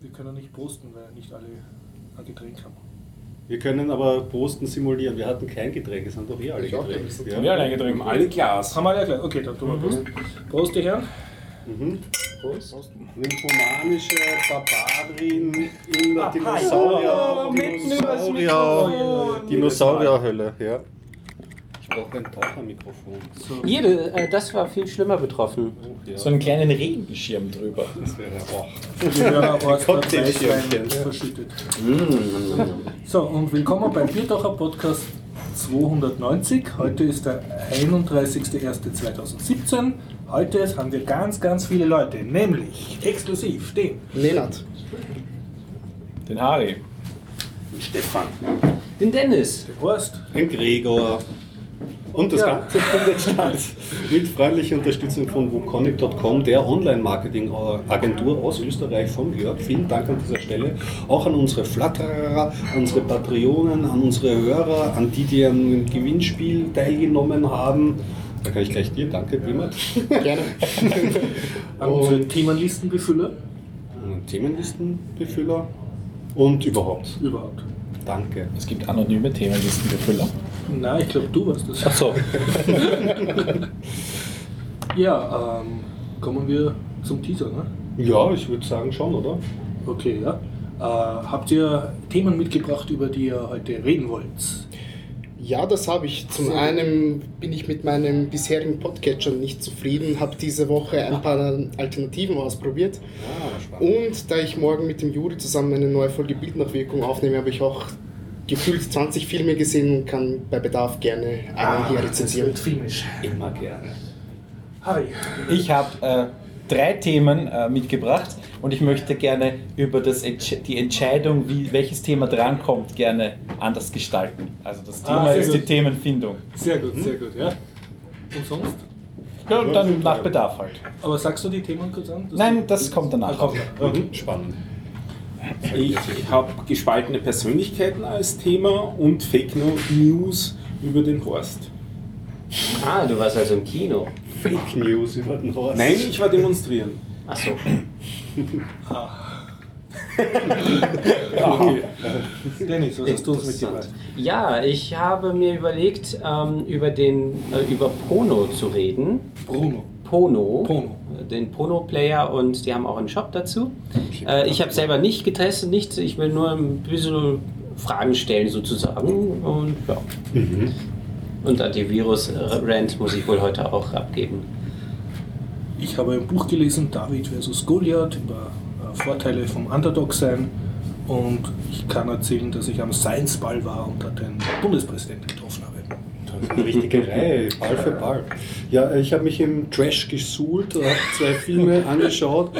Wir können nicht posten, weil nicht alle ein Getränk haben. Wir können aber Posten simulieren. Wir hatten kein Getränk, es haben doch eh alle Ich auch, Getränk. das ist Ja. Ja, allein getrunken. Alle Glas. Haben wir ja gleich. Okay, dann tun wir Prost. Prost, die Herren. Mhm. Prost. Nymphomanische Barbarin in der Dinosaurier, mitten übers Dinosaurier, Mikrofon. Dinosaurierhölle. Ja. Brauche ein Tauchermikrofon. Hier, äh, das war viel schlimmer betroffen. Oh, ja. So einen kleinen Regenschirm drüber. Das wäre. Die Hörerort Cocktailschirmchen. verschüttet. Mm. So, und willkommen beim Biertaucher Podcast 290. Heute ist der 31.01.2017. Heute haben wir ganz, ganz viele Leute, nämlich exklusiv den Lennart. Den Harry. Stefan. Den Dennis. den Horst, Ein Gregor. Und das Ja. Ganze findet statt mit freundlicher Unterstützung von wukonic.com, der Online-Marketing-Agentur aus Österreich von Jörg. Vielen Dank an dieser Stelle. Auch an unsere Flatterer, an unsere Patreonen, an unsere Hörer, an die, die am Gewinnspiel teilgenommen haben. Da kann ich gleich dir, danke, Bimat. Gerne. an unsere Themenlistenbefüller Themenlistenbefüller und überhaupt. überhaupt. Danke. Es gibt anonyme Themenlistenbefüller. Na, ich glaube, du warst das. Ach so. Ja, ähm, kommen wir zum Teaser, ne? Ja, ich würde sagen schon, oder? Okay, ja. Äh, habt ihr Themen mitgebracht, über die ihr heute reden wollt? Ja, das habe ich. Zum einen bin ich mit meinem bisherigen Podcatcher nicht zufrieden, habe diese Woche ein paar Alternativen ausprobiert. Spannend. Und da ich morgen mit dem Juri zusammen eine neue Folge Bildnachwirkung aufnehme, habe ich auch gefühlt 20 Filme gesehen und kann bei Bedarf gerne einen hier rezensieren. filmisch. Immer gerne. Harry. Ich habe äh, drei Themen äh, mitgebracht und ich möchte gerne über das Entsch die Entscheidung, wie, welches Thema drankommt, gerne anders gestalten. Also das Thema Ah, ist die gut. Themenfindung. Sehr gut, sehr gut, ja. Und sonst? Ja, und dann nach Bedarf halt. Aber sagst du die Themen kurz an? Nein, das kommt danach. Ah, noch. Okay. Mhm. Spannend. Ich habe gespaltene Persönlichkeiten als Thema und Fake News über den Horst. Ah, du warst also im Kino. Fake News über den Horst. Nein, ich war demonstrieren. Achso. Okay. Dennis, was hast du uns mitgebracht? Ja, ich habe mir überlegt, ähm, über, den, äh, über Pono zu reden. Bruno. Pono. Pono. Den Pono-Player und die haben auch einen Shop dazu. Äh, ich habe selber nicht getestet, nichts. Ich will nur ein bisschen Fragen stellen sozusagen. Und ja. Mhm. Und Antivirus-Rant muss ich wohl heute auch abgeben. Ich habe ein Buch gelesen, David versus Goliath, über äh, Vorteile vom Underdog sein. Und ich kann erzählen, dass ich am Science Ball war und dort den Bundespräsidenten getroffen habe. Das ist eine richtige Reihe, Ball für Ball. Ja, ich habe mich im Trash gesuhlt, habe zwei Filme angeschaut.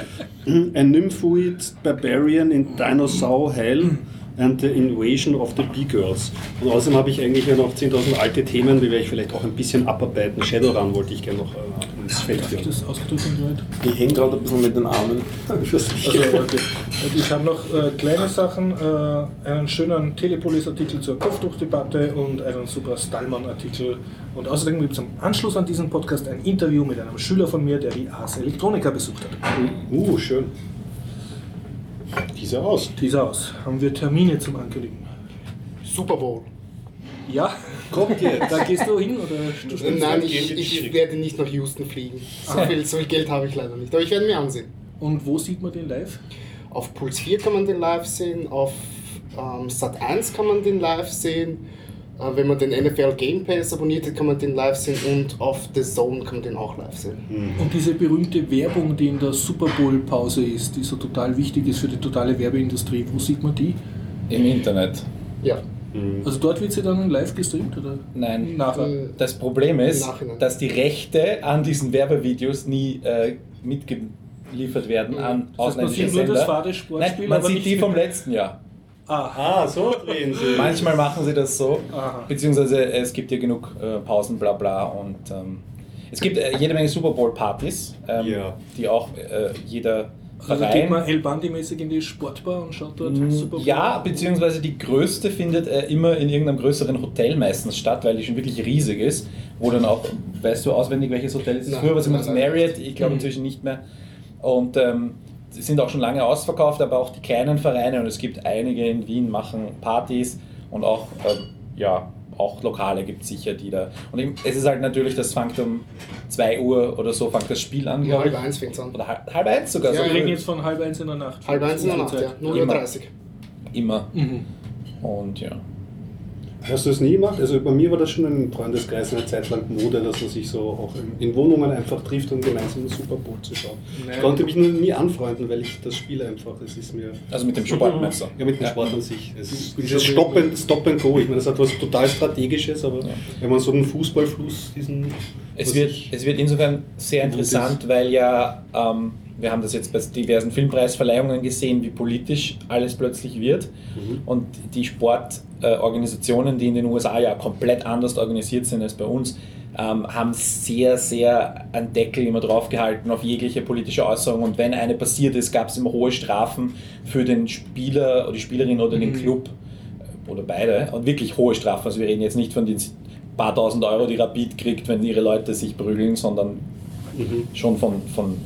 A Nymphoid Barbarian in Dinosaur Hell and the Invasion of the Bee Girls. Und außerdem habe ich eigentlich ja noch 10.000 alte Themen, die werde ich vielleicht auch ein bisschen abarbeiten. Shadowrun wollte ich gerne noch äh, Feld Darf ich das ausgedrückt Ich hänge gerade ein bisschen mit den Armen. Also, okay. Und ich habe noch äh, kleine Sachen, äh, einen schönen Telepolis-Artikel zur Kopftuchdebatte und einen super Stallmann-Artikel. Und außerdem gibt es am Anschluss an diesen Podcast ein Interview mit einem Schüler von mir, der die Ars Electronica besucht hat. Uh, schön. Diese aus. Dieser aus. Haben wir Termine zum Ankündigen? Super Bowl. Ja? Kommt jetzt. Da gehst du hin oder du Nein, ich, ich werde nicht nach Houston fliegen. So viel, so viel Geld habe ich leider nicht. Aber ich werde mir ansehen. Und wo sieht man den live? Auf Puls 4 kann man den live sehen, auf ähm, Sat 1 kann man den live sehen. Äh, wenn man den NFL Game Pass abonniert hat, kann man den live sehen und auf The Zone kann man den auch live sehen. Und diese berühmte Werbung, die in der Super Bowl-Pause ist, die so total wichtig ist für die totale Werbeindustrie, wo sieht man die? Im Internet. Ja, Also dort wird sie dann live gestreamt oder? Nein. Nachher. äh, Das Problem ist, Nachhinein. dass die Rechte an diesen Werbevideos nie äh, mitgeliefert werden an Das heißt, man ausländische sieht nur das Sender. Fahrradsportspiel, Nein, man aber sieht nicht die vom letzten Jahr. Ah, Ah, so drehen sie. Manchmal machen sie das so, Aha. beziehungsweise es gibt ja genug äh, Pausen, bla bla und ähm, es gibt äh, jede Menge Super Bowl Partys, ähm, Ja. die auch äh, jeder also geht man. El Bandi-mäßig in die Sportbar und schaut dort Mm, Super. Ja, beziehungsweise die größte findet äh, immer in irgendeinem größeren Hotel meistens statt, weil die schon wirklich riesig ist, wo dann auch, weißt du auswendig, welches Hotel es ist? Nein, Früher war es immer das. Marriott, ich glaube Mhm. inzwischen nicht mehr. Und ähm, sind auch schon lange ausverkauft, aber auch die kleinen Vereine und es gibt einige in Wien machen Partys und auch, ähm, ja, auch Lokale gibt es sicher, die da. Und eben, es ist halt natürlich, das fängt um 2 Uhr oder so, fängt das Spiel an, Um glaube halb eins fängt es an. Oder halb, halb eins sogar. Ja, so Wir reden jetzt von halb eins in der Nacht. Halb eins in der Nacht, ja. 0.30 Uhr. Immer. Mhm. Und ja. Hast du es nie gemacht? Also bei mir war das schon ein Freundeskreis eine Zeit lang Mode, dass man sich so auch in, Wohnungen einfach trifft, um gemeinsam Super Bowl zu schauen. Nee. Ich konnte mich nur nie anfreunden, weil ich das Spiel einfach, es ist mir... Also mit dem Sportmesser. Ja, mit dem Sport an sich. Es ist dieses Stop and, Stop and Go. Ich meine, das hat was total Strategisches, aber wenn man so einen Fußballfluss, diesen. Es wird, es wird insofern sehr interessant, weil ja, ähm, wir haben das jetzt bei diversen Filmpreisverleihungen gesehen, wie politisch alles plötzlich wird. Mhm. Und die Sportorganisationen, die in den USA ja komplett anders organisiert sind als bei uns, ähm, haben sehr, sehr einen Deckel immer draufgehalten auf jegliche politische Äußerung. Und wenn eine passiert ist, gab es immer hohe Strafen für den Spieler oder die Spielerin oder den Club äh, oder beide. Und wirklich hohe Strafen. Also wir reden jetzt nicht von den paar tausend Euro, die Rapid kriegt, wenn ihre Leute sich prügeln, sondern Mhm. schon von. von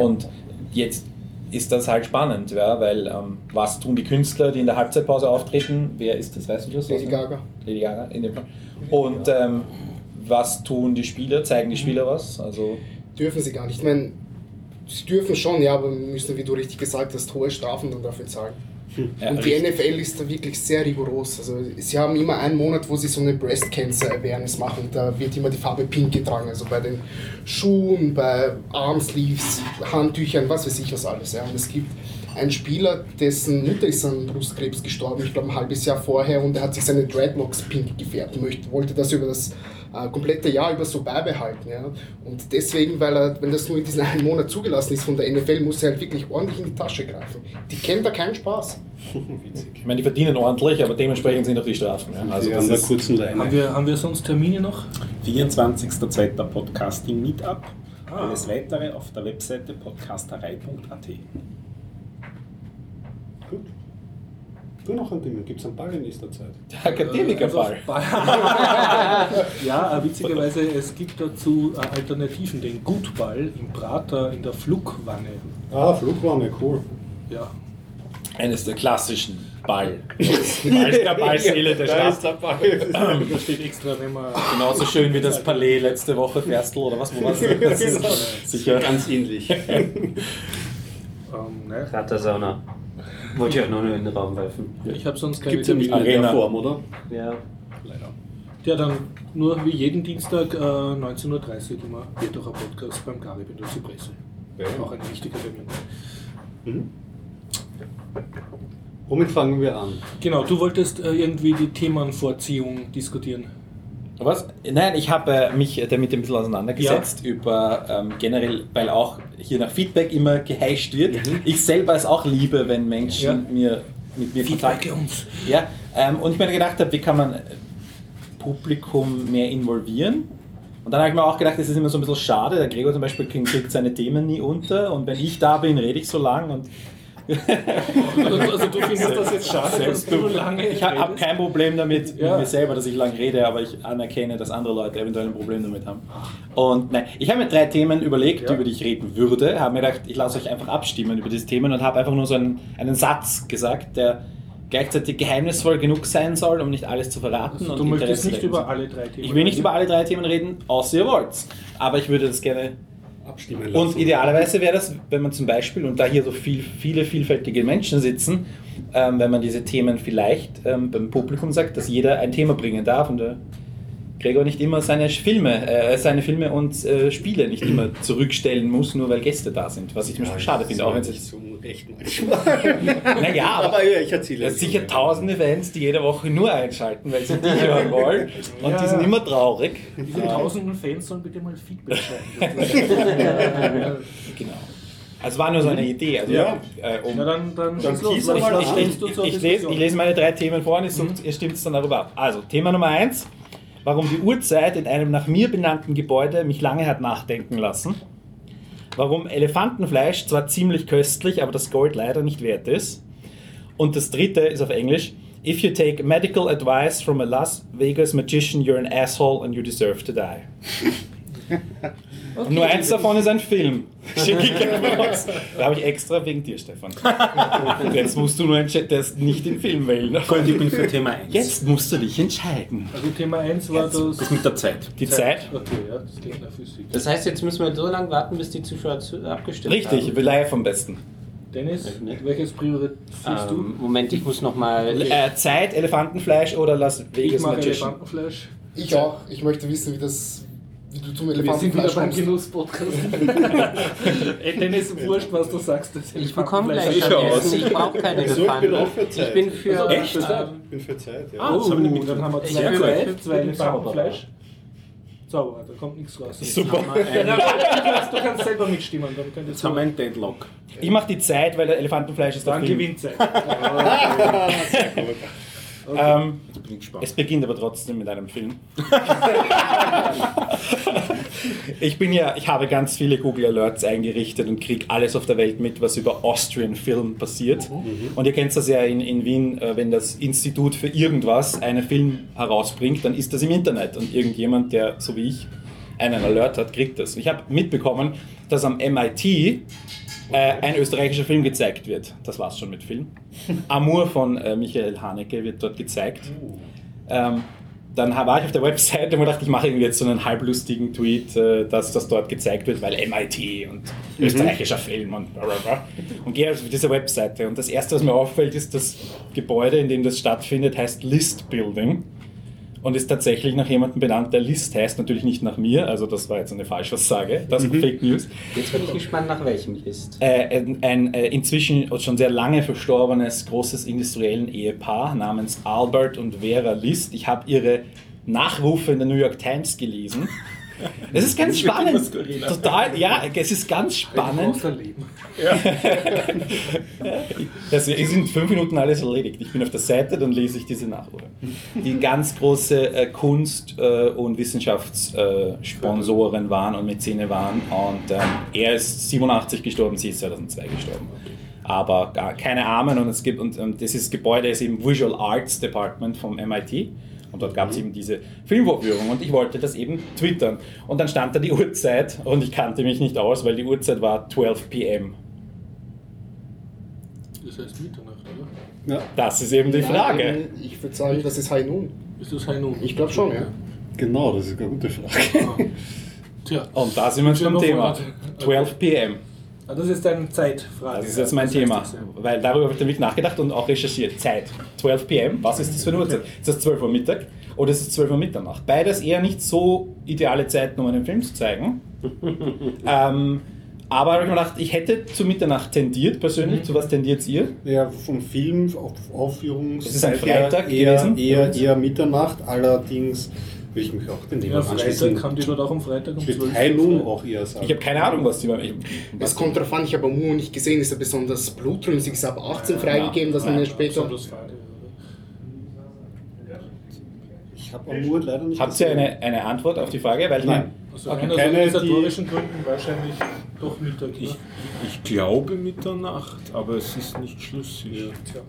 und jetzt ist das halt spannend, ja, weil ähm, was tun die Künstler, die in der Halbzeitpause auftreten? Wer ist das? Weißt du das? Lady Gaga. Lady Gaga in dem Fall. Und ähm, was tun die Spieler? Zeigen die Spieler was? Also Dürfen sie gar nicht. Ich meine, sie dürfen schon, ja, aber müssen, wie du richtig gesagt hast, hohe Strafen dann dafür zahlen. Ja, Und die richtig. NFL ist da wirklich sehr rigoros. Also sie haben immer einen Monat, wo sie so eine Breast Cancer Awareness machen. Da wird immer die Farbe Pink getragen. Also bei den Schuhen, bei Armsleeves, Handtüchern, was weiß ich was alles. Ja. Und es gibt einen Spieler, dessen Mutter ist an Brustkrebs gestorben, ich glaube ein halbes Jahr vorher, und er hat sich seine Dreadlocks pink gefärbt, möchte, wollte das über das äh, komplette Jahr über so beibehalten. Ja. Und deswegen, weil er, wenn das nur in diesem einen Monat zugelassen ist von der NFL, muss er halt wirklich ordentlich in die Tasche greifen. Die kennen da keinen Spaß. Ich meine, die verdienen ordentlich, aber dementsprechend sind auch die Strafen. Ja. Also das an der ist, kurzen Leine. Haben wir, haben wir sonst Termine noch? 24.02. Podcasting Meetup. Ah. Alles weitere auf der Webseite podcasterei.at. Gut. Du noch ein Ding, gibt es einen Ball in nächster Zeit? der Akademikerball. ja, äh, witzigerweise, es gibt dazu äh, Alternativen. Den Gutball im Prater in der Flugwanne. Ah, Flugwanne, cool. Ja. Eines der klassischen Ball. Ball der Ballseele der Da ist Stadt. der Ball. Da steht extra, wenn man. Genauso schön wie das Palais letzte Woche, Ferstel oder was, wo war das? ist sicher. Ganz ähnlich. Ähm, ne? Rattersauna. Wollte ich auch noch nur in den Raum werfen. Ich habe sonst keine Gibt es ja nicht Termine. in der Arena. Form, oder? Ja. Leider. Ja, dann nur wie jeden Dienstag äh, 19.30 Uhr immer wird auch ein Podcast beim Garib in der Zypresse. Ja. Auch ein wichtiger Termin. Mhm. Womit fangen wir an? Genau, du wolltest äh, irgendwie die Themenvorziehung diskutieren. Was? Nein, ich habe äh, mich damit ein bisschen auseinandergesetzt über ähm, generell, weil auch hier nach Feedback immer geheischt wird. Ich selber es auch liebe, wenn Menschen Ja. mir mit mir Kontakt Feedbacke uns. Ja, ähm, und ich mir gedacht habe, wie kann man äh, Publikum mehr involvieren? Und dann habe ich mir auch gedacht, das ist immer so ein bisschen schade. Der Gregor zum Beispiel kriegt kriegt seine Themen nie unter und wenn ich da bin, rede ich so lang und Also du findest das jetzt schade, dass du lange ich habe kein Problem damit Ja. mit mir selber, dass ich lang rede, aber ich anerkenne, dass andere Leute eventuell ein Problem damit haben. Und nein, ich habe mir drei Themen überlegt, Ja. über die ich reden würde, habe mir gedacht, ich lasse euch einfach abstimmen über diese Themen und habe einfach nur so einen, einen Satz gesagt, der gleichzeitig geheimnisvoll genug sein soll, um nicht alles zu verraten. Also und du möchtest nicht wecken über alle drei Themen Ich will nicht reden? über alle drei Themen reden, außer ihr wollt. Aber ich würde das gerne Abstimmen lassen. und idealerweise wäre das, wenn man zum Beispiel, und da hier so viel, viele vielfältige Menschen sitzen, ähm, wenn man diese Themen vielleicht ähm, beim Publikum sagt, dass jeder ein Thema bringen darf und der Gregor nicht immer seine Filme, äh, seine Filme und äh, Spiele nicht immer zurückstellen muss, nur weil Gäste da sind, was ich zum Beispiel schade finde, auch wenn es jetzt. so unrecht manchmal. Naja, aber Aber ja, ich erzähle es sicher tausende Fans, die jede Woche nur einschalten, weil sie dich hören wollen und die sind immer traurig. Diese tausenden Fans sollen bitte mal Feedback schreiben. Genau. Also war nur so eine Idee. Also, Ja. äh, um Na dann, dann, Dann los. du Ich, zur ich, lese, ich lese meine drei Themen vor und ihr, ihr stimmt es dann darüber ab. Also, Thema Nummer eins: Warum die Uhrzeit in einem nach mir benannten Gebäude mich lange hat nachdenken lassen. Warum Elefantenfleisch zwar ziemlich köstlich, aber das Gold leider nicht wert ist. Und das dritte ist auf Englisch: If you take medical advice from a Las Vegas magician, you're an asshole and you deserve to die. Okay. Nur eins davon ist ein Film. Ich. Da habe ich extra wegen dir, Stefan. Jetzt musst du nur entscheiden, das nicht den Film wählen. Und ich bin für Thema 1. Jetzt musst du dich entscheiden. Also Thema 1 war das. Das mit der Zeit. Die Zeit? Okay, ja, das klingt nach Physik. Das heißt, jetzt müssen wir so lange warten, bis die Zuschauer zu, abgestimmt Richtig, haben. live am besten. Dennis, welches priorisierst du? Ähm, Moment, ich muss nochmal. Äh, Zeit, Elefantenfleisch oder Las Ich Vegas mag Magician? Elefantenfleisch. Ich auch. Ich möchte wissen, wie das. Wie du zum Wir sind wieder Elefantenfleisch beim kommst. Genuss-Podcast. Ey, Dennis, wurscht, was du sagst. Das Ich bekomme gleich Elefantenfleisch- aus. Essen, ich brauche keine Also, ich bin Elefanten. Zeit. Ich bin für. Also, Echt? Ähm, Ich bin für Zeit, ja. Ah, oh, dann haben wir zwei, zwei, zwei Elefantenfleisch. Zauberer, da kommt nichts raus. Super. Du, kannst, du kannst selber mitstimmen. Dann könnt Jetzt haben wir einen Deadlock. Ich mache die Zeit, weil der Elefantenfleisch ist der Dann Film. gewinnt sie. Ähm, Jetzt ich gespannt. es beginnt aber trotzdem mit einem Film. ich bin ja, ich habe ganz viele Google Alerts eingerichtet und kriege alles auf der Welt mit, was über Austrian Film passiert. Und ihr kennt das ja in, in Wien, äh, wenn das Institut für irgendwas einen Film herausbringt, dann ist das im Internet und irgendjemand, der so wie ich einen Alert hat, kriegt das. Ich habe mitbekommen, dass am MIT äh, ein österreichischer Film gezeigt wird. Das war's schon mit Film. Amour von äh, Michael Haneke wird dort gezeigt. Ähm, dann war ich auf der Website und dachte, ich mache irgendwie jetzt so einen halblustigen Tweet, äh, dass das dort gezeigt wird, weil MIT und österreichischer Film und bla bla bla. Und gehe auf diese Webseite und das erste, was mir auffällt, ist, das Gebäude, in dem das stattfindet, heißt List Building und ist tatsächlich nach jemandem benannt, der List heißt, natürlich nicht nach mir, also das war jetzt eine Falschaussage, das ist Fake News. Jetzt bin ich gespannt, nach welchem List. Äh, ein, ein äh, inzwischen schon sehr lange verstorbenes großes industriellen Ehepaar namens Albert und Vera List. Ich habe ihre Nachrufe in der New York Times gelesen. Es ist ganz spannend. Total, ja, es ist ganz spannend. Leben. Das ist in fünf Minuten alles erledigt. Ich bin auf der Seite, dann lese ich diese Nachrufe. Die ganz große äh, Kunst- äh, und Wissenschaftssponsoren äh, waren und Mäzene waren. Und ähm, er ist 87 gestorben, sie ist 2002 gestorben. Aber gar keine Armen und es gibt und, und dieses Gebäude ist eben Visual Arts Department vom MIT. Und dort gab es eben diese Filmvorführung und ich wollte das eben twittern. Und dann stand da die Uhrzeit und ich kannte mich nicht aus, weil die Uhrzeit war 12 p.m. Das heißt Mitternacht, oder? Ja, Das ist eben die Frage. Nein, Ich würde sagen, das ist High Noon. Ist das High Noon? Ich glaube schon, ja. genau, das ist eine gute Frage. Tja, Und da sind wir Ja, beim Thema. mal. 12 p.m. Ah, das ist deine Zeitfrage. Das ist jetzt mein Das Thema. das, ja. Weil darüber habe ich nämlich nachgedacht und auch recherchiert. Zeit. 12 p.m. Was ist das für eine Uhrzeit? Ist das 12 Uhr Mittag oder ist es 12 Uhr Mitternacht? Beides eher nicht so ideale Zeiten, um einen Film zu zeigen. ähm, aber habe ich mir gedacht, ich hätte zu Mitternacht tendiert persönlich. Zu was tendiert ihr? Ja, vom Film auf Aufführung. Es ist ein Freitag eher, gewesen. Eher, eher Mitternacht, allerdings würde ich mich auch den Ja, Freitag haben die dort auch am Freitag um Ich würde 12 High auch eher sagen. Ich habe keine Ahnung, was die ich, Es kommt darauf an, ich habe Amu nicht gesehen, ist er besonders blutrünstig, ist ab 18 freigegeben, dass man Ja, später. Ich habe Amur leider nicht Habt ihr eine, eine Antwort auf die Frage? Weil ich Nein. Also Okay, keine, organisatorischen Gründen wahrscheinlich doch Mittag. Ich, ne? ich glaube Mitternacht, aber es ist nicht schlüssig. Tja.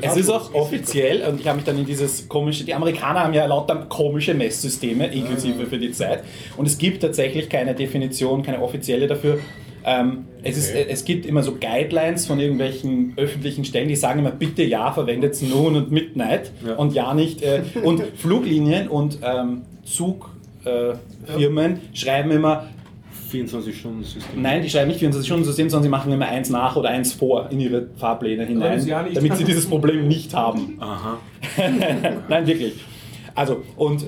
Es ist auch offiziell, und ich habe mich dann in dieses komische, die Amerikaner haben ja lauter komische Messsysteme, inklusive für die Zeit. Und es gibt tatsächlich keine Definition, keine offizielle dafür. Ähm, es, ist, es gibt immer so Guidelines von irgendwelchen öffentlichen Stellen, die sagen immer, bitte ja, verwendet Noon und Midnight Ja. und ja nicht. Äh, und Fluglinien und ähm, Zugfirmen äh, Firmen schreiben immer, 24-Stunden-System. Nein, die schreiben nicht 24 Stunden System, sondern sie machen immer eins nach oder eins vor in ihre Fahrpläne hinein, sie damit sie dieses Problem nicht haben. Aha. Nein, wirklich. Also, und äh,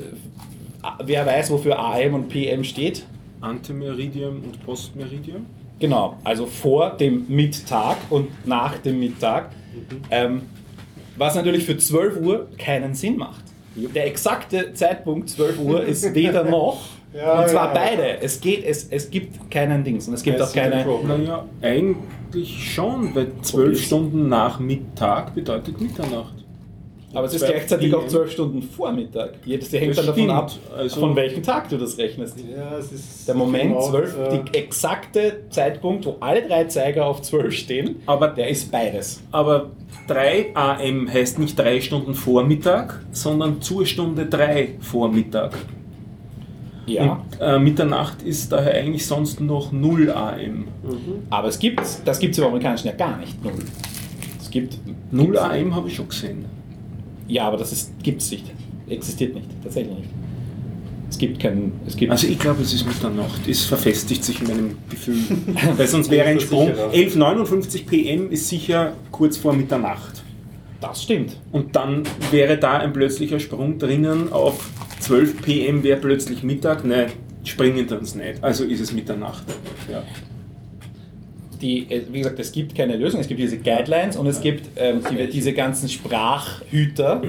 wer weiß, wofür AM und PM steht? Antemeridium und Postmeridium. Genau, also vor dem Mittag und nach dem Mittag. Ähm, was natürlich für 12 Uhr keinen Sinn macht. Der exakte Zeitpunkt 12 Uhr ist weder noch. Ja, und zwar ja. beide. Es geht, es, es gibt keinen Dings und es gibt auch keine. Naja, eigentlich schon, weil zwölf. Stunden nach Mittag bedeutet Mitternacht. Aber es ist 12 gleichzeitig auch. 12 Stunden vor Mittag. Jedes hängt Das dann davon ab, Also- von welchem Tag du das rechnest. Ja, es ist Der Moment genau, 12, äh, die exakte Zeitpunkt, wo alle drei Zeiger auf 12 stehen, Aber- der ist beides. Aber 3 AM heißt nicht drei Stunden vor Mittag, sondern zur Stunde 3 vor Mittag. Ja. Äh, Mitternacht ist daher eigentlich sonst noch 0 AM. Aber es gibt, das gibt es im Amerikanischen ja gar nicht. Null. Es gibt 0 AM habe ich schon gesehen. Ja, aber das gibt es nicht. Existiert nicht. Tatsächlich nicht. Es gibt keinen. Es gibt Also ich glaube, es ist Mitternacht. Es verfestigt sich in meinem Gefühl. Weil sonst wäre ein Sprung. 11.59 PM ist sicher kurz vor Mitternacht. das stimmt. Und dann wäre da ein plötzlicher Sprung drinnen auf 12 PM wäre plötzlich Mittag. Nein, springen dann es nicht. Also ist es Mitternacht. Ja. Die, äh, wie gesagt, es gibt keine Lösung. Es gibt diese Guidelines und es gibt ähm, die, diese ganzen Sprachhüter,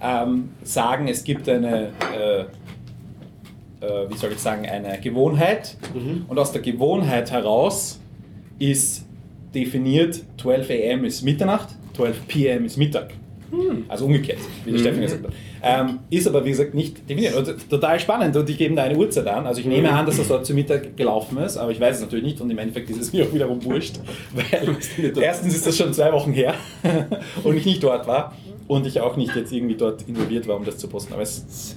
ähm, sagen, es gibt eine, äh, äh, wie soll ich sagen, eine Gewohnheit und aus der Gewohnheit heraus ist definiert 12 am ist Mitternacht, 12 pm ist Mittag. Also umgekehrt, wie der Steffen gesagt hat. Ähm, ist aber, wie gesagt, nicht definiert. Und total spannend und die geben da eine Uhrzeit an. Also ich nehme an, dass das dort zu Mittag gelaufen ist, aber ich weiß es natürlich nicht und im Endeffekt ist es mir auch wiederum wurscht, weil erstens ist das schon zwei Wochen her und ich nicht dort war und ich auch nicht jetzt irgendwie dort involviert war, um das zu posten. Aber es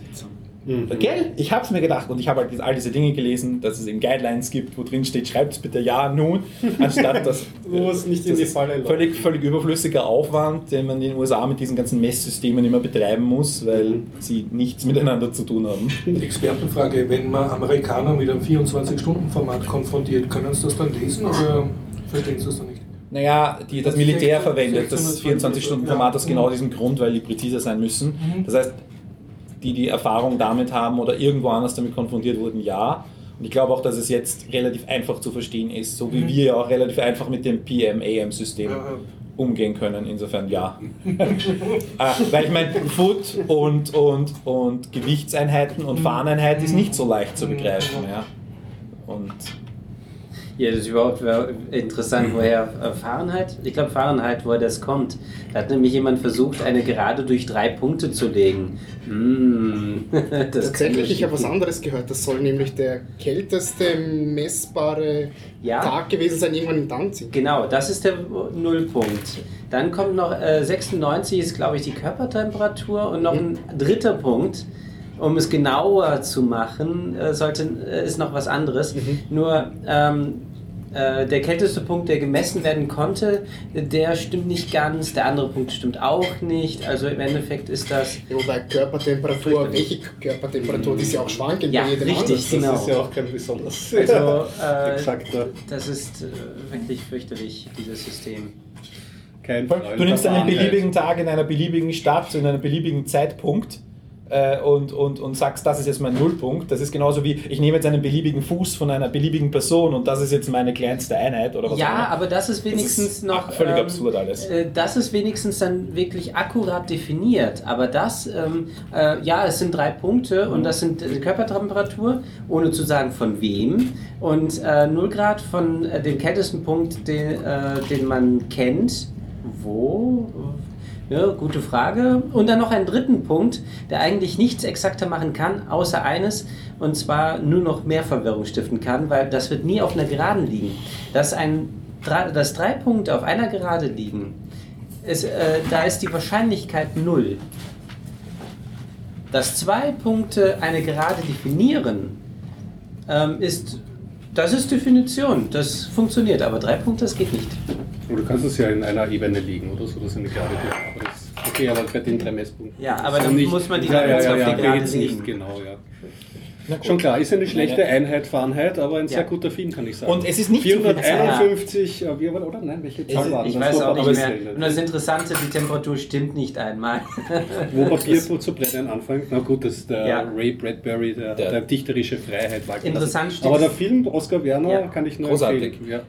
Gell? Ich habe es mir gedacht und ich habe halt all diese Dinge gelesen, dass es eben Guidelines gibt, wo drin steht, schreibt es bitte ja nun, anstatt dass es nicht in das die ist Falle läuft. völlig, völlig überflüssiger Aufwand, den man in den USA mit diesen ganzen Messsystemen immer betreiben muss, weil sie nichts miteinander zu tun haben. Expertenfrage, wenn man Amerikaner mit einem 24-Stunden-Format konfrontiert, können sie das dann lesen oder verstehen sie das dann nicht? Naja, die, das Militär verwendet das 620 24-Stunden-Format aus genau diesem Grund, weil die präziser sein müssen. Das heißt, die, die Erfahrung damit haben oder irgendwo anders damit konfrontiert wurden, ja. Und ich glaube auch, dass es jetzt relativ einfach zu verstehen ist, so wie wir ja auch relativ einfach mit dem PM-AM-System umgehen können. Insofern ja. Ah, weil ich meine, Foot und, und, und Gewichtseinheiten und Fahneneinheit ist nicht so leicht zu begreifen. Ja. Und Ja, das ist überhaupt interessant, woher äh, Fahrenheit? Ich glaube Fahrenheit, woher das kommt. Da hat nämlich jemand versucht, eine Gerade durch drei Punkte zu legen. Das Tatsächlich, ich habe was anderes gehört. Das soll nämlich der kälteste messbare Ja. Tag gewesen sein, irgendwann in Danzig. Genau, das ist der Nullpunkt. Dann kommt noch äh, 96 ist, glaube ich, die Körpertemperatur und noch ein dritter Punkt. Um es genauer zu machen, äh, sollte, äh, ist noch was anderes. Nur ähm, äh, der kälteste Punkt, der gemessen werden konnte, der stimmt nicht ganz. Der andere Punkt stimmt auch nicht. Also im Endeffekt ist das. Wobei Körpertemperatur, welche Körpertemperatur, die ist ja auch schwankend Ja, bei jedem richtig, anders. genau. Das ist ja auch kein besonders Also, äh, exakter. das ist äh, wirklich fürchterlich, dieses System. Kein Du nimmst einen beliebigen Tag in einer beliebigen Stadt, zu einem beliebigen Zeitpunkt äh, und, und, und sagst, das ist jetzt mein Nullpunkt. Das ist genauso wie, ich nehme jetzt einen beliebigen Fuß von einer beliebigen Person und das ist jetzt meine kleinste Einheit oder was auch Ja, immer. aber das ist wenigstens ist noch. völlig absurd alles. äh, Das ist wenigstens dann wirklich akkurat definiert. Aber das, ähm, äh, ja, es sind drei Punkte und das sind die Körpertemperatur, ohne zu sagen von wem. Und äh, 0 Grad von äh, dem kältesten Punkt, den, äh, den man kennt. Wo? Ja, gute Frage. Und dann noch einen dritten Punkt, der eigentlich nichts exakter machen kann, außer eines, und zwar nur noch mehr Verwirrung stiften kann, weil das wird nie auf einer Geraden liegen. Dass, ein, dass drei Punkte auf einer Gerade liegen, ist, äh, da ist die Wahrscheinlichkeit null. Dass zwei Punkte eine Gerade definieren, ähm, ist, das ist Definition, das funktioniert, aber drei Punkte, das geht nicht. Und du kannst es ja in einer Ebene liegen oder so, das ist eine gerade aber das, Okay, aber bei den drei Messpunkten. Ja, aber dann muss man die ja, ja, ja, ja, geht's legen. nicht, genau, ja. Schon klar, ist eine schlechte Einheit Fahrenheit, aber ein sehr Ja. guter Film, kann ich sagen. Und es ist nicht 451, äh, wie war, oder nein, welche Zahl Ich, war ich das? weiß Wo auch nicht mehr. Und das Interessante, die Temperatur stimmt nicht einmal. Wo Papier zu brennen anfängt. Na gut, das ist der Ja. Ray Bradbury, der, Der- der, dichterische Freiheit walten Interessant steht Aber der Film, Oscar Werner, Ja. kann ich nur Großartig. empfehlen.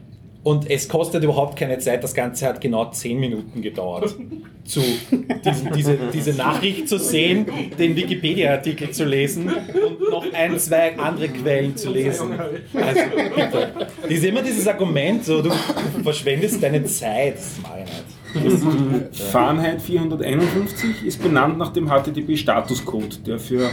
Und es kostet überhaupt keine Zeit, das Ganze hat genau 10 Minuten gedauert, zu diesen, diese, diese Nachricht zu sehen, den Wikipedia-Artikel zu lesen und noch ein, zwei andere Quellen zu lesen. Also bitte. Das ist immer dieses Argument, so, du verschwendest deine Zeit. Das mag ich nicht. Fahrenheit 451 ist benannt nach dem HTTP-Statuscode, der für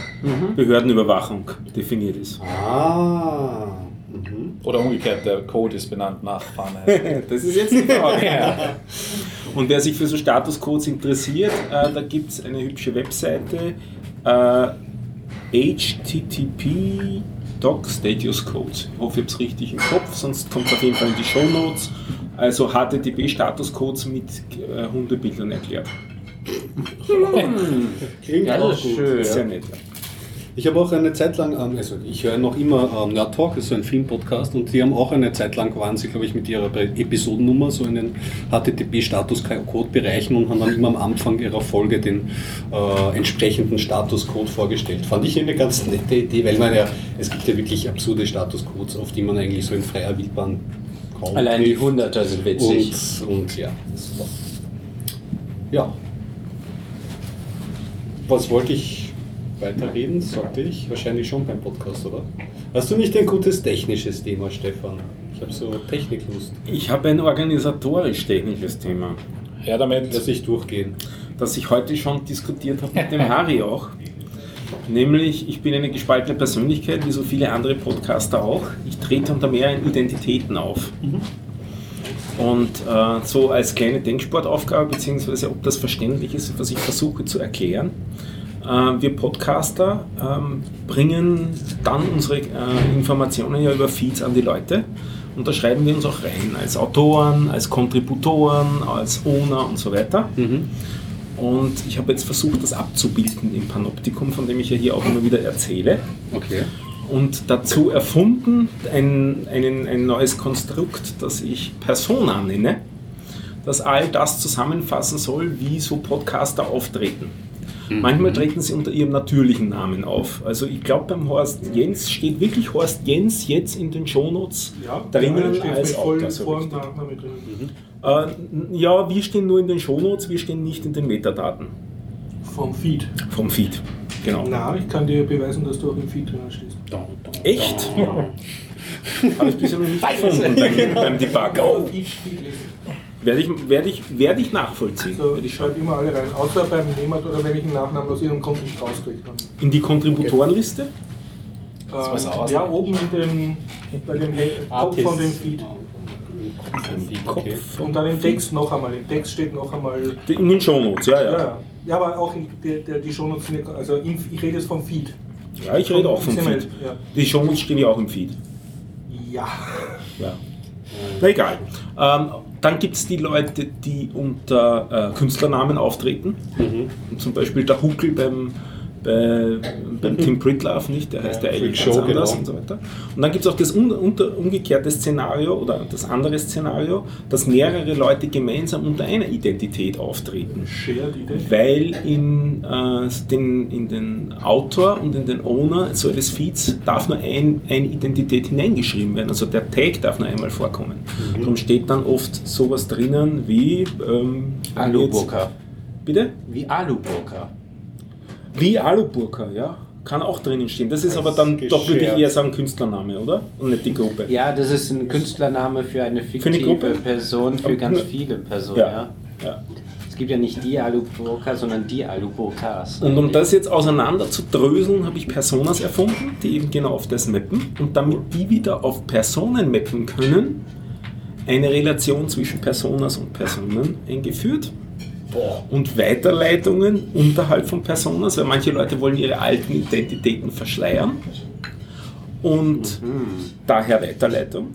Behördenüberwachung definiert ist. Ah. Mhm. Oder umgekehrt, der Code ist benannt nach Fahrenheit. Das ist jetzt die Frage. Und wer sich für so Statuscodes interessiert, äh, da gibt es eine hübsche Webseite. Äh, HTTP Doc Status Codes. Ich hoffe, ich habe es richtig im Kopf, sonst kommt es auf jeden Fall in die Show Notes. Also HTTP Status Codes mit äh, Hundebildern erklärt. Klingt Ja, auch das ist gut. schön. Sehr nett. Ja. Ich habe auch eine Zeit lang, ähm, also ich höre noch immer ähm, Nerd Talk, das ist so ein Filmpodcast, und die haben auch eine Zeit lang, waren sie, glaube ich, mit ihrer Episodennummer so in den HTTP-Statuscode-Bereichen und haben dann immer am Anfang ihrer Folge den äh, entsprechenden Statuscode vorgestellt. Fand ich eine ganz nette Idee, weil man ja, es gibt ja wirklich absurde Statuscodes, auf die man eigentlich so in freier Wildbahn kaum Allein die trifft. Hunderter sind witzig. Und, und ja, das war. Ja. Was wollte ich weiterreden? Sollte ich? Wahrscheinlich schon beim Podcast, oder? Hast du nicht ein gutes technisches Thema, Stefan? Ich habe so Techniklust. Ich habe ein organisatorisch-technisches Thema, Ja, damit. Lass ich durchgehen. das ich heute schon diskutiert habe mit dem Harry auch. Nämlich, ich bin eine gespaltene Persönlichkeit, wie so viele andere Podcaster auch. Ich trete unter mehreren Identitäten auf. Und äh, so als kleine Denksportaufgabe, beziehungsweise ob das verständlich ist, was ich versuche zu erklären. Äh, wir Podcaster ähm, bringen dann unsere äh, Informationen ja über Feeds an die Leute. Und da schreiben wir uns auch rein, als Autoren, als Kontributoren, als Owner und so weiter. Und ich habe jetzt versucht, das abzubilden im Panoptikum, von dem ich ja hier auch immer wieder erzähle. Okay. Und dazu erfunden ein, einen, ein neues Konstrukt, das ich Persona nenne, das all das zusammenfassen soll, wie so Podcaster auftreten. Manchmal treten sie unter ihrem natürlichen Namen auf. Also ich glaube beim Horst Jens steht wirklich Horst Jens jetzt in den Shownotes drinnen steht als Autor. so Vor- drin. Äh, ja, wir stehen nur in den Shownotes, wir stehen nicht in den Metadaten Vom Feed. vom Feed. Genau. Na, ich kann dir beweisen, dass du auch im Feed drin stehst. Echt? Habe ich bisher noch nicht gefunden beim, beim Debugger. Werde ich, werde ich, werde ich nachvollziehen. Also ich schreibe immer alle rein, außer beim Nehmer oder wenn ich einen Nachnamen aus ihrem Konto nicht rauskriege. In die Kontributorenliste? Ähm, aus. ja, oben in dem, bei dem Kopf von dem Feed. Okay. Und dann im Text noch einmal. Im Text steht noch einmal. In den Shownotes, ja, Ja, ja. ja. aber auch in der, der, die Shownotes sind ja, also im, ich rede jetzt vom Feed. Ja, ich rede auch vom XML, Feed. Ja. Die Shownotes stehen ja auch im Feed. ja. Ja. Na egal. Ähm, dann gibt es die Leute, die unter äh, Künstlernamen auftreten. Und zum Beispiel der Huckel beim, bei, beim Tim Pritlove nicht, der heißt ja, eigentlich Freak ganz Show, anders genau. und so weiter. Und dann gibt es auch das un, unter, umgekehrte Szenario oder das andere Szenario, dass mehrere Leute gemeinsam unter einer Identität auftreten. Weil in, äh, den, in den Autor und in den Owner so eines Feeds darf nur ein, eine Identität hineingeschrieben werden. Also der Tag darf nur einmal vorkommen. Darum steht dann oft sowas drinnen wie ähm, Aluburka. Bitte? Wie Aluburka. Wie Aluburka, ja. Kann auch drinnen stehen. Das ist aber dann doch würde ich eher sagen Künstlername, oder? Und nicht die Gruppe. Ja, das ist ein Künstlername für eine fiktive eine Gruppe? Person, für ganz viele Personen. Ja. Ja. ja. Es gibt ja nicht die Aluburka, sondern die Aluburkas. Und um das jetzt auseinander zu dröseln, habe ich Personas erfunden, die eben genau auf das mappen. Und damit die wieder auf Personen mappen können, eine Relation zwischen Personas und Personen eingeführt. Und Weiterleitungen unterhalb von Personas, weil manche Leute wollen ihre alten Identitäten verschleiern. Und daher Weiterleitung.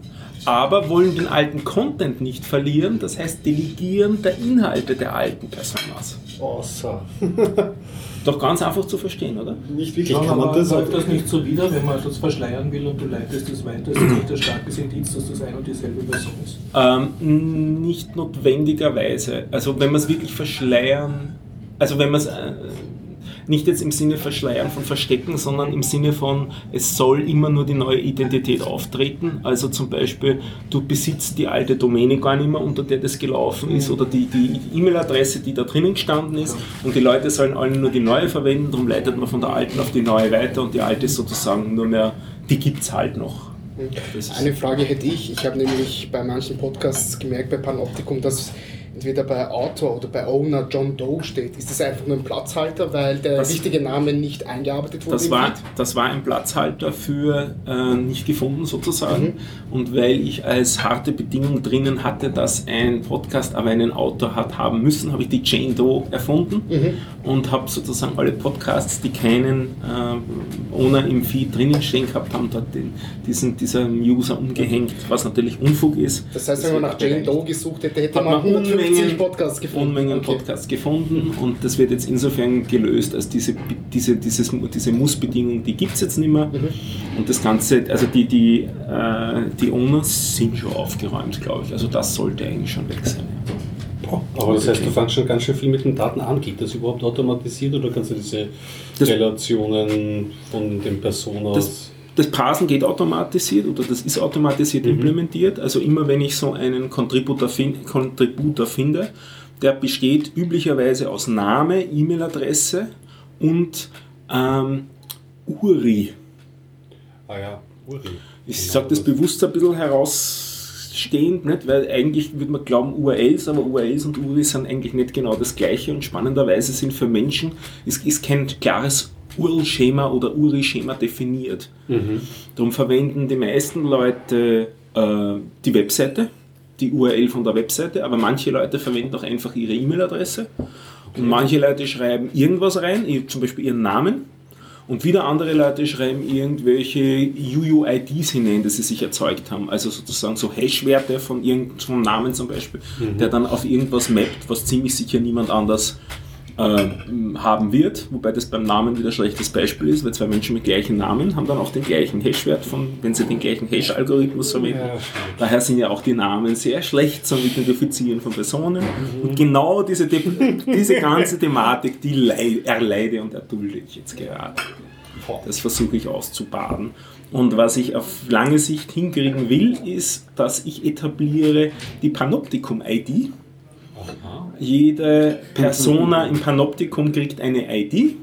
Aber wollen den alten Content nicht verlieren, das heißt Delegieren der Inhalte der alten Personas. Außer. Doch ganz einfach zu verstehen, oder? Nicht wirklich. Kann man aber das läuft auch. das nicht so wieder, wenn man das verschleiern will und du leitest das weiter, ist das nicht ein starkes Indiz, dass das ein und dieselbe Person ist? Ähm, nicht notwendigerweise. Also wenn man es wirklich verschleiern, also wenn man es äh, nicht jetzt im Sinne verschleiern von verstecken, sondern im Sinne von, es soll immer nur die neue Identität auftreten. Also zum Beispiel, du besitzt die alte Domäne gar nicht mehr, unter der das gelaufen ist, oder die die E-Mail-Adresse, die da drinnen gestanden ist, und die Leute sollen alle nur die neue verwenden, darum leitet man von der alten auf die neue weiter und die alte ist sozusagen nur mehr, die gibt es halt noch. Ist- Eine Frage hätte ich. Ich habe nämlich bei manchen Podcasts gemerkt, bei Panoptikum, dass entweder bei Autor oder bei Owner John Doe steht, ist das einfach nur ein Platzhalter, weil der Das- richtige Name nicht eingearbeitet wurde? Das war, das war ein Platzhalter für äh, nicht gefunden sozusagen. Und weil ich als harte Bedingung drinnen hatte, dass ein Podcast aber einen Autor hat haben müssen, habe ich die Jane Doe erfunden und habe sozusagen alle Podcasts, die keinen äh, Owner im Feed drinnen stehen gehabt haben, dort den, diesen, diesem User umgehängt, was natürlich Unfug ist. Das heißt, wenn man nach Jane Doe gesucht hätte, hätte man man 150 Unmengen, Podcasts gefunden. Unmengen Okay. Podcasts gefunden und das wird jetzt insofern gelöst, als diese, diese, dieses, diese Muss-Bedingung, die gibt es jetzt nicht mehr. Und das Ganze, also die, die, äh, die Owners sind schon aufgeräumt, glaube ich. Also das sollte eigentlich schon weg sein. Aber das heißt, du fängst schon ganz schön viel mit den Daten an. Geht das überhaupt automatisiert oder kannst du diese Das- Relationen von den Personas. Das, Parsen geht automatisiert oder das ist automatisiert implementiert. Also immer wenn ich so einen Contributor, fin Contributor finde, der besteht üblicherweise aus Name, E-Mail-Adresse und ähm, URI. ah ja, Uri. Ich Genau sage das bewusst ein bisschen herausstehend, nicht? weil eigentlich würde man glauben URLs, aber URLs und URIs sind eigentlich nicht genau das gleiche und spannenderweise sind für Menschen, es ist kein klares URL-Schema oder URI-Schema definiert. Darum verwenden die meisten Leute äh, die Webseite, die URL von der Webseite, aber manche Leute verwenden auch einfach ihre E-Mail-Adresse und manche Leute schreiben irgendwas rein, zum Beispiel ihren Namen und wieder andere Leute schreiben irgendwelche UUIDs hinein, die sie sich erzeugt haben. Also sozusagen so Hash-Werte von irgendeinem Namen zum Beispiel, der dann auf irgendwas mappt, was ziemlich sicher niemand anders äh, haben wird. Wobei das beim Namen wieder ein schlechtes Beispiel ist, weil zwei Menschen mit gleichen Namen haben dann auch den gleichen Hash-Wert, von, wenn sie den gleichen Hash-Algorithmus verwenden. Ja. Daher sind ja auch die Namen sehr schlecht zum Identifizieren von Personen. Und genau diese, diese ganze Thematik, die lei- erleide und erdulde ich jetzt gerade. Das versuche ich auszubaden. Und was ich auf lange Sicht hinkriegen will, ist, dass ich etabliere die Panoptikum-ID. Jede Persona im Panoptikum kriegt eine ID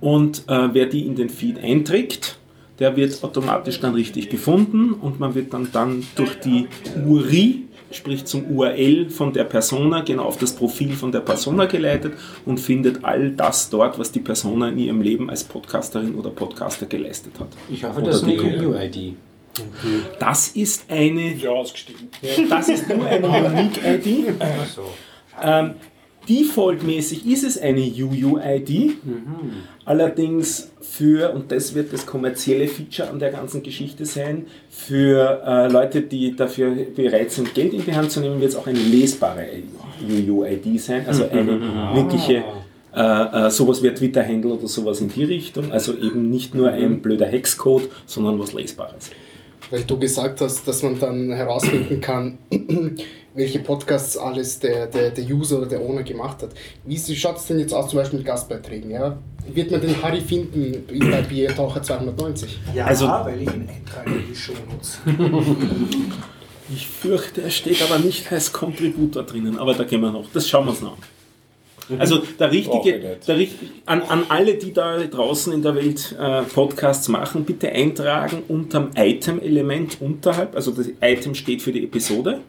und äh, wer die in den Feed einträgt, der wird automatisch dann richtig gefunden und man wird dann, dann durch die URI, sprich zum URL von der Persona, genau auf das Profil von der Persona geleitet und findet all das dort, was die Persona in ihrem Leben als Podcasterin oder Podcaster geleistet hat. Ich hoffe, Oder das ist eine UUID. Das ist eine Ja, ausgestiegen. das ist nur eine Unique-ID. Ähm, Defaultmäßig ist es eine UUID, allerdings für, und das wird das kommerzielle Feature an der ganzen Geschichte sein, für äh, Leute, die dafür bereit sind, Geld in die Hand zu nehmen, wird es auch eine lesbare UUID sein, also eine wirkliche, äh, äh, sowas wie Twitter-Handle oder sowas in die Richtung, also eben nicht nur ein blöder Hexcode, sondern was Lesbares. Weil du gesagt hast, dass man dann herausfinden kann, welche Podcasts alles der, der, der User oder der Owner gemacht hat. Wie schaut es denn jetzt aus, zum Beispiel mit Gastbeiträgen? Ja? Wird man den Harry finden bei Biertaucher 290? Ja, Also- weil ich ihn eintrage in die Shownotes. Ich fürchte, er steht aber nicht als Contributor drinnen, aber da gehen wir noch. Das schauen wir uns noch an. Also der richtige, der, an, an alle, die da draußen in der Welt äh, Podcasts machen, bitte eintragen unterm Item-Element unterhalb. Also das Item steht für die Episode.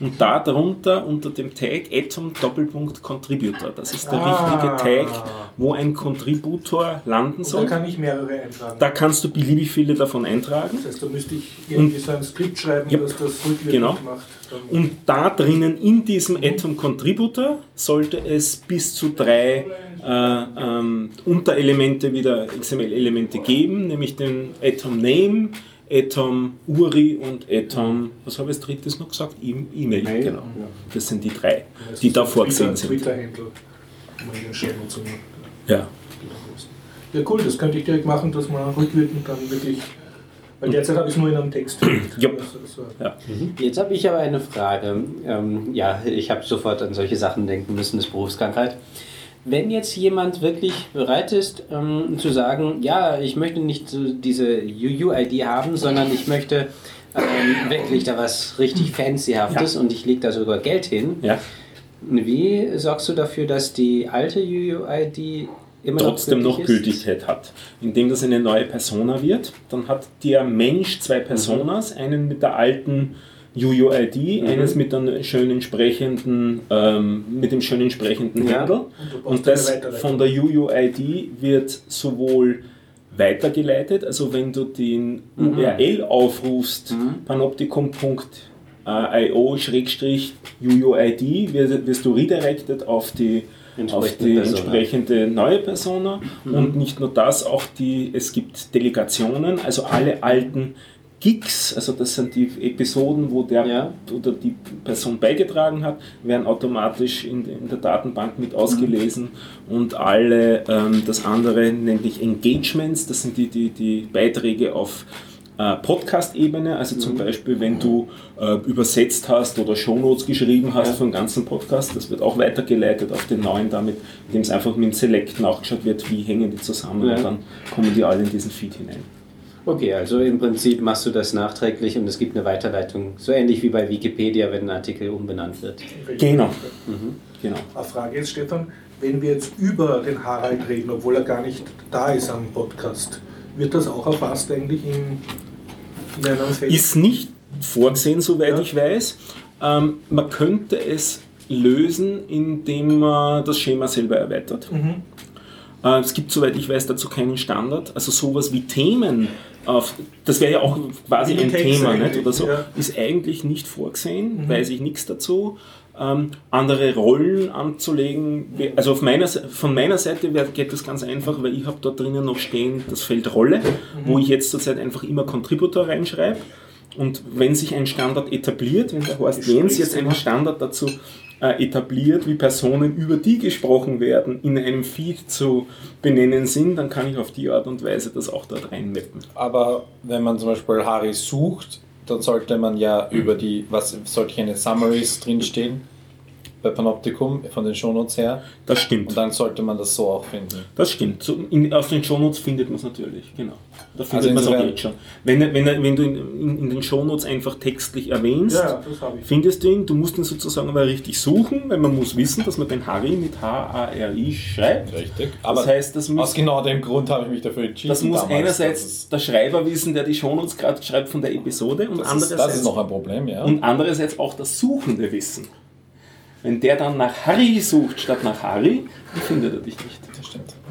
Und da drunter unter dem Tag Atom Doppelpunkt Contributor. Das ist der Ah. richtige Tag, wo ein Contributor landen Da soll. kann ich mehrere eintragen. Da kannst du beliebig viele davon eintragen. Das heißt, da müsste ich irgendwie so ein Skript schreiben, Ja. dass das rückwirkend Genau. macht. Und da drinnen in diesem Atom Contributor sollte es bis zu drei äh, ähm, Unterelemente wieder XML-Elemente geben, nämlich den Atom Name, Atom URI und Atom, was habe ich als drittes noch gesagt? E- E-Mail, genau. Das sind die drei, Das die da vorgesehen sind. Twitter-Handle. in den Shownotes und- Ja. Ja, cool, das könnte ich direkt machen, dass man rückwirkend dann wirklich. Weil derzeit habe ich es nur in einem Text. Also, so. Ja. Jetzt habe ich aber eine Frage. Ähm, ja, ich habe sofort an solche Sachen denken müssen, das ist Berufskrankheit. Wenn jetzt jemand wirklich bereit ist ähm, zu sagen, ja, ich möchte nicht so diese UUID haben, sondern ich möchte ähm, wirklich da was richtig Fancyhaftes und ich lege da sogar Geld hin. ja. Wie sorgst du dafür, dass die alte UUID immer trotzdem noch ist? Gültigkeit hat. Indem das eine neue Persona wird, dann hat der Mensch zwei Personas, einen mit der alten UUID, eines mit einem schön entsprechenden, ähm, mit dem schön entsprechenden Ja. Handle. Und Und das von der UUID wird sowohl weitergeleitet, also wenn du den URL aufrufst, panopticon.io-uuid, wirst, wirst du redirected auf die auf Entsprechende die Persona. entsprechende neue Persona und nicht nur das, auch die, es gibt Delegationen, also alle alten Gigs, also das sind die Episoden, wo der Ja. oder die Person beigetragen hat, werden automatisch in, in der Datenbank mit ausgelesen und alle, ähm, das andere sich Engagements, das sind die, die, die Beiträge auf äh, Podcast-Ebene, also zum Beispiel, wenn du äh, übersetzt hast oder Shownotes geschrieben hast für den ganzen Podcast, das wird auch weitergeleitet auf den neuen, damit, indem es einfach mit dem Select nachgeschaut wird, wie hängen die zusammen Ja. und dann kommen die alle in diesen Feed hinein. Okay, also im Prinzip machst du das nachträglich und es gibt eine Weiterleitung, so ähnlich wie bei Wikipedia, wenn ein Artikel umbenannt wird. Genau. genau. Eine Frage jetzt, Stefan, wenn wir jetzt über den Harald reden, obwohl er gar nicht da ist am Podcast, wird das auch erfasst eigentlich in, in einem Feld? Ist nicht vorgesehen, soweit Ja. ich weiß. Ähm, man könnte es lösen, indem man das Schema selber erweitert. Mhm. Äh, es gibt, soweit ich weiß, dazu keinen Standard. Also sowas wie Themen, auf, das wäre ja auch quasi ein Thema nicht? oder so, ja. Mhm. ist eigentlich nicht vorgesehen, weiß ich nichts dazu. Ähm, andere Rollen anzulegen, also meiner, von meiner Seite geht das ganz einfach, weil ich habe dort drinnen noch stehen das Feld Rolle, Mhm. wo ich jetzt zurzeit einfach immer Contributor reinschreibe. Und wenn sich ein Standard etabliert, wenn der Horst Lenz jetzt einen Standard dazu äh, etabliert, wie Personen, über die gesprochen werden, in einem Feed zu benennen sind, dann kann ich auf die Art und Weise das auch dort reinmappen. Aber wenn man zum Beispiel Harry sucht, dann sollte man ja über die, was sollte eine Summaries drinstehen bei Panoptikum von den Shownotes her. Das stimmt. Und dann sollte man das so auch finden. Das stimmt. So in, auf den Shownotes findet man es natürlich, genau. Da findet Also man es auch jetzt schon. Wenn, wenn, wenn du in, in, in den Shownotes einfach textlich erwähnst, Ja, das findest du ihn. Du musst ihn sozusagen aber richtig suchen, weil man muss wissen, dass man den Harry mit H-A-R-I schreibt. Richtig. Das Aber heißt, das muss, aus genau dem Grund habe ich mich dafür entschieden. das muss damals, einerseits dass der Schreiber wissen, der die Shownotes gerade schreibt von der Episode und das, ist, andererseits, das ist noch ein Problem, ja. und andererseits auch das Suchende wissen. Wenn der dann nach Harry sucht statt nach Harry, dann findet er dich nicht.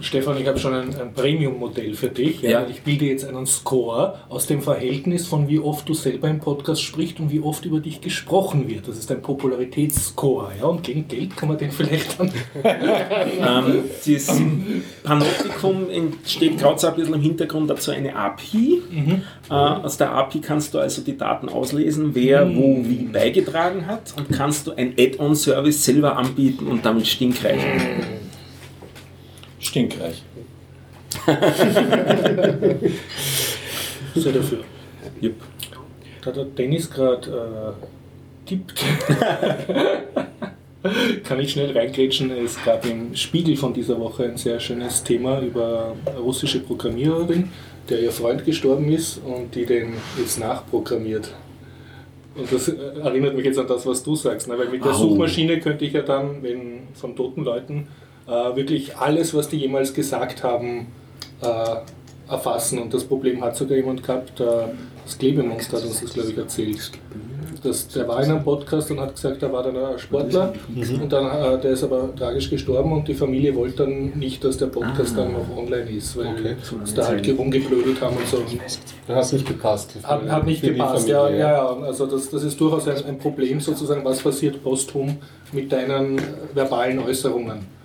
Stefan, ich habe schon ein, ein Premium-Modell für dich. Ja. Ich bilde jetzt einen Score aus dem Verhältnis von wie oft du selber im Podcast sprichst und wie oft über dich gesprochen wird. Das ist ein Popularitätsscore. Ja? Und gegen Geld kann man den vielleicht dann. Ähm, das Panoptikum steht gerade so ein bisschen im Hintergrund dazu eine API. Äh, aus der API kannst du also die Daten auslesen, wer wo wie beigetragen hat und kannst du ein Add-on-Service selber anbieten und damit stinkreich. Stinkreich. Sei dafür. Jupp. Da hat der Dennis gerade äh, tippt. Kann ich schnell reingrätschen? Es gab im Spiegel von dieser Woche ein sehr schönes Thema über eine russische Programmiererin, der ihr Freund gestorben ist und die den jetzt nachprogrammiert. Und das äh, erinnert mich jetzt an das, was du sagst, ne? weil mit der. Suchmaschine könnte ich ja dann, wenn von toten Leuten, äh, wirklich alles, was die jemals gesagt haben, äh, erfassen. Und das Problem hat sogar jemand gehabt, äh, das Klebemonster hat uns das, glaube ich, erzählt. Das, der war in einem Podcast und hat gesagt, er war dann ein Sportler und dann, äh, der ist aber tragisch gestorben und die Familie wollte dann nicht, dass der Podcast dann noch online ist, weil Okay. sie da halt rumgeblödelt haben und so. Dann hat es nicht gepasst. Hat, hat nicht gepasst, ja, ja, ja. Also das, das ist durchaus ein, ein Problem sozusagen, was passiert posthum mit deinen verbalen Äußerungen.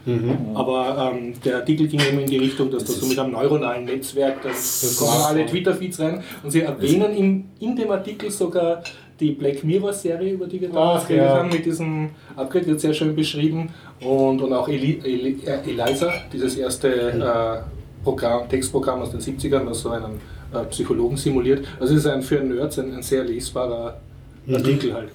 Aber ähm, der Artikel ging eben in die Richtung, dass das so mit einem neuronalen Netzwerk, dann kommen alle Twitter-Feeds rein und sie erwähnen in, in dem Artikel sogar die Black Mirror-Serie, über die wir damals Ach, ja. haben, mit diesem Upgrade wird sehr schön beschrieben und, und auch Eli, Eli, äh, Eliza, dieses erste äh, Programm, Textprogramm aus den 70ern, das so einen äh, Psychologen simuliert. Also es ist ein, für Nerds ein, ein sehr lesbarer Artikel halt.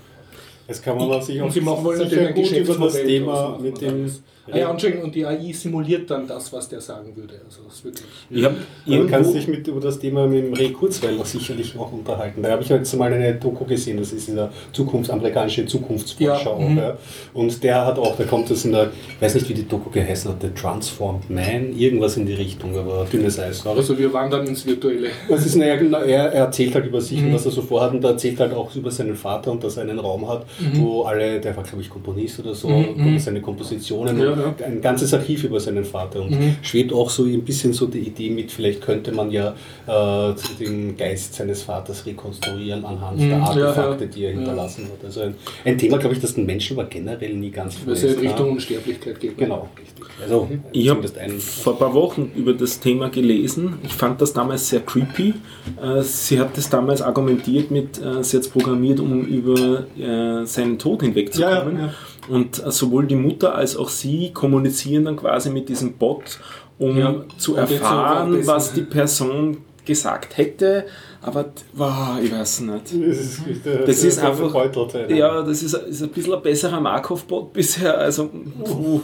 Das kann man sich auch sie machen wollen natürlich gut über das Thema mit dem. Ah ja, und, schön, und die AI simuliert dann das, was der sagen würde. Also das ist wirklich. Ich habe Du kannst dich mit, über das Thema mit dem Ray Kurzweil sicherlich auch unterhalten. Da habe ich jetzt mal eine Doku gesehen, das ist dieser Zukunfts amerikanische Zukunftsforscher. Ja, mhm. ja. Und der hat auch, da kommt das in der, ich weiß nicht, wie die Doku geheißen hat, The Transformed Man, irgendwas in die Richtung, aber dünnes Eis. Das. Also wir wandern ins Virtuelle. Das ist, naja, genau, er, er erzählt halt über sich Mhm. und was er so vorhat und er erzählt halt auch über seinen Vater und dass er einen Raum hat, wo alle, der war glaube ich Komponist oder so, Mhm. und seine Kompositionen, Ja, ja. ein ganzes Archiv über seinen Vater und Mhm. schwebt auch so ein bisschen so die Idee mit, vielleicht könnte man ja äh, den Geist seines Vaters rekonstruieren anhand Mhm, der Artefakte, ja. die er Ja. hinterlassen hat. Also ein, ein Thema, glaube ich, das den Menschen aber generell nie ganz Weil es ja in Richtung kam. Unsterblichkeit geht. Genau, richtig. Also ich habe vor ein paar Wochen über das Thema gelesen. Ich fand das damals sehr creepy. Äh, Sie hat das damals argumentiert mit, äh, sie hat es programmiert, um über äh, seinen Tod hinwegzukommen. Ja, ja, Und äh, sowohl die Mutter als auch sie kommunizieren dann quasi mit diesem Bot, um Ja, zu erfahren, was die Person gesagt hätte. Aber wow, ich weiß nicht. Das ist, Das ist einfach- gebeutelt, ja. Ja, das ist, ist ein bisschen ein besserer Markov-Bot bisher. Also, puh,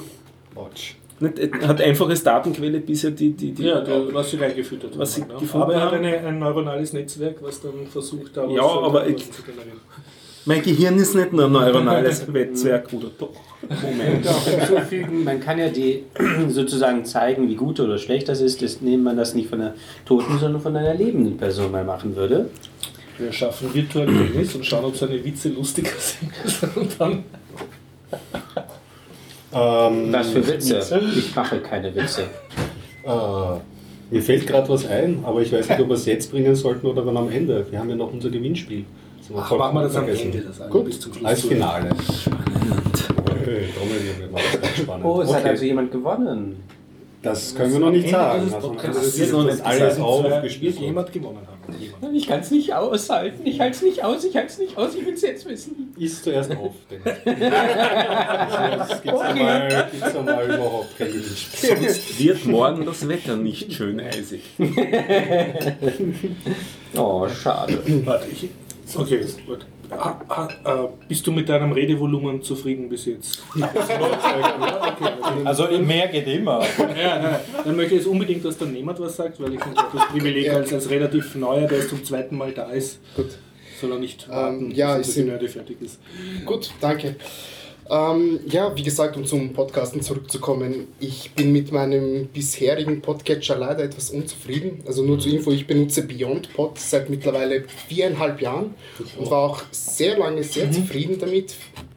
Autsch. nicht, er hat einfaches Datenquelle bisher, die, die, die Ja, der, was sie reingefüttert haben. Was sie ne? gefunden Aber er hat haben. eine, ein neuronales Netzwerk, was dann versucht, da Ja, was aber ich- zu generieren. Mein Gehirn ist nicht nur ein neuronales Netzwerk, oder doch? Moment. man kann ja die sozusagen zeigen, wie gut oder schlecht das ist, indem man das nicht von einer toten, sondern von einer lebenden Person mal machen würde. Wir schaffen virtuell Tennis und schauen, ob seine Witze lustiger sind. Und dann Ähm, Was für Witze? Ich mache keine Witze. Äh, mir fällt gerade was ein, aber ich weiß nicht, ob wir es jetzt bringen sollten oder dann am Ende. Wir haben ja noch unser Gewinnspiel. Das wir Ach, machen wir das am vergessen. Ende, das Gut, bis zum Schluss als. Finale. Spannend. Das. Oh, es hat Okay, also jemand gewonnen. Das können wir noch nicht sagen. Also, das ist noch das nicht alles aufgespielt. wird jemand gewonnen haben. Jemand. Ich kann es nicht aushalten. Ich halte es nicht aus. Ich halte es nicht aus. Ich will es jetzt wissen. Ist zuerst auf. Jetzt gibt es einmal, gibt's einmal überhaupt kein Gewinnspiel. Sonst wird morgen das Wetter nicht schön eisig. Oh, schade. Warte, ich. Okay, gut. Ah, ah, ah, bist du mit deinem Redevolumen zufrieden bis jetzt? Also mehr geht immer. Ja, nein, dann möchte ich jetzt unbedingt, dass dann niemand was sagt, weil ich finde das Privileg als, als relativ neuer, der jetzt zum zweiten Mal da ist, Gut. soll er nicht warten, ja, bis die Nerde fertig ist. Gut, danke. Ähm, ja, wie gesagt, um zum Podcasten zurückzukommen, ich bin mit meinem bisherigen Podcatcher leider etwas unzufrieden. Also nur zur Info, ich benutze Beyond Pod seit mittlerweile viereinhalb Jahren und war auch sehr lange sehr zufrieden damit.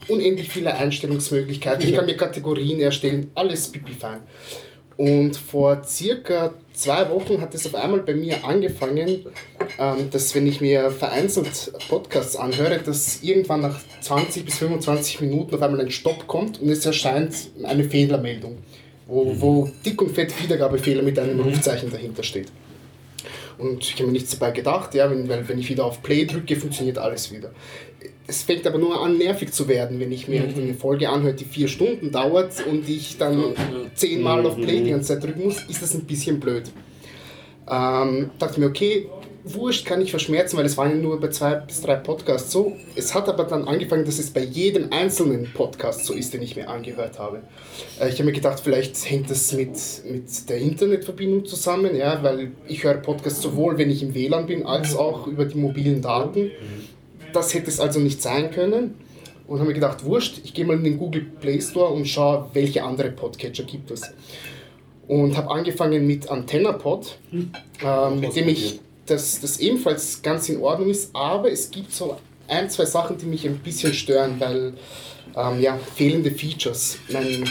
Unendlich viele Einstellungsmöglichkeiten, ich kann mir Kategorien erstellen, alles pipi fein. Und vor circa zwei Wochen hat es auf einmal bei mir angefangen, ähm, dass wenn ich mir vereinzelt Podcasts anhöre, dass irgendwann nach 20 bis 25 Minuten auf einmal ein Stopp kommt und es erscheint eine Fehlermeldung, wo, wo dick und fett Wiedergabefehler mit einem Rufzeichen dahinter steht. Und ich habe mir nichts dabei gedacht, ja, wenn, weil wenn ich wieder auf Play drücke, funktioniert alles wieder. Es fängt aber nur an, nervig zu werden, wenn ich mir eine Folge anhöre, die vier Stunden dauert und ich dann zehnmal auf Play die ganze Zeit drücken muss, ist das ein bisschen blöd. Ähm, dachte mir, okay, wurscht, kann ich verschmerzen, weil es waren ja nur bei zwei bis drei Podcasts so. Es hat aber dann angefangen, dass es bei jedem einzelnen Podcast so ist, den ich mir angehört habe. Äh, ich habe mir gedacht, vielleicht hängt das mit, mit der Internetverbindung zusammen, ja, weil ich höre Podcasts sowohl, wenn ich im WLAN bin, als auch über die mobilen Daten. Das hätte es also nicht sein können. Und habe mir gedacht, wurscht, ich gehe mal in den Google Play Store und schaue, welche andere Podcatcher gibt es. Und habe angefangen mit AntennaPod, ähm, mit dem ich das, das ebenfalls ganz in Ordnung ist, aber es gibt so ein, zwei Sachen, die mich ein bisschen stören, weil ähm, ja, fehlende Features. Mein,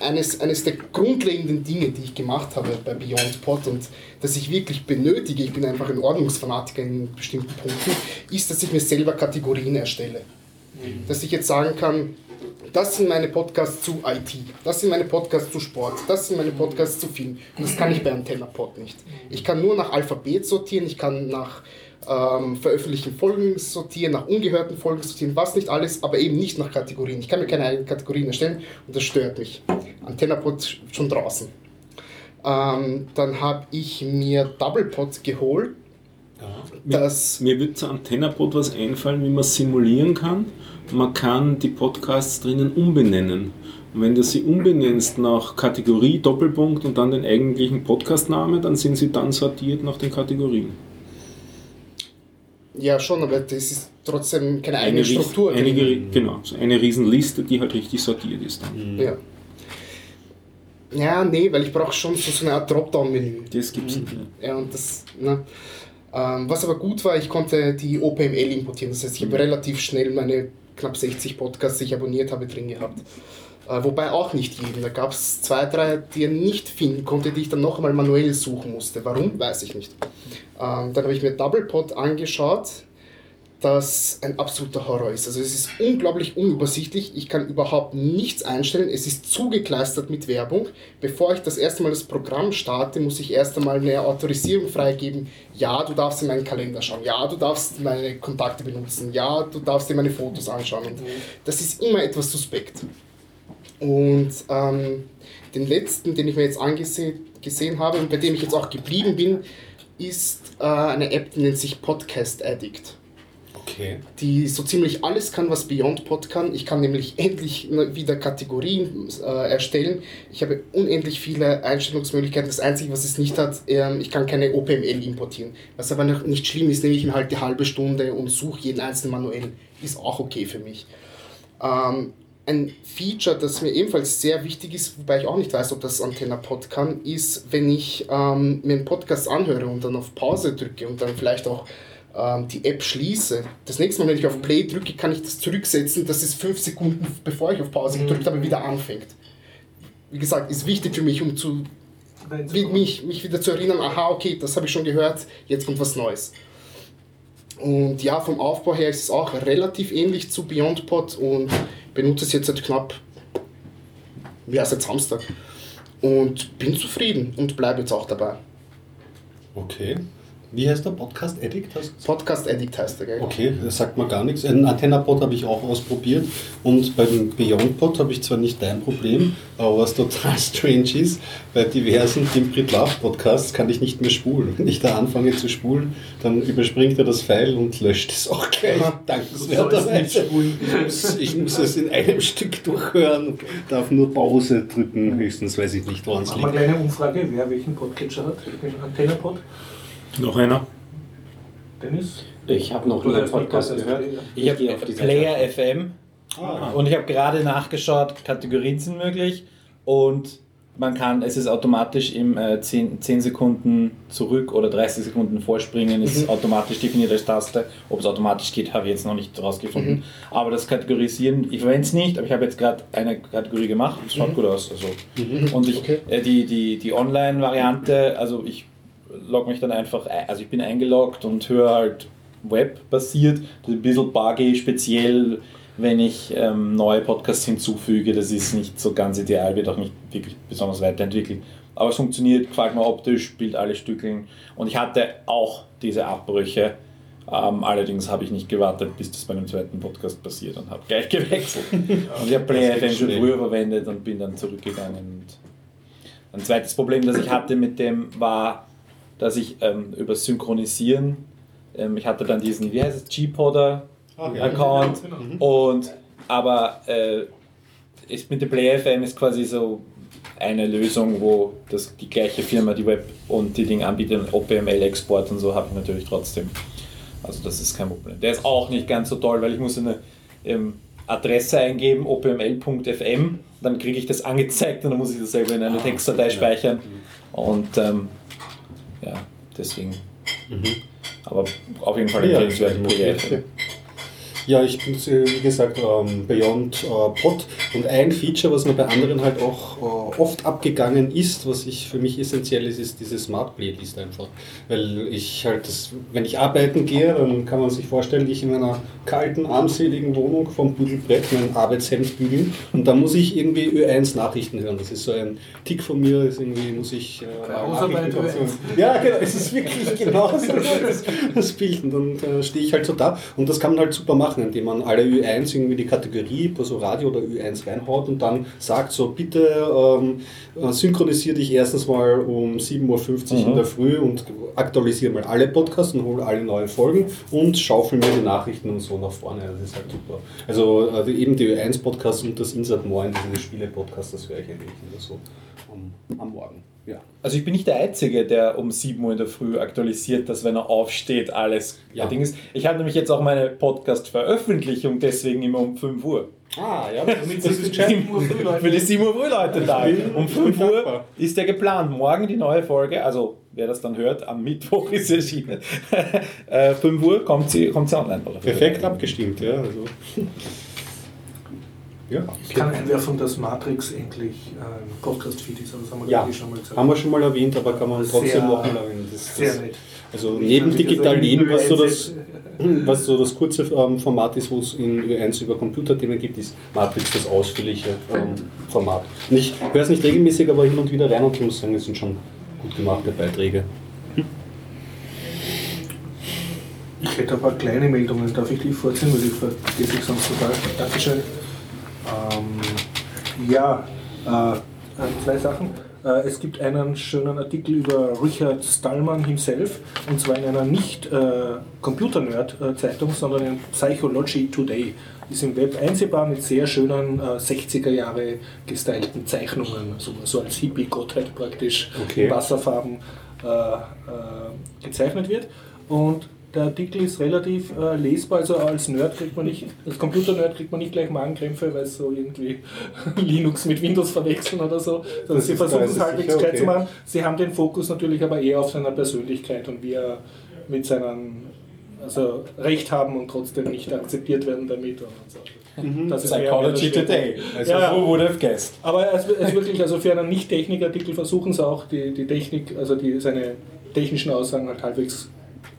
eines, eines der grundlegenden Dinge, die ich gemacht habe bei Beyond Pod und das ich wirklich benötige, ich bin einfach ein Ordnungsfanatiker in bestimmten Punkten, ist, dass ich mir selber Kategorien erstelle. Dass ich jetzt sagen kann, das sind meine Podcasts zu IT, das sind meine Podcasts zu Sport, das sind meine Podcasts zu Film. Und das kann ich bei AntennaPod nicht. Ich kann nur nach Alphabet sortieren, ich kann nach ähm, veröffentlichten Folgen sortieren, nach ungehörten Folgen sortieren, was nicht alles, aber eben nicht nach Kategorien. Ich kann mir keine eigenen Kategorien erstellen und das stört mich. AntennaPod schon draußen. Ähm, dann habe ich mir DoublePod geholt. Das, Mir würde zu AntennaPod was einfallen, wie man simulieren kann. Man kann die Podcasts drinnen umbenennen. Und wenn du sie umbenennst nach Kategorie, Doppelpunkt und dann den eigentlichen Podcastname, dann sind sie dann sortiert nach den Kategorien. ja, schon, aber das ist trotzdem keine eigene Ries- Struktur. Eine, Rie- genau, so eine Riesenliste, die halt richtig sortiert ist dann. ja. ja, nee, weil ich brauche schon so, so eine Art Dropdown-Menü. Das gibt's nicht. Ja, und das, ne. Ähm, was aber gut war, ich konnte die OPML importieren. Das heißt, ich habe relativ schnell meine knapp 60 Podcasts, die ich abonniert habe, drin gehabt. Äh, wobei auch nicht jeden. Da gab es zwei, drei, die er nicht finden konnte, die ich dann noch einmal manuell suchen musste. Warum? Weiß ich nicht. Ähm, dann habe ich mir DoublePod angeschaut, das ein absoluter Horror ist. Also es ist unglaublich unübersichtlich. Ich kann überhaupt nichts einstellen. Es ist zugekleistert mit Werbung. Bevor ich das erste Mal das Programm starte, muss ich erst einmal eine Autorisierung freigeben. Ja, du darfst in meinen Kalender schauen. Ja, du darfst meine Kontakte benutzen. Ja, du darfst dir meine Fotos anschauen. Und das ist immer etwas suspekt. Und ähm, den letzten, den ich mir jetzt angesehen gesehen habe und bei dem ich jetzt auch geblieben bin, ist äh, eine App, die nennt sich Podcast Addict Okay. die so ziemlich alles kann, was Beyond Pod kann. Ich kann nämlich endlich wieder Kategorien äh, erstellen. Ich habe unendlich viele Einstellungsmöglichkeiten. Das Einzige, was es nicht hat, ähm, ich kann keine OPML importieren. Was aber noch nicht schlimm ist, nehme ich mir halt die halbe Stunde und suche jeden einzelnen manuell. Ist auch okay für mich. Ähm, ein Feature, das mir ebenfalls sehr wichtig ist, wobei ich auch nicht weiß, ob das Antenna Pod kann, ist, wenn ich ähm, mir einen Podcast anhöre und dann auf Pause drücke und dann vielleicht auch ähm, die App schließe. Das nächste Mal, wenn ich auf Play drücke, kann ich das zurücksetzen, dass es fünf Sekunden, bevor ich auf Pause gedrückt habe, wieder anfängt. Wie gesagt, ist wichtig für mich, um zu, wie- mich, mich wieder zu erinnern, aha, okay, das habe ich schon gehört, jetzt kommt was Neues. Und ja, vom Aufbau her ist es auch relativ ähnlich zu BeyondPod und benutze es jetzt seit knapp, ja, seit Samstag. Und bin zufrieden und bleibe jetzt auch dabei. Okay. Wie heißt der Podcast Addict? Hast du Podcast Addict heißt der, gell? Okay, das sagt mir gar nichts. Einen AntennaPod habe ich auch ausprobiert und beim BeyondPod habe ich zwar nicht dein Problem, aber was total strange ist, bei diversen Tim Brit Love Podcasts kann ich nicht mehr spulen. Wenn ich da anfange zu spulen, dann überspringt er das Pfeil und löscht es auch gleich. Dankenswerterweise. Ich muss, ich muss es in einem Stück durchhören, darf nur Pause drücken, höchstens weiß ich nicht, woran es Machen wir liegt. eine kleine Umfrage, wer welchen Podcatcher hat. Den Antennapod. Noch einer? Dennis? Ich habe noch nie einen Podcast Podcast gehört. Ich habe gehe auf die Seite. Player FM Ah. und ich habe gerade nachgeschaut, Kategorien sind möglich und man kann, es ist automatisch im äh, 10, 10 Sekunden zurück oder 30 Sekunden vorspringen, ist automatisch definiert als Taste. Ob es automatisch geht, habe ich jetzt noch nicht rausgefunden. Aber das Kategorisieren, ich verwende es nicht, aber ich habe jetzt gerade eine Kategorie gemacht, es schaut gut aus. Also. Und ich, Okay. äh, die, die, die Online-Variante, also ich logge mich dann einfach, ein, also ich bin eingeloggt und höre halt Web-basiert, das ist ein bisschen buggy, speziell wenn ich ähm, neue Podcasts hinzufüge, das ist nicht so ganz ideal, wird auch nicht wirklich besonders weiterentwickelt. Aber es funktioniert, gefällt mir optisch, spielt alle Stückeln und ich hatte auch diese Abbrüche. Ähm, allerdings habe ich nicht gewartet, bis das bei einem zweiten Podcast passiert und habe gleich gewechselt. und ich habe Play Das geht FM schon früher verwendet und bin dann zurückgegangen. Und ein zweites Problem, das ich hatte mit dem, war, dass ich ähm, über Synchronisieren, ähm, ich hatte dann diesen, wie heißt es, G-Podder Ah, ja. Account und aber äh, ist mit dem Play FM ist quasi so eine Lösung, wo das die gleiche Firma die Web und die Dinge anbietet, OPML-Export und so habe ich natürlich trotzdem. Also das ist kein Problem. Der ist auch nicht ganz so toll, weil ich muss eine ähm, Adresse eingeben, opml.fm, dann kriege ich das angezeigt und dann muss ich das selber in eine Ah, Textdatei ja. speichern. Und ähm, ja, deswegen. Aber auf jeden Fall Ja, empfehlenswert. Play FM. Ja, ich bin, äh, wie gesagt, ähm, Beyond äh, Pod. Und ein Feature, was mir bei anderen halt auch äh, oft abgegangen ist, was ich für mich essentiell ist, ist diese Smart Playlist einfach. Weil ich halt, das, wenn ich arbeiten gehe, dann kann man sich vorstellen, ich in meiner kalten, armseligen Wohnung vom Bügelbrett mein Arbeitshemd bügeln und da muss ich irgendwie Ö1 Nachrichten hören. Das ist so ein Tick von mir, ist irgendwie muss ich. Äh, Hausarbeit Nachrichten- Ö1. Ja, genau, es ist wirklich genau so das, das Bild. Und dann äh, stehe ich halt so da und das kann man halt super machen, machen, indem man alle Ü1 irgendwie die Kategorie, also Radio oder Ü1 reinhaut und dann sagt so, bitte ähm, äh, synchronisier dich erstens mal um 7.50 Uhr in der Früh und aktualisiere mal alle Podcasts und hole alle neue Folgen und schaufel mir die Nachrichten und so nach vorne. Das ist halt super. Also äh, eben die Ü1-Podcasts und das Insert Moin, diese Spiele-Podcasts, das höre ich eigentlich immer so am, am Morgen. Ja. Also ich bin nicht der Einzige, der um 7 Uhr in der Früh aktualisiert, dass wenn er aufsteht, alles Ja. Ding ist. Ich habe nämlich jetzt auch meine Podcast-Veröffentlichung deswegen immer um 5 Uhr. Ah, ja, damit das ist gescheit. Für die 7 Uhr früh Leute da. Um 5 bin Uhr ist der geplant. Morgen die neue Folge, also wer das dann hört, am Mittwoch ist sie erschienen. Äh, 5 Uhr kommt sie, kommt sie online. Perfekt abgestimmt, ja. Also. Ja, Ich kann einwerfen, dass Matrix endlich ein Podcast-Feed ist, aber das haben wir ja. schon mal gesagt. haben wir schon mal erwähnt, aber kann man trotzdem Sehr- noch mal erwähnen. Das, Sehr das, nett. also neben Digital Leben, was so das, Ü1 was so das kurze ähm, Format ist, wo es in Ü1 über Computerthemen gibt, ist Matrix das ausführliche ähm, Format. Und ich höre es nicht regelmäßig, aber hin und wieder rein und ich muss sagen, es sind schon gut gemachte Beiträge. Ich hätte ein paar kleine Meldungen, darf ich die vorziehen, weil ich vergesse ich sonst total. Dankeschön. Ähm, ja, äh, äh, zwei Sachen. Äh, es gibt einen schönen Artikel über Richard Stallman himself, und zwar in einer nicht äh, Computer-Nerd-Zeitung, sondern in Psychology Today. Ist im Web einsehbar mit sehr schönen äh, 60er Jahre gestylten Zeichnungen, so, so als Hippie-Gottheit praktisch Okay. in Wasserfarben äh, gezeichnet wird. Und der Artikel ist relativ äh, lesbar, also als Nerd kriegt man nicht, als Computer-Nerd kriegt man nicht gleich Magenkrämpfe, weil es so irgendwie Linux mit Windows verwechseln oder so. Sondern Das sie versuchen es halbwegs okay. zu machen. Sie haben den Fokus natürlich aber eher auf seiner Persönlichkeit und wie er mit seinen, also Recht haben und trotzdem nicht akzeptiert werden damit. Und so. Das ist Psychology Today. Also Ja, ja. who would have guessed? aber es, es wirklich, also für einen Nicht-Technik-Artikel versuchen sie auch die, die Technik, also die, seine technischen Aussagen halt halbwegs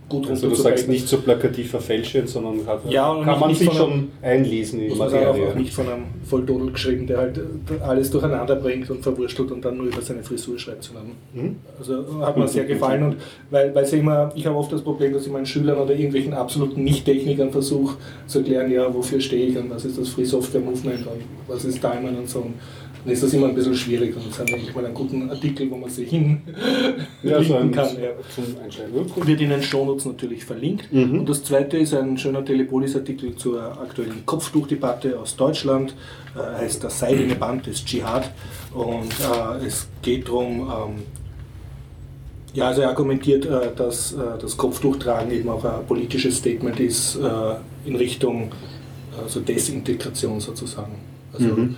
gut Also du sagst nicht so plakativ verfälschend, sondern hat, Ja, kann nicht- man nicht sich schon einem- einlesen in Materie. auch nicht von einem Volldodel geschrieben, der halt äh, alles durcheinander bringt und verwurstelt und dann nur über seine Frisur schreibt, sondern Mhm. also hat mir sehr gefallen und weil, weil sie immer, ich habe oft das Problem, dass ich meinen Schülern oder irgendwelchen absoluten Nicht-Technikern versuche zu erklären, ja, wofür stehe ich und was ist das Free Software Movement und was ist Diamond und so. Und dann ist das immer ein bisschen schwierig und jetzt haben wir endlich mal einen guten Artikel, wo man sich hin Ja, so ein, kann. Ja zum wird in den Shownotes natürlich verlinkt. Mhm. Und das zweite ist ein schöner Telepolis-Artikel zur aktuellen Kopftuchdebatte aus Deutschland. Äh, heißt Das seidene Band des Dschihad. Und äh, es geht darum, ähm, ja, also er argumentiert, äh, dass äh, das Kopftuchtragen eben auch ein politisches Statement ist äh, in Richtung also Desintegration sozusagen. Also Mhm.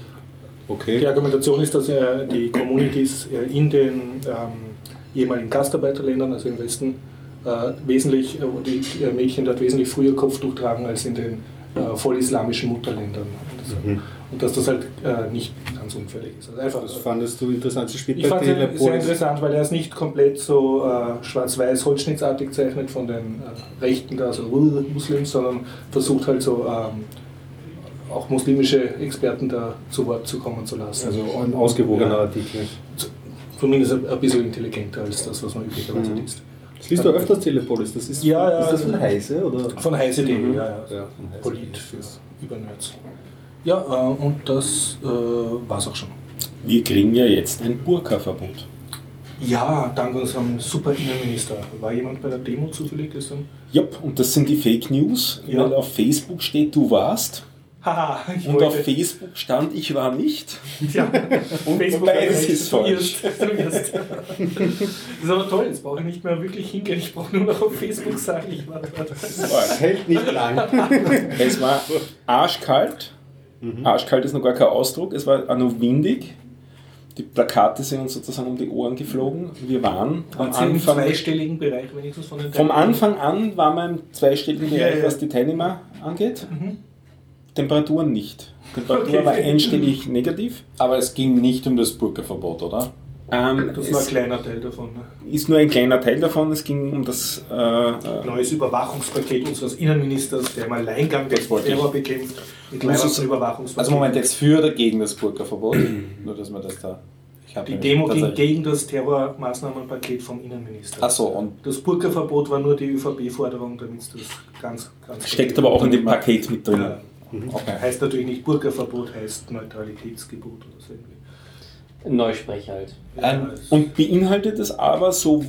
Die Okay. Argumentation ist, dass äh, die Communities äh, in den ähm, ehemaligen Gastarbeiterländern, also im Westen, äh, wesentlich, äh, die äh, Mädchen dort wesentlich früher Kopftuch tragen als in den äh, voll islamischen Mutterländern. Und, das, Mhm. und dass das halt nicht ganz unfällig ist. Also einfach, Das fandest du interessant. Das spielt ich fand es sehr interessant, weil er es nicht komplett so schwarz-weiß holzschnittartig zeichnet von den Rechten, da, also Muslims, sondern versucht halt so ähm, auch muslimische Experten da zu Wort zu kommen zu lassen. Also ein ausgewogener Ja. Artikel. Zumindest ein, ein bisschen intelligenter als das, was man üblicherweise Mhm. liest. Das liest du öfters Telepolis. Das ist, Ja, ja, ist das von Heise? Oder? Von heise.de, Mhm. ja, ja. Ja, Heise. Polit für Übernerds. Ja, äh, und das äh, war's auch schon. Wir kriegen ja jetzt ein Burka-Verbot. Ja, dank unserem super Innenminister. War jemand bei der Demo zufällig gestern? Ja, und das sind die Fake News, Ja. weil auf Facebook steht, du warst. Haha, Und auf Facebook stand, ich war nicht. Ja, und Facebook beides ist falsch. Das ist aber toll, jetzt brauche ich nicht mehr wirklich hingehen, ich brauche nur noch auf Facebook sagen, ich war dort. Das hält nicht lang. Es war arschkalt. Arschkalt ist noch gar kein Ausdruck. Es war auch noch windig. Die Plakate sind uns sozusagen um die Ohren geflogen. Wir waren am Waren Sie im Anfang. zweistelligen Bereich wenigstens von den Vom Teilnehmern? Anfang an war man im zweistelligen Ja, Bereich, ja. was die Teilnehmer angeht. Mhm. Temperaturen nicht. Temperatur Okay. war einstellig negativ. Aber es ging nicht um das Burka-Verbot, oder? Ähm, Das ist nur ein kleiner Teil davon. Ne? ist nur ein kleiner Teil davon. Es ging um das äh, äh, Neues Überwachungspaket unseres Innenministers, der im Alleingang den. Terror bekämpft, mit leibendem Überwachungspaket. Also Moment, jetzt für oder gegen das Burka-Verbot? Nur, dass man das da... Die Demo ging gegen das Terrormaßnahmenpaket vom Innenminister. Ach so, und Das Burka-Verbot war nur die ÖVP-Forderung, damit es das ganz, ganz Steckt aber auch in dem Paket mit drin. Ja. Okay. Heißt natürlich nicht Burka-Verbot, heißt Neutralitätsgebot oder so irgendwie. Neusprech halt. Ein- es- Und beinhaltet es aber so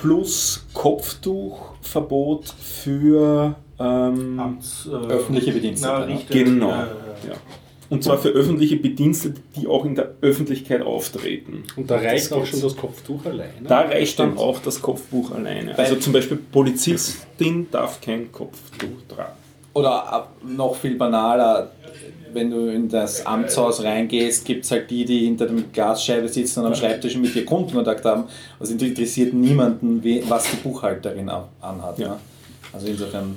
plus Kopftuchverbot für ähm, Amts, äh, Öffentliche Bedienstete, Na? Richter, Genau. ja, ja, ja. Und zwar für öffentliche Bedienstete, die auch in der Öffentlichkeit auftreten. Und da reicht Das auch schon das Kopftuch alleine. Da reicht dann auch das Kopfbuch alleine. Also zum Beispiel Polizistin darf kein Kopftuch tragen. Oder noch viel banaler, wenn du in das Amtshaus reingehst, gibt es halt die, die hinter der Glasscheibe sitzen und am Schreibtisch mit dir Kundenkontakt haben. Also interessiert niemanden, was die Buchhalterin anhat. Ja. Ne? Also insofern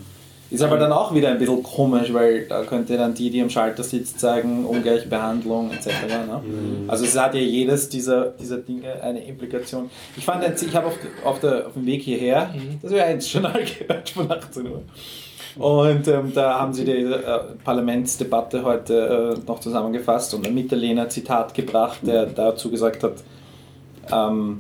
ist aber dann auch wieder ein bisschen komisch, weil da könnte dann die, die am Schalter sitzt, sagen, ungleiche Behandlung etc. Ne? Also es hat ja jedes dieser, dieser Dinge eine Implikation. Ich fand, jetzt- ich habe auf, auf, der- auf dem Weg hierher, das wäre ein Journal gehört von 18 Uhr. Und ähm, da haben sie die äh, Parlamentsdebatte heute äh, noch zusammengefasst und ein Mitterlehner ein Zitat gebracht, der dazu gesagt hat, ähm,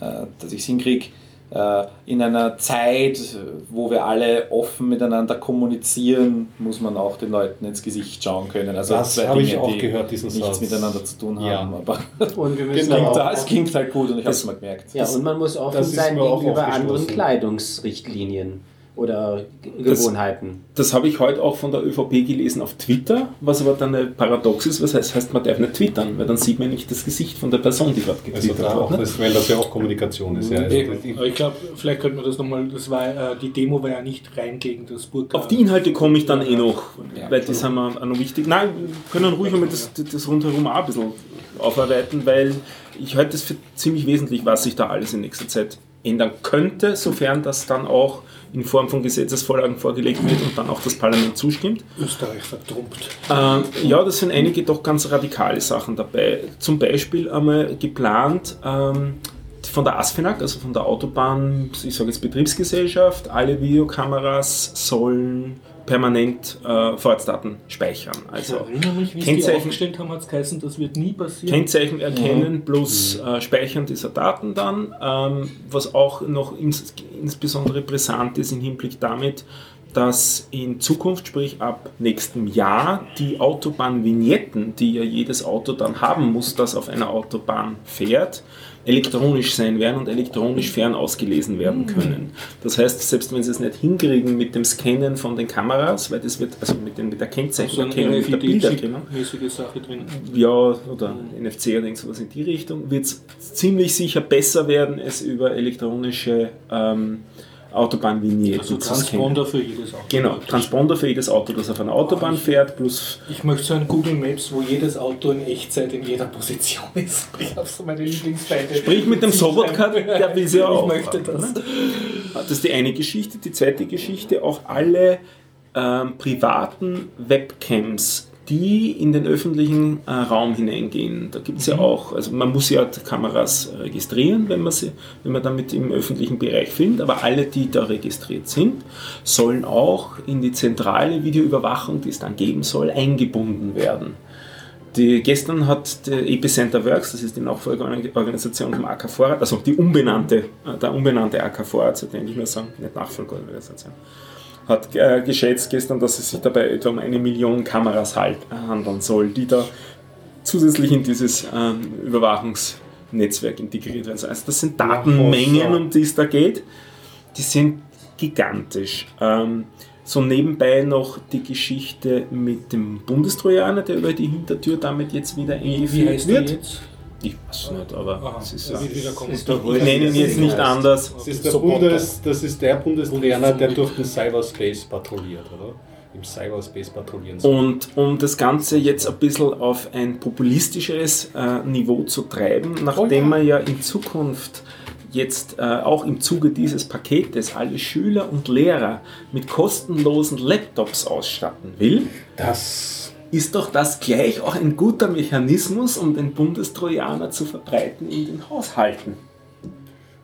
äh, dass ich es hinkriege, äh, in einer Zeit, wo wir alle offen miteinander kommunizieren, muss man auch den Leuten ins Gesicht schauen können. Also Das zwei habe ich Dinge, auch die gehört, diesen nichts Satz. miteinander zu tun Ja. haben. Aber Und wir müssen Genau. aber da, auch, es klingt halt gut und ich habe es mal gemerkt. ja, und man muss offen sein gegenüber anderen. Kleidungsrichtlinien oder Gewohnheiten. Das habe ich heute auch von der ÖVP gelesen auf Twitter, was aber dann ein Paradox ist, was heißt, heißt man darf nicht twittern, weil dann sieht man nicht das Gesicht von der Person, die gerade Also getwittert da auch, hat. Ne? das, weil das ja auch Kommunikation ist. Ja. Also Eben. das- Aber ich glaube, vielleicht könnte man das nochmal, das war, äh, die Demo war ja nicht rein gegen das Burka. Auf die Inhalte komme ich dann eh noch, Ja. weil die sind mir auch noch wichtig. Nein, wir können ruhig einmal das, das rundherum auch ein bisschen aufarbeiten, weil ich halte es für ziemlich wesentlich, was sich da alles in nächster Zeit ändern könnte, sofern das dann auch in Form von Gesetzesvorlagen vorgelegt wird und dann auch das Parlament zustimmt. Österreich vertrumpt. Ähm, ja, das sind einige doch ganz radikale Sachen dabei. Zum Beispiel einmal geplant ähm, von der ASFINAG, also von der Autobahn, ich sage jetzt Betriebsgesellschaft, alle Videokameras sollen permanent äh, Vorratsdaten speichern. Ich Also erinnere mich, wie es die Kennzeichen- aufgestellt haben, hat es geheißen, das wird nie passieren. Kennzeichen erkennen plus äh, Speichern dieser Daten dann, ähm, was auch noch ins, insbesondere brisant ist im Hinblick damit, dass in Zukunft, sprich ab nächstem Jahr, die Autobahnvignetten, die ja jedes Auto dann haben muss, das auf einer Autobahn fährt, elektronisch sein werden und elektronisch fern ausgelesen werden können. Das heißt, selbst wenn sie es nicht hinkriegen mit dem Scannen von den Kameras, weil das wird, also mit, den, mit der Kennzeichenerkennung, mit der Bilderkennung, RFID-mäßige Sache drin. ja, oder NFC oder irgend sowas in die Richtung, wird es ziemlich sicher besser werden, es über elektronische ähm, Autobahnvignetten Also. Transponder für jedes Auto. Genau, Transponder für jedes Auto, das auf einer Autobahn fährt, plus Ich möchte so ein Google Maps, wo jedes Auto in Echtzeit in jeder Position ist. Ich habe so meine Lieblingsseite. Sprich mit dem Sobotka, der will sie ja auch. Ich möchte das. Das ist die eine Geschichte. Die zweite Geschichte, auch alle ähm, privaten Webcams, die in den öffentlichen äh, Raum hineingehen. Da gibt es ja auch, also man muss ja Kameras registrieren, wenn man, sie, wenn man damit im öffentlichen Bereich filmt, aber alle, die da registriert sind, sollen auch in die zentrale Videoüberwachung, die es dann geben soll, eingebunden werden. Die, gestern hat der Epicenter Works, das ist die Nachfolgeorganisation vom AK Vorrat, also die umbenannte, äh, der umbenannte AK Vorrat, sollte ich mehr sagen, nicht Nachfolgeorganisation, hat äh, geschätzt gestern, dass es sich dabei etwa um eine Million Kameras halt, handeln soll, die da zusätzlich in dieses ähm, Überwachungsnetzwerk integriert werden sollen. Also das sind Datenmengen, um die es da geht, die sind gigantisch. Ähm, so nebenbei noch die Geschichte mit dem Bundestrojaner, der über die Hintertür damit jetzt wieder Wie, wie eingeführt wird. Ich weiß nicht, aber Aha, es ist, ja, wieder kommen. ist doch ich wurscht. nenne ihn jetzt nicht anders. Das ist, der. Bundes, das ist der Bundestrainer, der durch den Cyberspace patrouilliert, oder? Im Cyberspace patrouillieren soll. Und um das Ganze jetzt ein bisschen auf ein populistischeres äh, Niveau zu treiben, nachdem man ja in Zukunft jetzt äh, auch im Zuge dieses Paketes alle Schüler und Lehrer mit kostenlosen Laptops ausstatten will, Das ist doch das gleich auch ein guter Mechanismus, um den Bundestrojaner zu verbreiten in den Haushalten.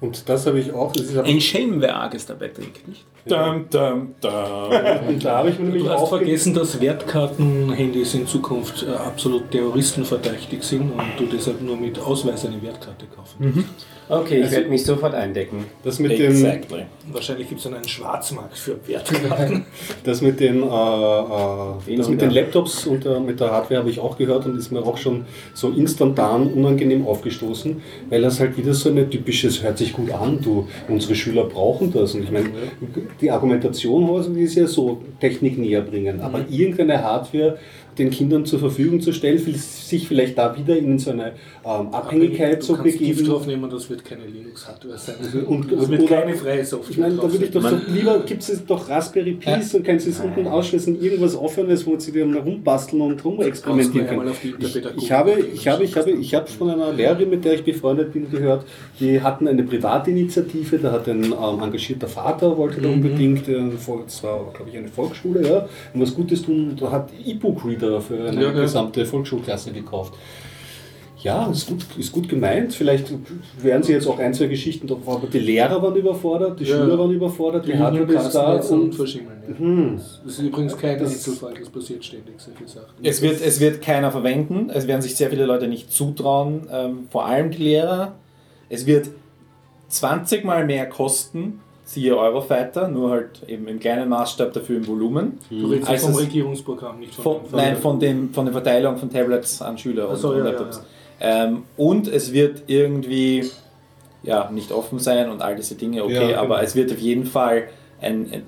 Und das habe ich auch. Ist Ein Schelm, wer Arges dabei trinkt, nicht? Dum, dum, dum. und da habe ich mir nämlich Du hast auch vergessen, dass Wertkartenhandys in Zukunft äh, absolut terroristenverdächtig sind und du deshalb nur mit Ausweis eine Wertkarte kaufen kannst. Okay, ich werde mich sofort eindecken. das mit dem, Exactly. Wahrscheinlich gibt es dann einen Schwarzmarkt für Wertkarten. das mit den, äh, äh, das mit den Laptops und äh, mit der Hardware habe ich auch gehört und ist mir auch schon so instantan unangenehm aufgestoßen, weil das halt wieder so eine typische, hört sich gut an, du, unsere Schüler brauchen das. Und ich meine, die Argumentation die ist ja so Technik näher bringen, aber irgendeine Hardware den Kindern zur Verfügung zu stellen, sich vielleicht da wieder in so eine ähm, Abhängigkeit zu Gift begeben. draufnehmen, das wird keine Linux-Hardware sein. Und- es wird keine freie Software Ich meine, da würde ich doch so, lieber gibt es doch Raspberry Pis und kannst es unten ausschließen, irgendwas Offenes, wo sie dann rumbasteln und rumexperimentieren können. Ich, ich habe, ich habe, ich habe, ich habe von einer Lehrerin, mit der ich befreundet bin, gehört, die hatten eine Privatinitiative, da hat ein ähm, engagierter Vater, wollte Mhm. da unbedingt, äh, es war, glaube ich, eine Volksschule, ja, und was Gutes tun, da hat E-Book-Reader für eine Ja, ja. gesamte Volksschulklasse gekauft. Ja, ist gut, ist gut gemeint. Vielleicht werden sie jetzt auch ein, zwei Geschichten drauf, aber die Lehrer waren überfordert, die Ja. Schüler waren überfordert, die, Die Hardware ist da und und verschimmeln. Ja. Hm. Das ist übrigens kein Das- Einzelfall, das passiert ständig, solche Sachen. Es wird, es wird keiner verwenden, es werden sich sehr viele Leute nicht zutrauen, ähm, vor allem die Lehrer. Es wird 20 mal mehr kosten, siehe Eurofighter, nur halt eben im kleinen Maßstab dafür im Volumen. du redest Also vom Regierungsprogramm, nicht von, Von, von nein, von, dem, von der Verteilung von Tablets an Schüler und, so, und ja, ja, Laptops. Ähm, und es wird irgendwie ja, nicht offen sein und all diese Dinge, okay, Ja, aber genau. es wird auf jeden Fall ein, ein, äh,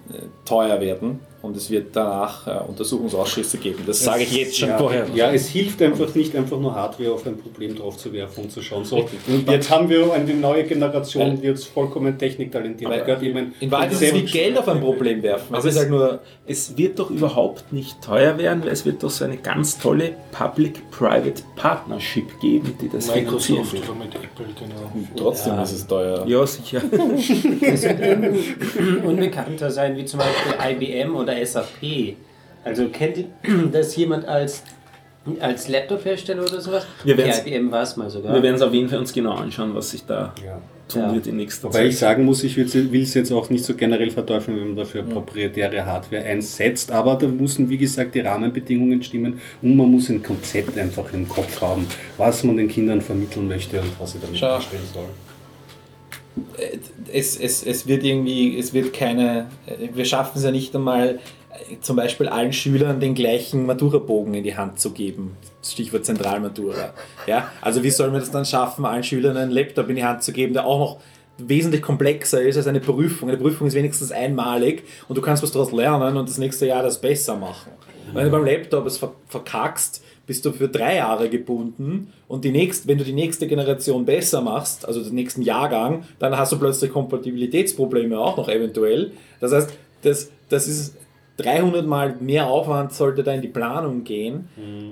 teuer werden und es wird danach äh, Untersuchungsausschüsse geben. Das sage ich jetzt schon ja, vorher. Ja, es hilft einfach nicht, einfach nur Hardware auf ein Problem drauf zu werfen und zu schauen. So, und jetzt haben wir eine neue Generation, die jetzt vollkommen techniktalentiert Weil- gehört. Ich mein, In Wahrheit ist es wie Geld auf ein Problem werfen. Es Aber ist halt nur Es wird doch überhaupt nicht teuer werden, weil es wird doch so eine ganz tolle Public-Private Partnership geben, die das Microsoft oder mit Apple, genau. trotzdem ist es teuer. Ja, sicher. Es wird irgendein unbekannter sein, wie zum Beispiel IBM oder SAP. Also kennt ihr das jemand als, als Laptop-Hersteller oder sowas? Wir werden's- IBM war es mal sogar. Wir werden es auf jeden Fall uns genau anschauen, was sich da Ja. tun Ja. wird in nächster Wobei ich Zeit. sagen muss, ich will es jetzt auch nicht so generell verteufeln, wenn man dafür proprietäre Hardware einsetzt, aber da müssen, wie gesagt, die Rahmenbedingungen stimmen und man muss ein Konzept einfach im Kopf haben, was man den Kindern vermitteln möchte und was sie damit Schau. darstellen soll. Es, es, es wird irgendwie, es wird keine, wir schaffen es ja nicht einmal, äh, zum Beispiel allen Schülern den gleichen Maturabogen in die Hand zu geben. Stichwort Zentralmatura. Ja? Also wie sollen wir das dann schaffen, allen Schülern einen Laptop in die Hand zu geben, der auch noch wesentlich komplexer ist als eine Prüfung. Eine Prüfung ist wenigstens einmalig und du kannst was daraus lernen und das nächste Jahr das besser machen. Wenn du beim Laptop es ver- verkackst, bist du für drei Jahre gebunden und die nächst, wenn du die nächste Generation besser machst, also den nächsten Jahrgang, dann hast du plötzlich Kompatibilitätsprobleme auch noch eventuell. Das heißt, das, das ist 300 Mal mehr Aufwand sollte da in die Planung gehen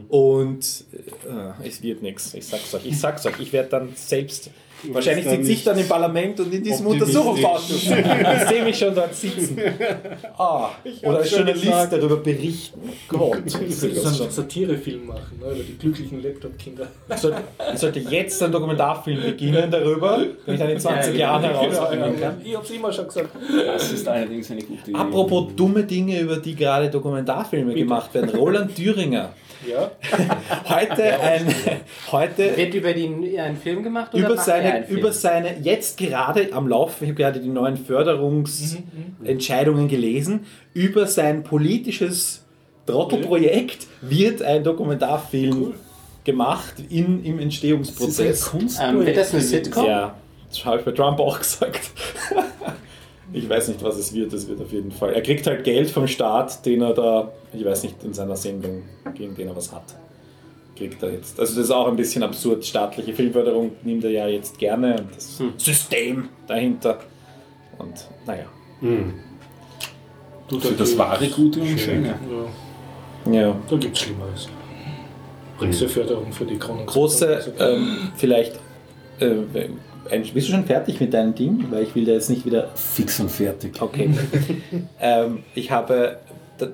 und äh, es wird nichts. Ich sag's euch, ich sag's euch, ich werde dann selbst Wahrscheinlich sitze ich dann im Parlament und in diesem. Untersuchungsausschuss. Ich sehe mich schon dort sitzen. Ah, oder als schon Journalist gesagt. darüber berichten. Gott, Ich würde einen Satirefilm machen, ne, über die glücklichen Laptop-Kinder. Ich sollte, ich sollte jetzt einen Dokumentarfilm beginnen darüber, den ich dann in 20 Jahren herausbringen kann. Ich hab's immer schon gesagt. Das ist allerdings eine gute Idee. Apropos dumme Dinge, über die gerade Dokumentarfilme gemacht werden. Roland Thüringer. Ja, Heute ein, heute Wird über den einen Film gemacht oder über er seine, über seine, jetzt gerade am Laufen, ich habe gerade die neuen Förderungsentscheidungen gelesen, über sein politisches Trottelprojekt wird ein Dokumentarfilm gemacht in, im Entstehungsprozess. ähm, wird das eine Sitcom? Ja, das habe ich bei Trump auch gesagt. ich weiß nicht, was es wird, es wird auf jeden Fall. Er kriegt halt Geld vom Staat, den er da, ich weiß nicht, in seiner Sendung, gegen den er was hat. Kriegt er jetzt. Also das ist auch ein bisschen absurd. Staatliche Filmförderung nimmt er ja jetzt gerne und das System dahinter. Und naja. du, Für das wahre Gute und Schöne. Ja, Ja. da gibt's Schlimmeres. Presseförderung für die Kronen. Große, ähm, vielleicht, äh, bist du schon fertig mit deinem Ding? Weil ich will da jetzt nicht wieder Fix und fertig. Okay. ähm, ich habe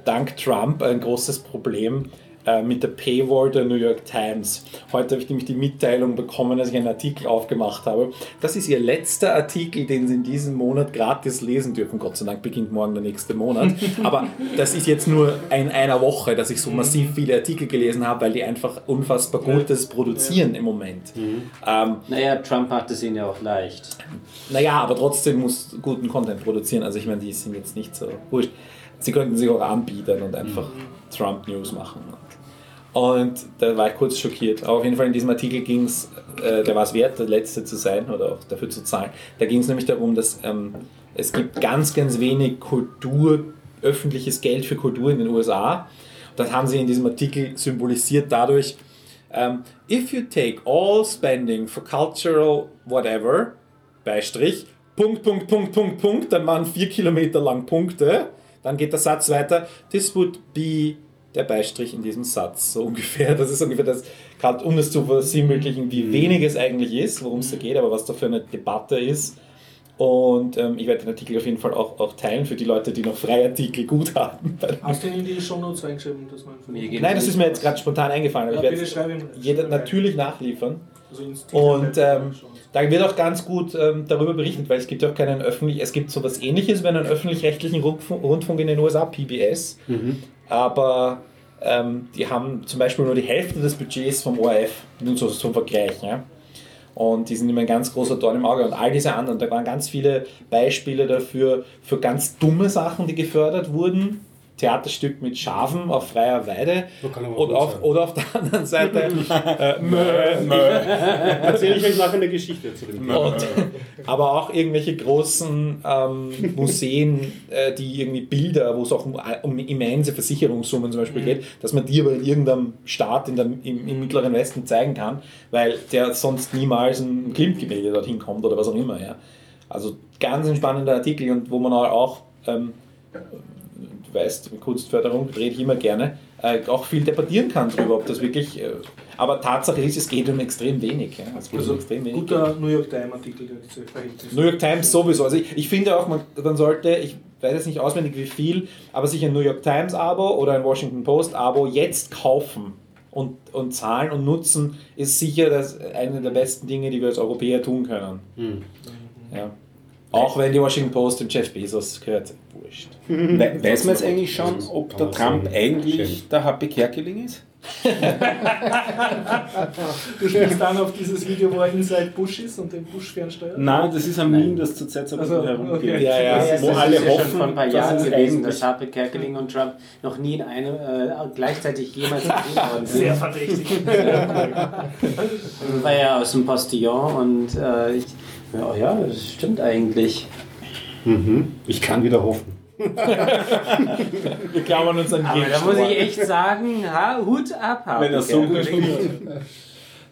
dank Trump ein großes Problem. Äh, mit der Paywall der New York Times. Heute habe ich nämlich die Mitteilung bekommen, dass ich einen Artikel aufgemacht habe. Das ist ihr letzter Artikel, den Sie in diesem Monat gratis lesen dürfen. Gott sei Dank beginnt morgen der nächste Monat. Aber das ist jetzt nur in einer Woche, dass ich so massiv viele Artikel gelesen habe, weil die einfach unfassbar Gutes produzieren im Moment. Ähm, Naja, Trump macht es ihnen ja auch leicht. naja, aber trotzdem muss guten Content produzieren. Also ich meine, die sind jetzt nicht so wurscht. Sie könnten sich auch anbieten und einfach Trump News machen. Und da war ich kurz schockiert. Aber auf jeden Fall in diesem Artikel ging es, äh, der war es wert, der Letzte zu sein oder auch dafür zu zahlen. Da ging es nämlich darum, dass ähm, es gibt ganz, ganz wenig Kultur, öffentliches Geld für Kultur in den USA. Das haben sie in diesem Artikel symbolisiert dadurch, ähm, if you take all spending for cultural whatever, Beistrich, Punkt, Punkt, Punkt, Punkt, Punkt, dann waren vier Kilometer lang Punkte, dann geht der Satz weiter, this would be der Beistrich in diesem Satz, so ungefähr. Das ist ungefähr das, gerade um es zu versinnbildlichen, wie wenig es eigentlich ist, worum es da geht, aber was da für eine Debatte ist. Und ähm, ich werde den Artikel auf jeden Fall auch, auch teilen für die Leute, die noch Freiartikel gut haben. Hast du in die Shownotes reingeschrieben, dass man Mir geht Nein, das ist mir jetzt gerade spontan eingefallen. aber Ja, ich werde jeder natürlich nachliefern. Also ins Und ähm, da wird auch ganz gut ähm, darüber berichtet, weil es gibt ja auch keinen öffentlich, es gibt sowas ähnliches wie einen öffentlich-rechtlichen Rundfunk, Rundfunk in den USA, PBS, aber ähm, die haben zum Beispiel nur die Hälfte des Budgets vom ORF, nur so zum Vergleich. Ja? Und die sind immer ein ganz großer Dorn im Auge. Und all diese anderen, da waren ganz viele Beispiele dafür, für ganz dumme Sachen, die gefördert wurden. Theaterstück mit Schafen auf freier Weide. Und auf, oder auf der anderen Seite äh, mö, mö, Erzähle ich euch nachher eine Geschichte zu dem Thema. und, aber auch irgendwelche großen ähm, Museen, äh, die irgendwie Bilder, wo es auch um, um immense Versicherungssummen zum Beispiel geht, dass man die aber in irgendeinem Staat in der, im, im Mittleren Westen zeigen kann, weil der sonst niemals ein Klimt-Gemälde dorthin kommt oder was auch immer. Ja. Also ganz ein spannender Artikel und wo man auch, ähm, weißt, mit Kunstförderung rede ich immer gerne, äh, auch viel debattieren kann darüber, ob das wirklich. Äh, aber Tatsache ist, es geht um extrem wenig. Ja. Es geht um extrem wenig. Guter New York Times Artikel, der Verhältnisse. New York Times sowieso. Also ich, ich finde auch, man, man sollte, ich weiß jetzt nicht auswendig wie viel, aber sich ein New York Times Abo oder ein Washington Post Abo jetzt kaufen und, und zahlen und nutzen, ist sicher das eine der besten Dinge, die wir als Europäer tun können. Ja. Auch wenn die Washington Post dem Jeff Bezos gehört, wurscht. We weiß man jetzt eigentlich schon, ob der Trump sehen. eigentlich Schön. der HP Kerkeling ist? Du spielst dann auf dieses Video, wo er inside Bush ist und den Bush fernsteuert? Nein, das ist ein Meme, das zurzeit so ein bisschen Also, herumgeht. okay. Ja, ja. Das ist, Wo das alle ist ja schon hoffen, vor ein paar dass Jahren es gewesen, dass Harpe Kerkeling und Trump noch nie in einem äh, gleichzeitig jemals gesehen worden sind. Sehr verdächtig. war ja aus dem Postillon und äh, ich, ja, ja, das stimmt eigentlich. Mhm. Ich kann wieder hoffen. Wir klammern uns an Aber da muss ich echt sagen, ha, Hut ab, Harpe Wenn er so gut.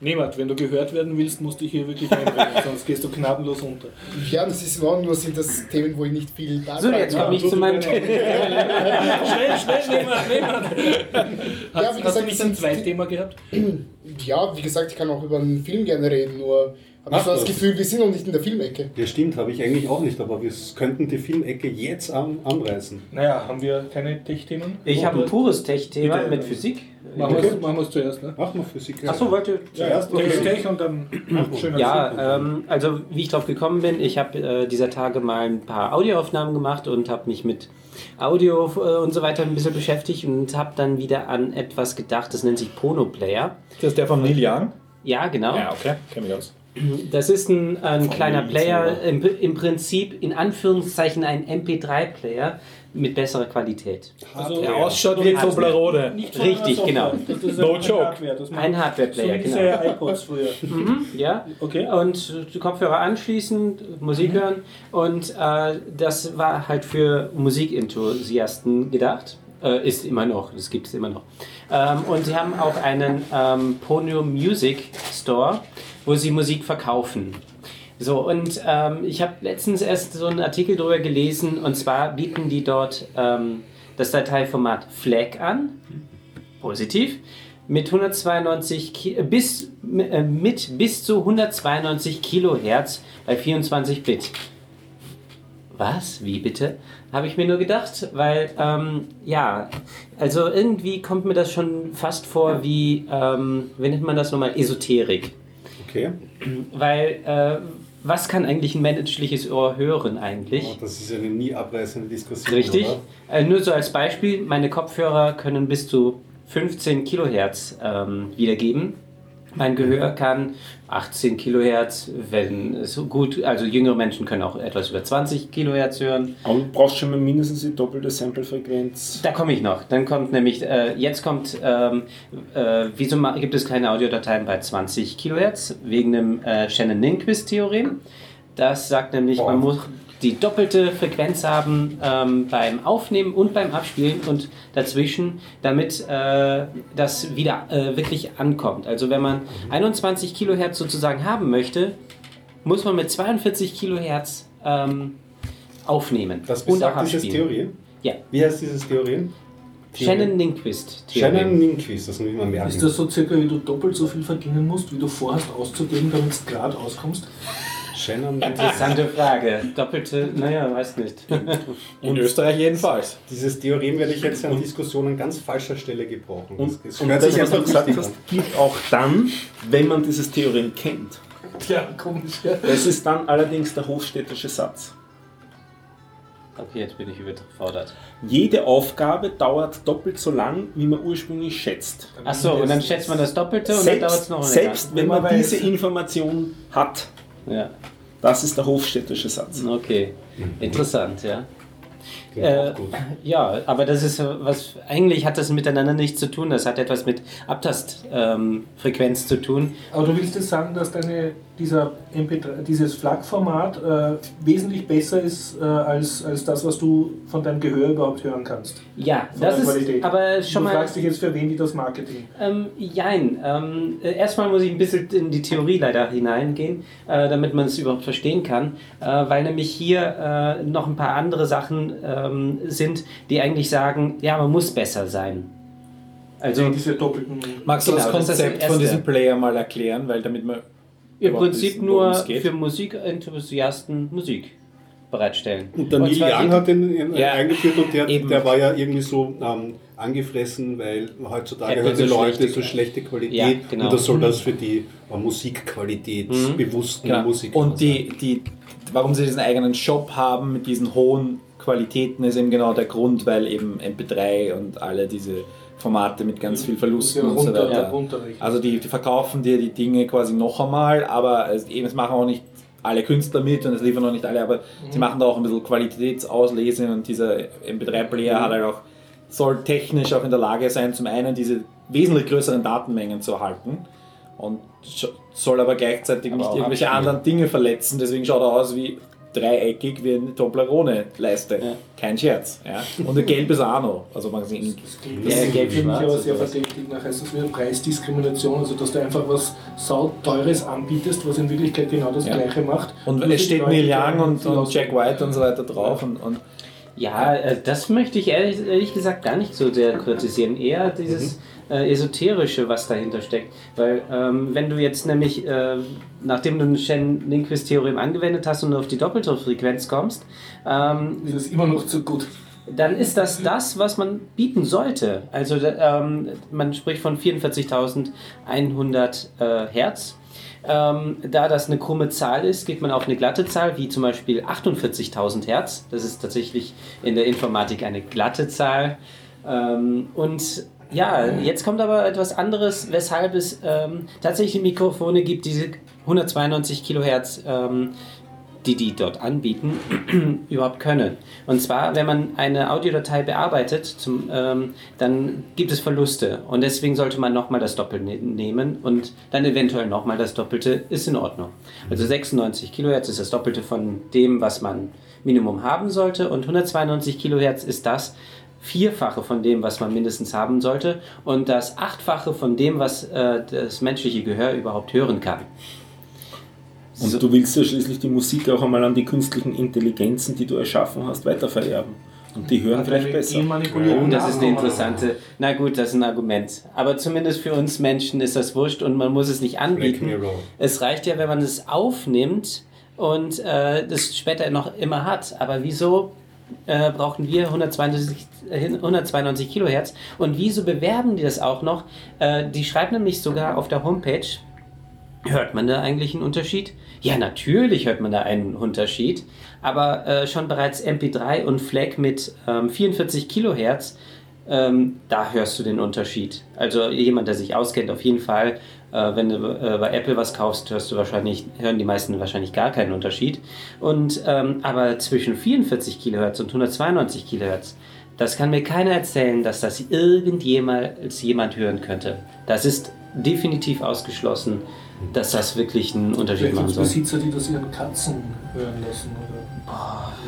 Niemand, wenn du gehört werden willst, musst du dich hier wirklich einbringen, sonst gehst du gnadenlos unter. Ja, das ist in Ordnung, sind das Themen, wo ich nicht viel So, beitragen jetzt komme ich zu meinem schnell, schnell, niemand, niemand. Ja, wie Hast du gesagt, nicht das ein sind- Zweitthema gehabt? Ja, wie gesagt, ich kann auch über einen Film gerne reden, nur habe ich so das. Gefühl, wir sind noch nicht in der Filmecke. Ja, stimmt, habe ich eigentlich auch nicht, aber wir könnten die Filmecke jetzt an, anreißen. Naja, haben wir keine Tech-Themen? Ich habe ein pures Tech-Thema mit Physik. Machen wir es machen zuerst, ne? Mach mal Physik. Achso, wollte Zuerst Okay, okay. Tech und dann schöner Ja, ähm, also wie ich drauf gekommen bin, ich habe äh, dieser Tage mal ein paar Audioaufnahmen gemacht und habe mich mit Audio äh, und so weiter ein bisschen beschäftigt und habe dann wieder an etwas gedacht, das nennt sich Pono Player. Das ist der von Neil Young. Ja, genau. Ja, okay, kenne mich aus. Das ist ein, ein kleiner Player, im, im Prinzip in Anführungszeichen ein MP3-Player mit besserer Qualität. Also, Der ausschaut wie Toblerone. Richtig, genau. No joke. Hardware, Ein Hardware-Player, so genau. iPods früher. Mhm, ja. Okay. Und die Kopfhörer anschließen, Musik hören. Und äh, das war halt für Musikenthusiasten gedacht. Äh, ist immer noch, das gibt es immer noch. Ähm, und sie haben auch einen ähm, Ponyo Music Store, wo sie Musik verkaufen. So, und ähm, ich habe letztens erst so einen Artikel darüber gelesen, und zwar bieten die dort ähm, das Dateiformat FLAC an, positiv, mit 192 Ki äh, bis, äh, mit bis zu 192 Kilohertz bei 24 Bit. Was? Wie bitte? Habe ich mir nur gedacht, weil, ähm, ja, also irgendwie kommt mir das schon fast vor wie, ähm, wie nennt man das nochmal, Esoterik. Okay. Weil, äh, was kann eigentlich ein menschliches Ohr hören eigentlich? Oh, das ist eine nie abreißende Diskussion. Richtig. Äh, nur so als Beispiel, meine Kopfhörer können bis zu 15 Kilohertz ähm, wiedergeben. Mein Gehör kann 18 Kilohertz, wenn es gut, also jüngere Menschen können auch etwas über 20 Kilohertz hören. Aber du brauchst schon mal mindestens die doppelte Sample-Frequenz. Da komme ich noch. Dann kommt nämlich, äh, jetzt kommt, ähm, äh, wieso gibt es keine Audiodateien bei 20 Kilohertz? Wegen dem äh, Shannon-Lindquist-Theorem. Das sagt nämlich, man muss die doppelte Frequenz haben ähm, beim Aufnehmen und beim Abspielen und dazwischen, damit äh, das wieder äh, wirklich ankommt. Also wenn man 21 Kilohertz sozusagen haben möchte, muss man mit 42 Kilohertz ähm, aufnehmen Das und auch besagt dieses. Theorem. Ja. Wie heißt dieses Theorem? Shannon Lindquist. Shannon Lindquist, das muss ich mal merken. Ist das so circa, wie du doppelt so viel verdienen musst, wie du vorhast auszugeben, damit du gerade auskommst? Shannon Interessante Frage. Doppelte, naja, weiß nicht. In Österreich jedenfalls. Dieses Theorem werde ich jetzt an Diskussionen an ganz falscher Stelle gebrauchen. Und, das und das, was du gesagt hast, gilt auch dann, wenn man dieses Theorem kennt. Ja, komisch, ja. Das ist dann allerdings der Hofstädtische Satz. Okay, jetzt bin ich überfordert. Jede Aufgabe dauert doppelt so lang, wie man ursprünglich schätzt. Achso, und dann schätzt man das Doppelte und dann dauert es Selbst, noch länger. selbst wenn man Man diese Information hat, Ja, das ist der Hofstädtische Satz. okay. Interessant, ja. Äh, ja, aber das ist so was, eigentlich hat das miteinander nichts zu tun. Das hat etwas mit Abtastfrequenz ähm, zu tun. Aber du willst jetzt sagen, dass deine, dieser MP3, dieses FLAC-Format äh, wesentlich besser ist äh, als, als das, was du von deinem Gehör überhaupt hören kannst. Ja, Von das ist Qualität. aber schon du mal. fragst dich jetzt, für wen die das Marketing. Ähm, jein. Ähm, äh, erstmal muss ich ein bisschen in die Theorie leider hineingehen, äh, damit man es überhaupt verstehen kann, äh, weil nämlich hier äh, noch ein paar andere Sachen ähm, sind, die eigentlich sagen, ja, man muss besser sein. Also Also diese doppelten. Magst du Genau, das das ist das Konzept von diesem Player mal erklären, weil damit man im Prinzip wissen, nur für Musikenthusiasten Musik bereitstellen. Und der Neil Young hat den in, Ja, eingeführt und der, der war ja irgendwie so ähm, angefressen, weil heutzutage Apple hören die so Leute schlechte- so schlechte Qualität. Ja, genau. und das soll das für die äh, Musikqualitätsbewussten Genau. Musiker Und die, die, warum sie diesen eigenen Shop haben mit diesen hohen Qualitäten ist eben genau der Grund, weil eben MP3 und alle diese Formate mit ganz viel Verlusten Ja, und so runter- weiter. runterrechnen. Also die, die verkaufen dir die Dinge quasi noch einmal, aber es, eben, es machen auch nicht alle Künstler mit und es liefern auch nicht alle, aber sie machen da auch ein bisschen Qualitätsauslese und dieser MP3-Player hat halt auch, soll technisch auch in der Lage sein, zum einen diese wesentlich größeren Datenmengen zu erhalten und soll aber gleichzeitig nicht auch irgendwelche anderen Dinge verletzen, deswegen schaut er aus wie dreieckig wie eine Toblerone-Leiste. Ja. Kein Scherz. Ja? Und der Gelb ist auch noch. Also man sieht, Ja, Das gelb, finde ich schwarz aber sehr verdächtig. Nachher ist das wieder Preisdiskrimination, also dass du einfach was sauteures anbietest, was in Wirklichkeit genau das Ja. gleiche macht. und für es steht Neil Young und, und Jack White und so weiter drauf. Und, und Ja, äh, das möchte ich ehrlich, ehrlich gesagt gar nicht so sehr kritisieren. Eher dieses äh, Esoterische, was dahinter steckt. Weil, ähm, wenn du jetzt nämlich, äh, nachdem du ein Shen-Lindquist-Theorem angewendet hast und auf die doppelte Frequenz kommst, ähm, ist es immer noch zu gut. dann ist das das, was man bieten sollte. Also ähm, man spricht von 44.100 äh, Hertz. Ähm, da das eine krumme Zahl ist, geht man auf eine glatte Zahl, wie zum Beispiel 48.000 Hertz. Das ist tatsächlich in der Informatik eine glatte Zahl. Ähm, und ja, jetzt kommt aber etwas anderes, weshalb es ähm, tatsächlich Mikrofone gibt, diese 192 Kilohertz ähm, die die dort anbieten, überhaupt können. Und zwar, wenn man eine Audiodatei bearbeitet, zum, ähm, dann gibt es Verluste. Und deswegen sollte man nochmal das Doppelte ne- nehmen und dann eventuell nochmal das Doppelte ist in Ordnung. Also 96 Kilohertz ist das Doppelte von dem, was man Minimum haben sollte. Und 192 Kilohertz ist das Vierfache von dem, was man mindestens haben sollte. Und das Achtfache von dem, was äh, das menschliche Gehör überhaupt hören kann. Und du willst ja schließlich die Musik auch einmal an die künstlichen Intelligenzen, die du erschaffen hast, weitervererben. Und die hören vielleicht besser. Oh, das ist eine interessante. Na gut, das ist ein Argument. Aber zumindest für uns Menschen ist das wurscht und man muss es nicht anbieten. Es reicht ja, wenn man es aufnimmt und äh, das später noch immer hat. Aber wieso äh, brauchen wir 192, äh, 192 Kilohertz? Und wieso bewerben die das auch noch? Äh, die schreiben nämlich sogar auf der Homepage, hört man da eigentlich einen Unterschied? Ja, natürlich hört man da einen Unterschied, aber äh, schon bereits MP3 und FLAC mit ähm, 44 Kilohertz ähm, da hörst du den Unterschied. Also jemand, der sich auskennt, auf jeden Fall. Äh, wenn du äh, bei Apple was kaufst, hörst du wahrscheinlich, hören die meisten wahrscheinlich gar keinen Unterschied. Und ähm, aber zwischen 44 Kilohertz und 192 Kilohertz, das kann mir keiner erzählen, dass das irgendjemals jemand hören könnte. Das ist definitiv ausgeschlossen, dass das wirklich einen Unterschied Vielleicht machen soll. Besitzer, die das ihren Katzen hören lassen oder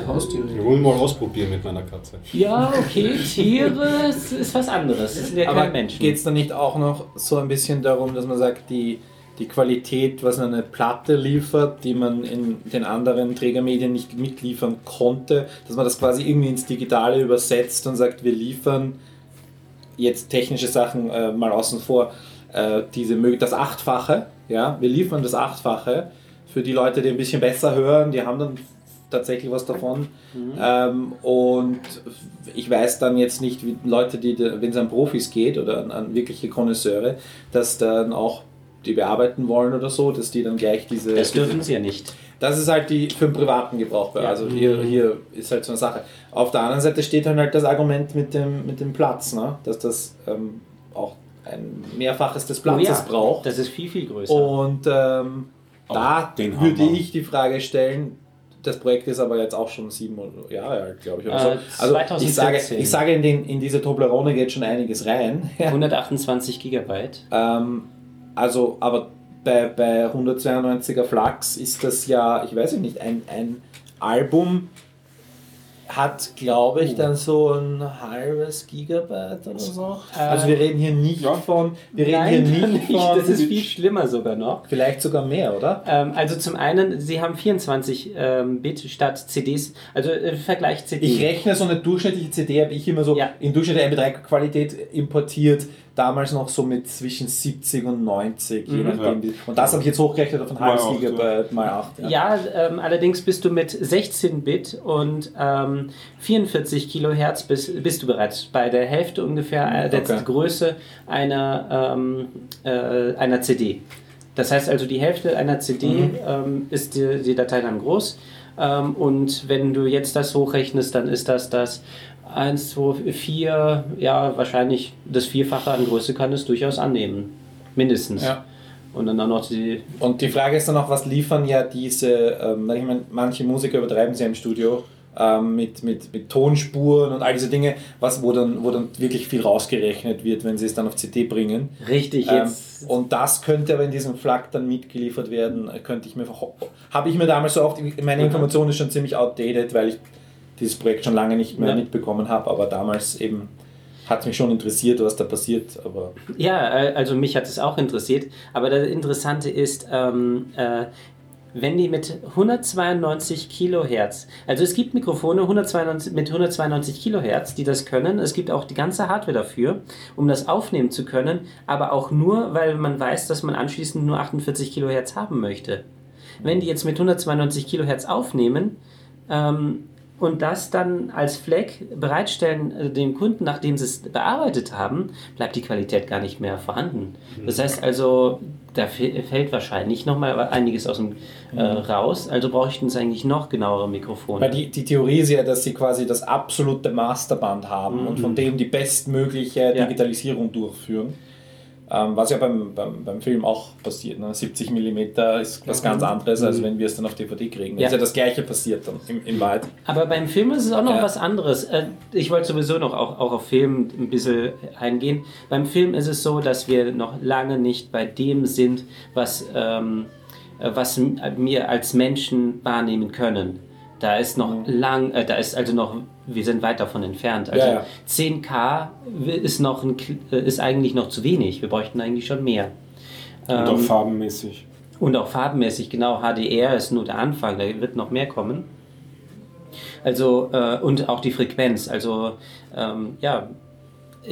Haustiere. Wir wollen mal ausprobieren mit meiner Katze. Ja, okay, Tiere ist, ist was anderes. Das sind ja Aber keine Menschen. geht es da nicht auch noch so ein bisschen darum, dass man sagt, die, die Qualität, was eine Platte liefert, die man in den anderen Trägermedien nicht mitliefern konnte, dass man das quasi irgendwie ins Digitale übersetzt und sagt, wir liefern jetzt technische Sachen äh, mal außen vor, äh, diese, das Achtfache, ja, wir liefern das Achtfache für die Leute, die ein bisschen besser hören, die haben dann tatsächlich was davon. Ähm, und ich weiß dann jetzt nicht, wie Leute, die, wenn es an Profis geht oder an, an wirkliche Konnoisseure, dass dann auch die bearbeiten wollen oder so, dass die dann gleich diese. Das dürfen sie ja nicht. Das ist halt die für den privaten Gebrauch. Ja. Also hier, hier ist halt so eine Sache. Auf der anderen Seite steht dann halt das Argument mit dem, mit dem Platz, ne? dass das ähm, auch ein Mehrfaches des Platzes Oh ja, braucht. Das ist viel, viel größer. Und ähm, da würde ich die Frage stellen, das Projekt ist aber jetzt auch schon sieben Jahre alt, glaube ich. Äh, so. Also ich sage, 2014. ich sage in, den, in diese Toblerone geht schon einiges rein. 128 Gigabyte. ähm, also, aber bei, bei 192er Flux ist das ja, ich weiß nicht, ein, ein Album hat, glaube ich, dann so ein halbes Gigabyte oder so. Also wir reden hier nicht von, wir reden Nein, hier nicht, von, Das ist viel schlimmer sogar noch. vielleicht sogar mehr, oder? Ähm, also zum einen, sie haben 24 ähm, Bit statt CDs. Also äh, Vergleich CD. Ich rechne so eine durchschnittliche CD, habe ich immer so Ja. in durchschnittlicher MP3-Qualität importiert, damals noch so mit zwischen 70 und 90, je Mhm. nachdem. wie- Und das habe ich jetzt hochgerechnet auf ein halbes Gigabyte mal 8. Ja, ähm, allerdings bist du mit 16 Bit und ähm, 44 Kilohertz bist, bist du bereits bei der Hälfte ungefähr äh, der Okay. Größe einer, ähm, äh, einer CD. Das heißt also, die Hälfte einer CD Mhm. ähm, ist die, die Datei dann groß. Ähm, und wenn du jetzt das hochrechnest, dann ist das das 1, 2, 4, ja, wahrscheinlich das Vierfache an Größe kann es durchaus annehmen. Mindestens. Ja. Und dann auch noch die Und die Frage ist dann auch, was liefern ja diese, ähm, ich meine, manche Musiker übertreiben sie ja im Studio ähm, mit, mit, mit Tonspuren und all diese Dinge, was, wo, dann, wo dann wirklich viel rausgerechnet wird, wenn sie es dann auf CD bringen. richtig Ähm, jetzt. und das könnte aber in diesem Flak dann mitgeliefert werden, könnte ich mir, habe ich mir damals so oft, meine. Information ist schon ziemlich outdated, weil ich dieses Projekt schon lange nicht mehr Ja. mitbekommen habe, aber damals eben hat mich schon interessiert, was da passiert, aber Ja, äh, also mich hat es auch interessiert. Aber das Interessante ist, ähm, äh, wenn die mit 192 Kilohertz, also es gibt Mikrofone 192, mit 192 Kilohertz, die das können. Es gibt auch die ganze Hardware dafür, um das aufnehmen zu können, aber auch nur, weil man weiß, dass man anschließend nur 48 Kilohertz haben möchte. Wenn die jetzt mit 192 Kilohertz aufnehmen, ähm, und das dann als Flag bereitstellen äh, dem Kunden, nachdem sie es bearbeitet haben, bleibt die Qualität gar nicht mehr vorhanden. Das heißt also, da fällt wahrscheinlich nochmal einiges aus dem äh, raus, also bräuchten sie eigentlich noch genauere Mikrofone. Weil die, die Theorie ist ja, dass sie quasi das absolute Masterband haben und von dem die bestmögliche Mhm. Ja. Digitalisierung durchführen. Ähm, was ja beim, beim, beim Film auch passiert. Ne? 70 mm ist was ganz anderes, als wenn wir es dann auf DVD kriegen. Mhm. Ja. Ist ja das gleiche passiert dann im, im Wald. Aber beim Film ist es auch noch Ja. was anderes. Äh, Ich wollte sowieso noch auch, auch auf Film ein bisschen eingehen. Beim Film ist es so, dass wir noch lange nicht bei dem sind, was, ähm, äh, was m- wir als Menschen wahrnehmen können. Da ist noch Mhm. lang, äh, da ist also noch, wir sind weit davon entfernt. Also Ja, ja. 10K ist noch ein, äh, ist eigentlich noch zu wenig. Wir bräuchten eigentlich schon mehr. Und Ähm, auch farbenmäßig. und auch farbenmäßig, genau. HDR ist nur der Anfang, da wird noch mehr kommen. Also, äh, und auch die Frequenz. Also, ähm, ja,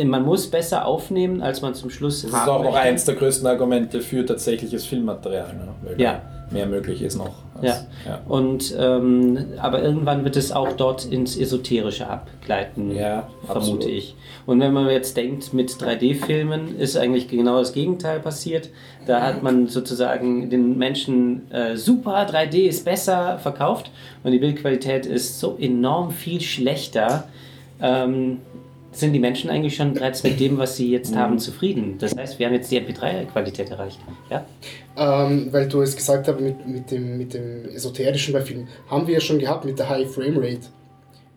man muss besser aufnehmen, als man zum Schluss Das ist auch noch eins der größten Argumente für tatsächliches Filmmaterial, ne? weil Ja. mehr möglich ist noch. Ja. ja. Und ähm, aber irgendwann wird es auch dort ins Esoterische abgleiten, Ja, vermute absolut. ich. Und wenn man jetzt denkt, mit 3D-Filmen ist eigentlich genau das Gegenteil passiert. Da hat man sozusagen den Menschen äh, super 3D ist besser verkauft und die Bildqualität ist so enorm viel schlechter. Ähm, sind die Menschen eigentlich schon bereits mit dem, was sie jetzt haben, zufrieden? Das heißt, wir haben jetzt die MP3-Qualität erreicht. Ja? Ähm, weil du es gesagt hast mit, mit, dem, mit dem Esoterischen bei Filmen, haben wir ja schon gehabt mit der High Frame Rate.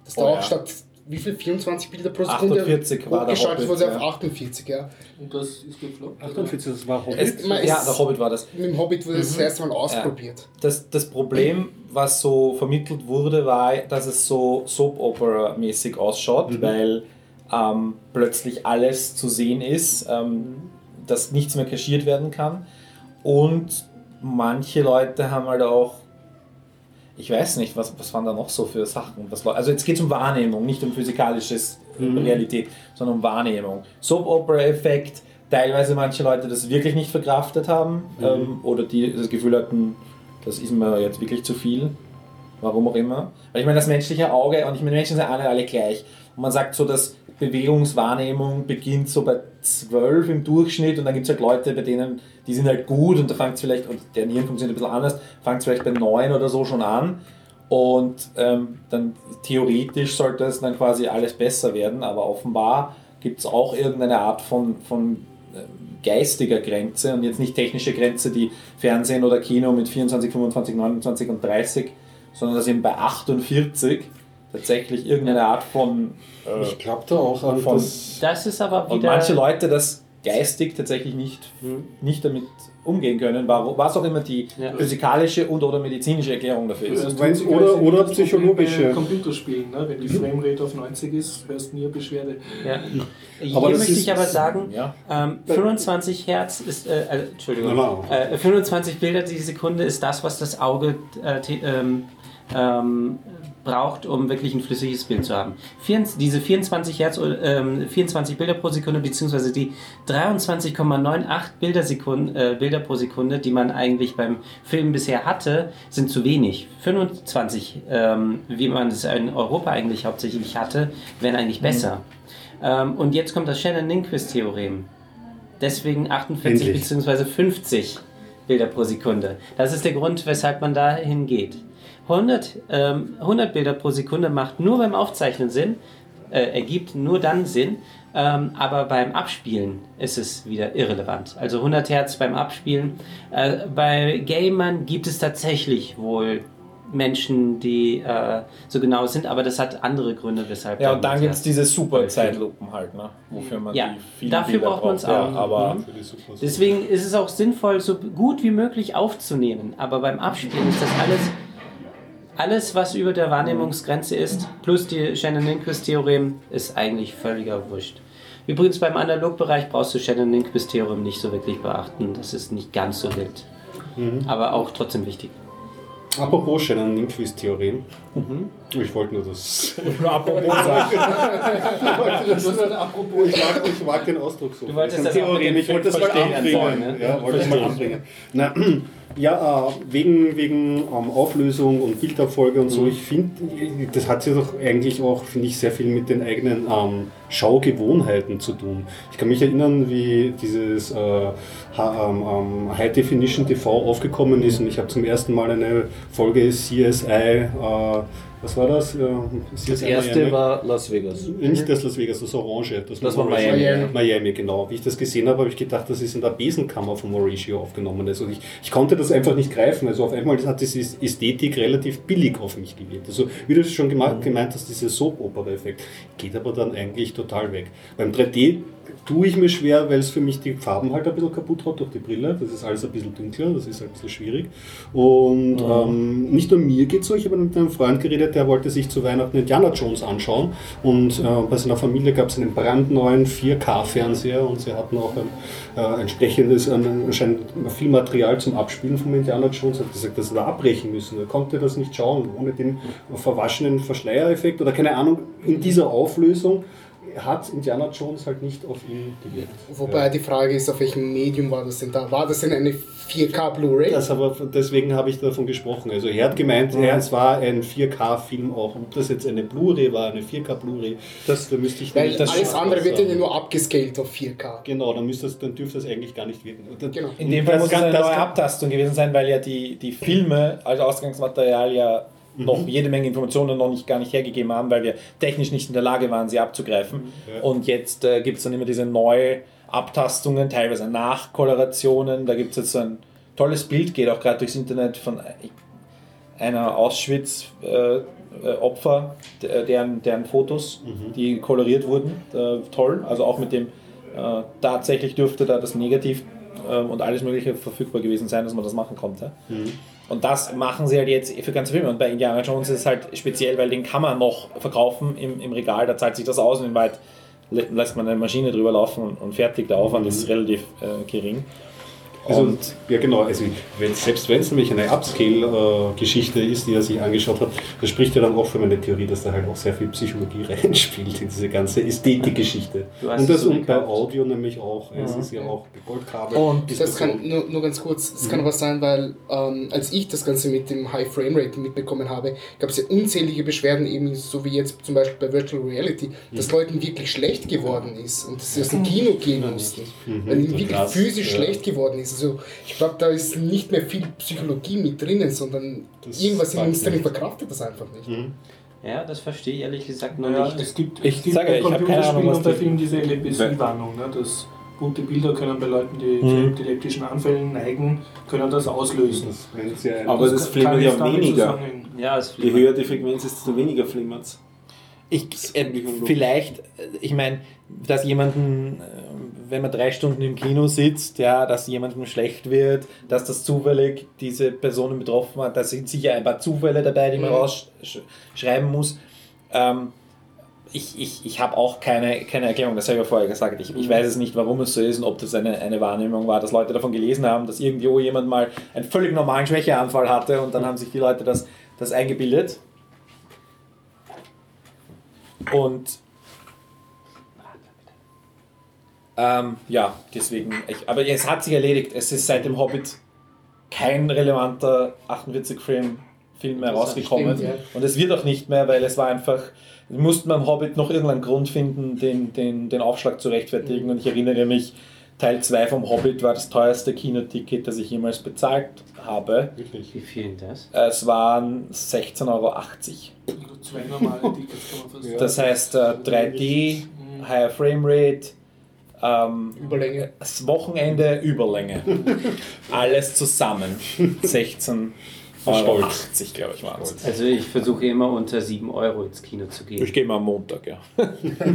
Dass da Oh auch ja. statt wie viel 24 Bilder pro Sekunde 48 war der hochgeschaltet Hobbit, wurde ja. auf 48, ja. Und das ist gefloppt. 48, das war Hobbit. Es, Man ja, der Hobbit war das. Mit dem Hobbit wurde Mhm. das erste Mal ausprobiert. Das, das Problem, was so vermittelt wurde, war, dass es so Soap-Opera-mäßig ausschaut, weil ähm, plötzlich alles zu sehen ist, ähm, dass nichts mehr kaschiert werden kann. Und manche Leute haben halt auch, ich weiß nicht, was, was waren da noch so für Sachen? Was, also jetzt geht es um Wahrnehmung, nicht um physikalisches Realität, sondern um Wahrnehmung. Soap-Opera-Effekt, teilweise manche Leute das wirklich nicht verkraftet haben ähm, oder die das Gefühl hatten, das ist mir jetzt wirklich zu viel. Warum auch immer. Weil ich meine, das menschliche Auge, und ich meine, Menschen sind alle, alle gleich. Und man sagt so, dass Bewegungswahrnehmung beginnt so bei 12 im Durchschnitt und dann gibt es halt Leute, bei denen, die sind halt gut und da fängt es vielleicht, und deren Hirn funktioniert ein bisschen anders, fängt es vielleicht bei 9 oder so schon an. Und ähm, dann theoretisch sollte es dann quasi alles besser werden, aber offenbar gibt es auch irgendeine Art von, von ähm, geistiger Grenze und jetzt nicht technische Grenze, die Fernsehen oder Kino mit 24, 25, 29 und 30, sondern dass eben bei 48 tatsächlich irgendeine Art von. Äh, Ich glaube da auch an Von- das. Das ist aber und wieder. manche Leute das geistig tatsächlich nicht, nicht damit umgehen können, wa- was auch immer die Ja. physikalische und oder medizinische Erklärung dafür ist. Weil- tut sich oder- also oder psychologische. Computerspielen, ne? wenn die Framerate auf 90 ist, hörst du nie eine Beschwerde. Ja. Hier Aber möchte ist- ich aber sagen, Ja. ähm, 25 Hertz ist, äh, äh, Entschuldigung, äh, 25 Bilder die Sekunde ist das, was das Auge äh, ähm, ähm, braucht, um wirklich ein flüssiges Bild zu haben. 24, diese 24 Hertz, ähm, 24 Bilder pro Sekunde, beziehungsweise die 23,98 Bilder, äh, Bilder pro Sekunde, die man eigentlich beim Film bisher hatte, sind zu wenig. 25, ähm, wie man es in Europa eigentlich hauptsächlich hatte, wären eigentlich besser. Ähm, und jetzt kommt das Shannon-Lindquist-Theorem. Deswegen 48 Endlich. bzw. 50 Bilder pro Sekunde. Das ist der Grund, weshalb man dahin geht. 100, ähm, 100 Bilder pro Sekunde macht nur beim Aufzeichnen Sinn, äh, ergibt nur dann Sinn, ähm, aber beim Abspielen ist es wieder irrelevant. Also 100 Hertz beim Abspielen. Äh, bei Gamern gibt es tatsächlich wohl Menschen, die äh, so genau sind, aber das hat andere Gründe, weshalb. Ja, und dann 100 gibt es diese super Zeitlupen halt, ne? wofür man Ja, die vielen dafür Bilder braucht man's Ja, auch. aber Mhm. Deswegen ist es auch sinnvoll, so gut wie möglich aufzunehmen. Aber beim Abspielen ist das alles, alles was über der Wahrnehmungsgrenze ist, plus die Shannon-Lindquist-Theorem, ist eigentlich völliger Wurscht. Übrigens beim Analogbereich brauchst du Shannon-Lindquist-Theorem nicht so wirklich beachten. Das ist nicht ganz so wild. Aber auch trotzdem wichtig. Apropos Shannon Ich wollte nur das. apropos sagen, Apropos, ich mag, ich mag den Ausdruck so. Du wolltest Das das mit ich wollte das mal anbringen. anfangen, ne? Ja, wollte ich mal anbringen. Na, ja, äh, wegen, wegen ähm, Auflösung und Bildabfolge und so, ich finde, das hat ja doch eigentlich auch, finde ich, sehr viel mit den eigenen ähm, Schaugewohnheiten zu tun. Ich kann mich erinnern, wie dieses äh, ähm, ähm, High Definition TV aufgekommen ist und ich habe zum ersten Mal eine Folge CSI, äh, was war das? Äh, CSI Das erste Miami. war Las Vegas. Nicht das Las Vegas, das Orange. Das, Das war. Miami. Miami, genau. Wie ich das gesehen habe, habe ich gedacht, das ist in der Besenkammer von Mauricio aufgenommen. Also ich, ich konnte das einfach nicht greifen. Also auf einmal hat diese Ästhetik relativ billig auf mich gewirkt. Also wie du es schon gema- gemeint hast, dieser Soap-Opera-Effekt geht aber dann eigentlich total weg. Beim 3D tue ich mir schwer, weil es für mich die Farben halt ein bisschen kaputt hat durch die Brille. Das ist alles ein bisschen dunkler, das ist halt ein bisschen schwierig. Und ähm, nicht nur mir geht es so, ich habe mit einem Freund geredet, der wollte sich zu Weihnachten Indiana Jones anschauen. Und äh, bei seiner Familie gab es einen brandneuen 4K-Fernseher und sie hatten auch ein äh, entsprechendes, ein, anscheinend viel Material zum Abspielen von Indiana Jones. Er hat gesagt, dass sie da abbrechen müssen. Er konnte das nicht schauen, ohne den verwaschenen Verschleiereffekt oder keine Ahnung, in dieser Auflösung hat Indiana Jones halt nicht auf ihn gewirkt. Wobei die Frage ist, auf welchem Medium war das denn da? War das denn eine 4K Blu-ray? Das aber, deswegen habe ich davon gesprochen. Also er hat gemeint, er, es war ein 4K-Film auch. Ob das jetzt eine Blu-ray war, eine 4K-Blu-ray, das da müsste ich Weil nicht alles andere wird ja nur abgescaled auf 4K. Genau, dann, müsste das, dann dürfte das eigentlich gar nicht wirken. Und dann- Genau. In dem Fall muss es eine das neue Abtastung gewesen sein, weil ja die, die Filme als Ausgangsmaterial ja noch jede Menge Informationen noch nicht gar nicht hergegeben haben, weil wir technisch nicht in der Lage waren, sie abzugreifen. Ja. Und jetzt äh, gibt es dann immer diese neue Abtastungen, teilweise Nachkolorationen. Da gibt es jetzt so ein tolles Bild, geht auch gerade durchs Internet von einer Auschwitz-Opfer, deren, deren Fotos, die koloriert wurden. Äh, toll, also auch mit dem, äh, tatsächlich dürfte da das Negativ äh, und alles Mögliche verfügbar gewesen sein, dass man das machen konnte. Und das machen sie halt jetzt für ganze Filme. Und bei Indiana Jones ist es halt speziell, weil den kann man noch verkaufen im, im Regal, da zahlt sich das aus und in Weit lä- lässt man eine Maschine drüber laufen und, und fertig. Der Aufwand ist relativ äh, gering. Also, Und ja genau, also wenn, selbst wenn es nämlich eine Upscale-Geschichte ist, die er sich angeschaut hat, das spricht ja dann auch für meine Theorie, dass da halt auch sehr viel Psychologie reinspielt in diese ganze Ästhetikgeschichte. Und das es so und bei. Audio nämlich auch. Es ist ja auch Goldkabel. Und Das kann nur, nur ganz kurz, das kann aber sein, weil ähm, als ich das Ganze mit dem High Frame Rate mitbekommen habe, gab es ja unzählige Beschwerden, eben so wie jetzt zum Beispiel bei Virtual Reality, dass Leuten wirklich schlecht geworden ist und dass sie aus dem Kino gehen mussten, weil ihnen wirklich physisch ja. schlecht geworden ist. Also ich glaube, da ist nicht mehr viel Psychologie mit drinnen, sondern Das irgendwas in uns drin verkraftet das einfach nicht. Ja, das verstehe ich ehrlich gesagt noch Naja, nicht. es gibt, Ich es gibt sage, bei Computerspielen und bei Filmen diese Epilepsie-Warnung, ne, dass bunte Bilder können bei Leuten, die Mhm. zu epileptischen Anfällen neigen, können das auslösen. Das, ja Aber das kann flimmert ja weniger. Ja, es Je höher die Frequenz ist, desto weniger flimmert es. Ich, äh, vielleicht, äh, ich meine, dass jemanden, äh, wenn man drei Stunden im Kino sitzt, ja, dass jemandem schlecht wird, dass das zufällig diese Personen betroffen hat, da sind sicher ein paar Zufälle dabei, die man Mhm. rausschreiben muss. Ähm, ich ich, ich habe auch keine, keine Erklärung, das habe ich ja vorher gesagt. Ich, ich weiß es nicht, warum es so ist und ob das eine, eine Wahrnehmung war, dass Leute davon gelesen haben, dass irgendwo jemand mal einen völlig normalen Schwächeanfall hatte und dann haben sich die Leute das, das eingebildet. Und ähm, ja, deswegen, ich, aber es hat sich erledigt. Es ist seit dem Hobbit kein relevanter 48-Frame-Film mehr Das rausgekommen. stimmt, ja. Und es wird auch nicht mehr, weil es war einfach, wir mussten beim Hobbit noch irgendeinen Grund finden, den, den, den Aufschlag zu rechtfertigen. Und ich erinnere mich, Teil 2 vom Hobbit war das teuerste Kinoticket, das ich jemals bezahlt habe. Wirklich. Wie viel denn das? Es waren 16,80 Euro. Zwei normale Tickets kann man fast Ja. Das heißt äh, 3D, Higher Frame Rate, ähm, Überlänge. das Wochenende Überlänge. Alles zusammen. 16 Euro, Stolz. 80, glaube ich, waren es. Also ich versuche immer unter 7 Euro ins Kino zu gehen. Ich gehe mal am Montag, ja.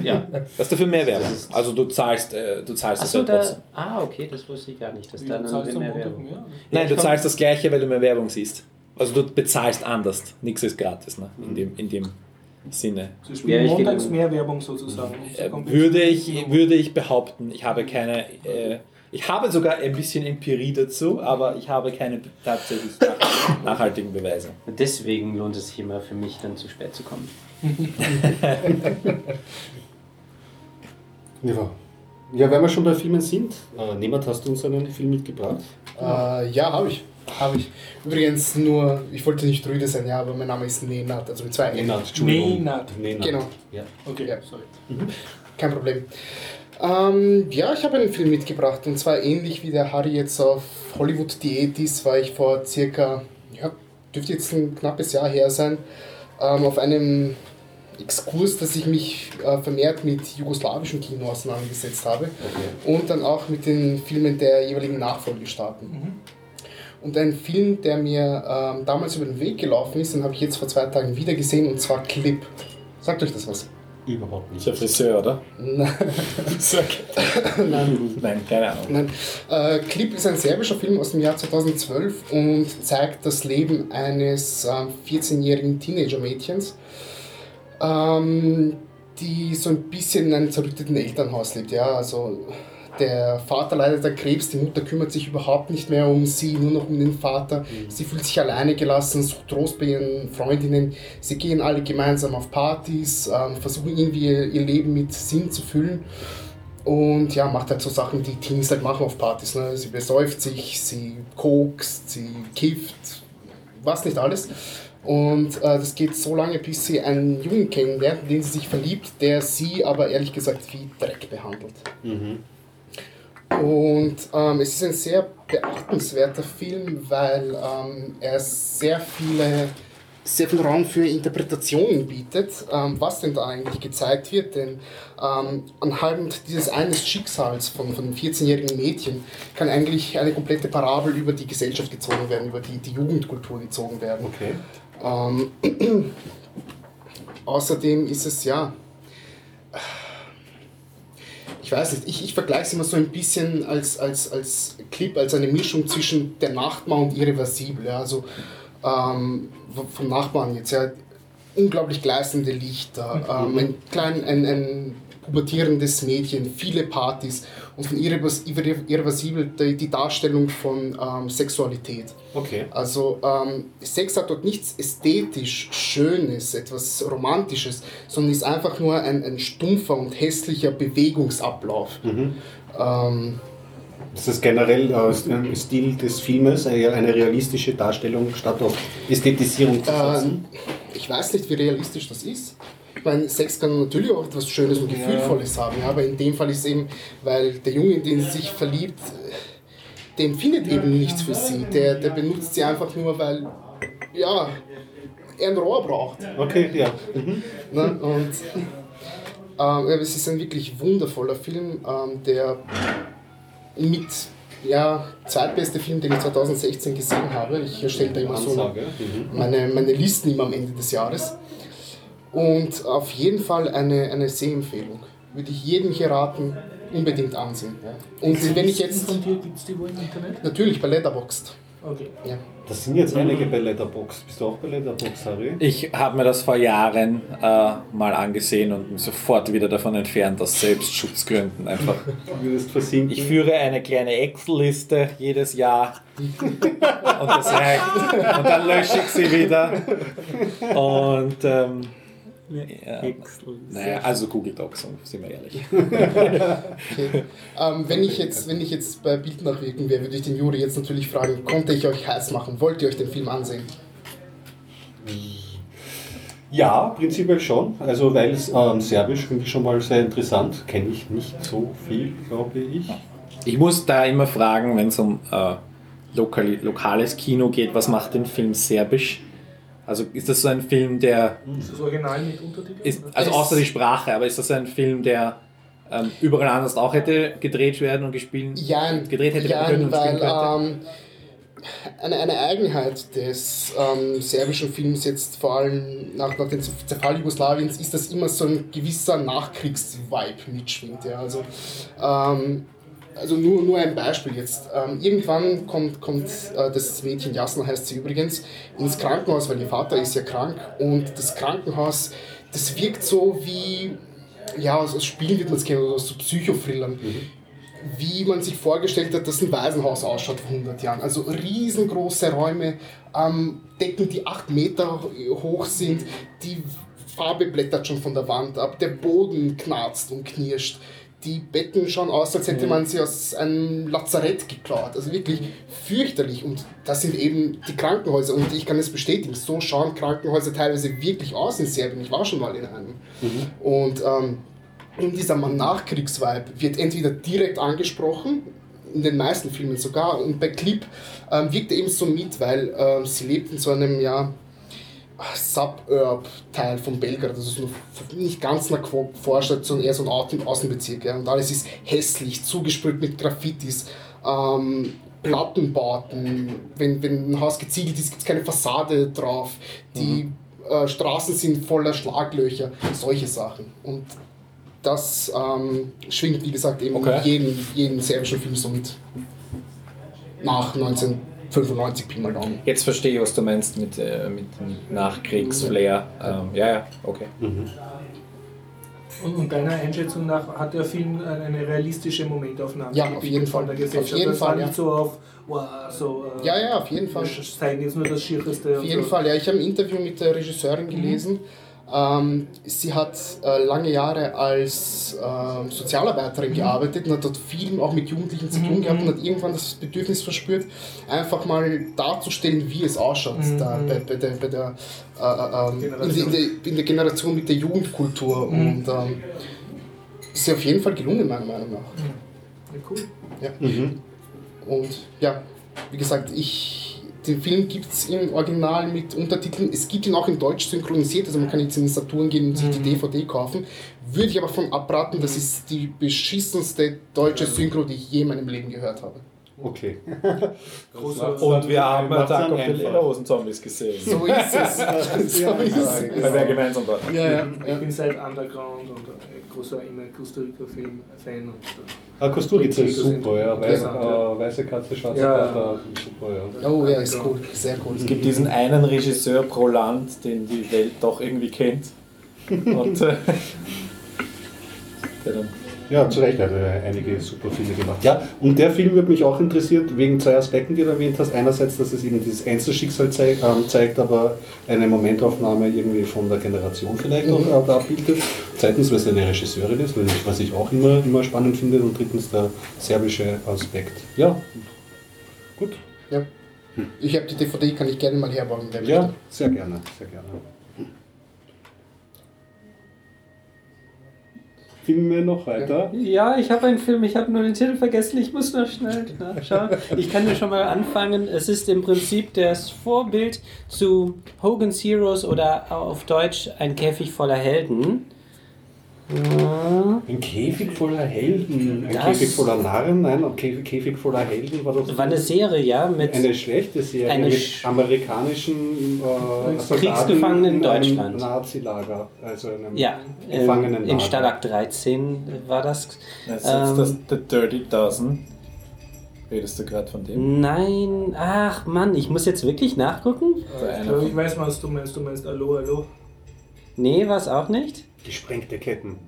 Ja. Das ist dafür mehr Werbung. Das ist- Also du zahlst, äh, du zahlst das Achso, ja da. trotzdem. Ah, okay, das wusste ich gar nicht, dass Wie dann zahlst am mehr Montag Werbung. mehr? Nein, du zahlst das gleiche, weil du mehr Werbung siehst. Also du bezahlst anders. Nichts ist gratis, ne? in, dem, in dem Sinne. Sie spielen ich montags mehr Werbung sozusagen. zu Äh, würde, ich, würde ich behaupten, ich habe keine, äh, ich habe sogar ein bisschen Empirie dazu, aber ich habe keine tatsächlich nach- nachhaltigen Beweise. Deswegen lohnt es sich immer für mich dann zu spät zu kommen. Ja. ja, wenn wir schon bei Filmen sind, äh, Nemat, hast du uns einen Film mitgebracht? Äh, ja, habe ich. Habe ich. Übrigens nur, ich wollte nicht Rüde sein, ja, aber mein Name ist Nenad, also mit zwei N. Nenad, Entschuldigung. Nenad. Nenad. Genau. Ja. Okay, Ja. sorry. Kein Problem. Ähm, ja, ich habe einen Film mitgebracht und zwar ähnlich wie der Harry jetzt auf Hollywood-Diät ist, war ich vor circa, ja, dürfte jetzt ein knappes Jahr her sein, ähm, auf einem Exkurs, dass ich mich äh, vermehrt mit jugoslawischen Kino auseinandergesetzt habe und dann auch mit den Filmen der jeweiligen Nachfolgestaaten. Und ein Film, der mir ähm, damals über den Weg gelaufen ist, den habe ich jetzt vor zwei Tagen wieder gesehen und zwar Clip. Sagt euch das was? Überhaupt Ist nicht. ja Friseur, oder? Nein. Nein, keine Ahnung. Nein. Äh, Clip ist ein serbischer Film aus dem Jahr 2012 und zeigt das Leben eines ähm, 14-jährigen Teenager-Mädchens, ähm, die so ein bisschen in einem zerrütteten Elternhaus lebt. Ja, also der Vater leidet an Krebs, die Mutter kümmert sich überhaupt nicht mehr um sie, nur noch um den Vater. Sie fühlt sich alleine gelassen, sucht Trost bei ihren Freundinnen. Sie gehen alle gemeinsam auf Partys, ähm, versuchen irgendwie ihr, Leben mit Sinn zu füllen. Und ja, macht halt so Sachen, die Teenies halt machen auf Partys. Ne? Sie besäuft sich, sie kokst, sie kifft, was nicht alles. Und äh, das geht so lange, bis sie einen Jungen kennenlernt, in den sie sich verliebt, der sie aber ehrlich gesagt wie Dreck behandelt. Und ähm, es ist ein sehr beachtenswerter Film, weil ähm, er sehr viele sehr viel Raum für Interpretationen bietet, ähm, was denn da eigentlich gezeigt wird. Denn ähm, anhand dieses eines Schicksals von, von einem 14-jährigen Mädchen kann eigentlich eine komplette Parabel über die Gesellschaft gezogen werden, über die, die Jugendkultur gezogen werden. Okay. Ähm, außerdem ist es ja. Ich weiß nicht, ich, ich vergleiche es immer so ein bisschen als, als, als Clip, als eine Mischung zwischen der Nachtmann und Irreversibel. Ja, also ähm, vom Nachbarn jetzt, ja, unglaublich gleißende Lichter, ähm, ein, klein, ein, ein pubertierendes Mädchen, viele Partys und von Irrevers Irre- Irreversibel die, die Darstellung von ähm, Sexualität. Okay. Also ähm, Sex hat dort nichts ästhetisch Schönes, etwas Romantisches, sondern ist einfach nur ein, ein stumpfer und hässlicher Bewegungsablauf. Ähm, Das ist generell äh, ein Stil des Filmes, eine realistische Darstellung statt auf Ästhetisierung zu setzen. ähm, ich weiß nicht, wie realistisch das ist. Ich meine, Sex kann natürlich auch etwas Schönes und Gefühlvolles haben, ja, aber in dem Fall ist es eben, weil der Junge, in den sie sich verliebt, der empfindet eben nichts für sie. Der, der benutzt sie einfach nur, weil, ja, er ein Rohr braucht. Okay, ja. Mhm. Ne? Und ähm, ja, es ist ein wirklich wundervoller Film, ähm, der mit ja, zweitbeste Film, den ich 2016 gesehen habe. Ich erstelle da immer so. Mhm. meine, meine Listen immer am Ende des Jahres. Und auf jeden Fall eine, eine Sehempfehlung. Würde ich jedem hier raten, unbedingt ansehen. Ja. Und wenn ich jetzt. Von dir gibt es die wo im Internet? Natürlich bei Letterboxd. Okay. Ja. Das sind jetzt einige bei Letterboxd. Bist du auch bei Letterboxd, Harry? Ich habe mir das vor Jahren äh, mal angesehen und mich sofort wieder davon entfernt, aus Selbstschutzgründen einfach. Du würdest versinken. Ich führe eine kleine Excel-Liste jedes Jahr und das reicht. Und dann lösche ich sie wieder. Und ähm, ja, naja, also Google Docs, sind wir ehrlich. Okay. Ähm, wenn, ich jetzt, wenn ich jetzt bei Bild nachwirken wäre, würde ich den Juri jetzt natürlich fragen, konnte ich euch heiß machen? Wollt ihr euch den Film ansehen? Ja, prinzipiell schon. Also, weil es ähm, Serbisch finde ich schon mal sehr interessant. Kenne ich nicht so viel, glaube ich. Ich muss da immer fragen, wenn es um äh, lokal lokales Kino geht, was macht den Film serbisch? Also ist das so ein Film, der Ist das Original mit Untertiteln? ist, also außer die Sprache, aber ist das ein Film, der ähm, überall anders auch hätte gedreht werden und gespielt, Ja, gedreht hätte ja werden können und weil spielen könnte? ähm, eine, eine Eigenheit des ähm, serbischen Films jetzt vor allem nach, nach dem Zerfall Jugoslawiens ist, dass immer so ein gewisser Nachkriegs-Vibe mitschwingt. Ja. Also, ähm, also nur, nur ein Beispiel jetzt. Ähm, irgendwann kommt, kommt äh, das Mädchen, Jasna heißt sie übrigens, ins Krankenhaus, weil ihr Vater ist ja krank und das Krankenhaus, das wirkt so wie, ja, aus aus Spielen wird man es kennen, oder aus so Psychothrillern wie man sich vorgestellt hat, dass ein Waisenhaus ausschaut vor 100 Jahren. Also riesengroße Räume, ähm, Decken, die 8 Meter hoch sind, die Farbe blättert schon von der Wand ab, der Boden knarzt und knirscht. Die Betten schauen aus, als hätte man sie aus einem Lazarett geklaut. Also wirklich fürchterlich. Und das sind eben die Krankenhäuser. Und ich kann es bestätigen, so schauen Krankenhäuser teilweise wirklich aus in Serbien. Ich war schon mal in einem. Und ähm, in dieser Nachkriegsvibe wird entweder direkt angesprochen, in den meisten Filmen sogar, und bei Clip ähm, wirkt er eben so mit, weil ähm, sie lebt in so einem, ja, Suburb-Teil von Belgrad, also so nicht ganz nach Vorstadt, sondern eher so ein Außen Außenbezirk. Ja. Und alles ist hässlich, zugesprüht mit Graffitis, ähm, Plattenbauten. Wenn, wenn ein Haus geziegelt ist, gibt es keine Fassade drauf. Die äh, Straßen sind voller Schlaglöcher, solche Sachen. Und das ähm, schwingt, wie gesagt, eben Okay. jeden, jeden serbischen Film so mit. Nach 1995 Pi mal Daumen. Jetzt verstehe ich, was du meinst mit, äh, mit, Nachkriegsflair. Ähm, ja, ja, okay. Und, und deiner Einschätzung nach hat der Film eine realistische Momentaufnahme Ja, auf jeden Fall. der Gesellschaft. Auf jeden das war Fall, nicht ja. so auf, wow, so, äh, Ja, ja, auf jeden Fall. wir zeigen jetzt nur das Schierste. Auf jeden Fall, ja. Ich habe ein Interview mit der Regisseurin gelesen. Ähm, sie hat äh, lange Jahre als ähm, Sozialarbeiterin gearbeitet und hat dort viel auch mit Jugendlichen zu tun gehabt und hat irgendwann das Bedürfnis verspürt, einfach mal darzustellen, wie es ausschaut da, bei, bei der, bei der, äh, äh, in, der, in, der, in der Generation mit der Jugendkultur. Und ähm, ist ja auf jeden Fall gelungen, meiner Meinung nach. Ja, cool. Ja. Und ja, wie gesagt, ich, den Film gibt es im Original mit Untertiteln. Es gibt ihn auch in Deutsch synchronisiert, also man kann jetzt in den Saturn gehen und sich die DVD kaufen. Würde ich aber von abraten, das ist die beschissenste deutsche Synchro, die ich je in meinem Leben gehört habe. Okay. Und wir haben Attack the einfach. Lederhosen-Zombies gesehen. So ist es. so ist es. Weil wir gemeinsam waren. Ja, ja, ich bin seit Underground und ein großer immer Costa Rica-Film-Fan. Und, äh, Ah, Kosturica ist Das ist super, ja. Weiß, ja. äh, weiße Katze, schwarze Ja. Kater, super, ja. Oh ja, ist cool, sehr cool. Es gibt diesen einen Regisseur pro Land, den die Welt doch irgendwie kennt. Und äh, der dann Ja, zu Recht hat er einige super Filme gemacht. Ja, und der Film wird mich auch interessiert, wegen zwei Aspekten, die du erwähnt hast. Einerseits, dass es eben dieses Einzelschicksal zeig, ähm, zeigt, aber eine Momentaufnahme irgendwie von der Generation vielleicht auch äh, abbildet. Zweitens, weil es eine Regisseurin ist, was ich- auch immer, immer spannend finde. Und drittens, der serbische Aspekt. Ja, gut. Ja. Ich habe die DVD, kann ich gerne mal herbauen. Ja, möchte. sehr gerne, sehr gerne. Filme noch weiter? Ja, ich habe einen Film, ich habe nur den Titel vergessen, ich muss noch schnell nachschauen. Ich kann ja schon mal anfangen. Es ist im Prinzip das Vorbild zu Hogan's Heroes oder auf Deutsch Ein Käfig voller Helden. Ein Käfig voller Helden. Ein Das- Käfig voller Narren? Nein, ein Käfig, Käfig voller Helden war doch Das war eine Serie, ja, mit eine schlechte Serie Eine mit sch- amerikanischen äh, Kriegsgefangenen in einem Deutschland. Nazilager, also einem ja, ähm, Gefangenenlager. in Stalag 13 war das. Das ist Ähm, das The Dirty Dozen. Redest du gerade von dem? Nein, ach Mann, ich muss jetzt wirklich nachgucken? Der ich eine glaube, ich weiß, was du meinst. Du meinst Hallo, Hallo. Nee, war es auch nicht. Gesprengte Ketten.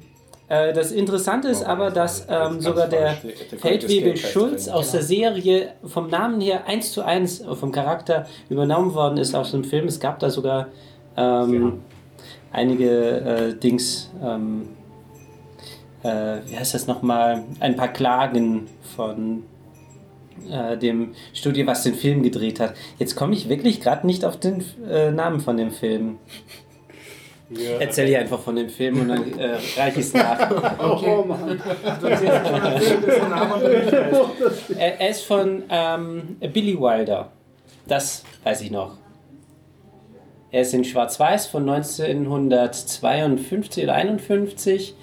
Äh, das Interessante ist Oh, aber, das dass ähm, sogar der Feldwebel Escape Schulz aus der Serie vom Namen her eins zu eins vom Charakter übernommen worden ist aus dem Film. Es gab da sogar ähm, einige äh, Dings, ähm, äh, wie heißt das nochmal, ein paar Klagen von äh, dem Studio, was den Film gedreht hat. Jetzt komme ich wirklich gerade nicht auf den äh, Namen von dem Film. Ja. Erzähl ich einfach von dem Film und dann äh, reiche ich es nach. Oh Mann. Weißt. Er, er ist von ähm, Billy Wilder. Das weiß ich noch. Er ist in Schwarz-Weiß von 1952 oder 51.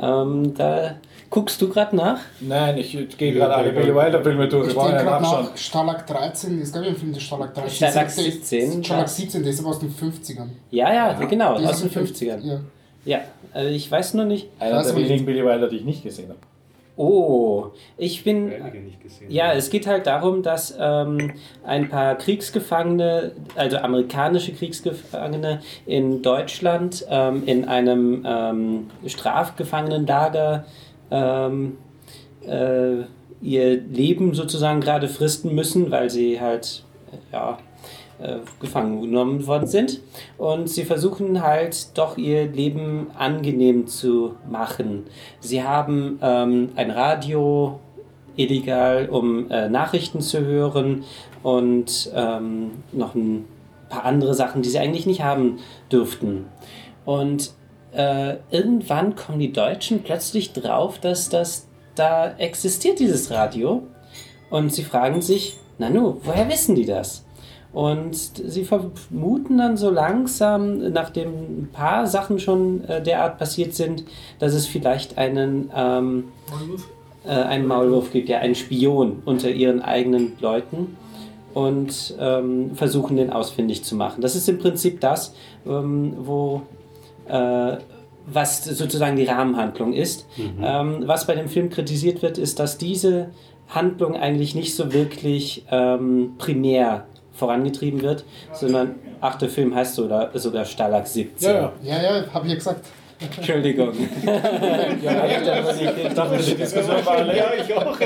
Ähm, da guckst du gerade nach. Nein, ich gehe gerade alle Billy Wilder Filme durch. Ich denke ja gerade nachschauen. nach Stalag 13, es gab ja einen Film, der Stalag 13 Stalag Der ist- 17, Stalag ja. 17, der ist aber aus den 50ern. Ja, ja, genau, Der aus den aus 50ern. Ja. Ja, also ich weiß nur nicht. Einer der wenigen Billy Wilder, die ich nicht gesehen habe. Oh, ich bin. Einige nicht gesehen. Ja, es geht halt darum, dass ähm, ein paar Kriegsgefangene, also amerikanische Kriegsgefangene in Deutschland ähm, in einem ähm, Strafgefangenenlager ähm, äh, ihr Leben sozusagen gerade fristen müssen, weil sie halt ja, äh, gefangen genommen worden sind. Und sie versuchen halt doch ihr Leben angenehm zu machen. Sie haben ähm, ein Radio illegal, um äh, Nachrichten zu hören und ähm, noch ein paar andere Sachen, die sie eigentlich nicht haben dürften. Und äh, irgendwann kommen die Deutschen plötzlich drauf, dass das da existiert, dieses Radio. Und sie fragen sich, Nanu, woher wissen die das? Und sie vermuten dann so langsam, nachdem ein paar Sachen schon äh, derart passiert sind, dass es vielleicht einen, ähm, äh, einen Maulwurf gibt, ja, einen Spion unter ihren eigenen Leuten und ähm, versuchen den ausfindig zu machen. Das ist im Prinzip das, ähm, wo äh, was sozusagen die Rahmenhandlung ist. Ähm, was bei dem Film kritisiert wird, ist, dass diese Handlung eigentlich nicht so wirklich ähm, primär vorangetrieben wird, sondern, ach, der Film heißt sogar, sogar Stalag 17. Ja, ja. Ja, ja, habe ich ja gesagt. Entschuldigung. Ja, ich dachte, die Diskussion war alle. Ja, ich auch.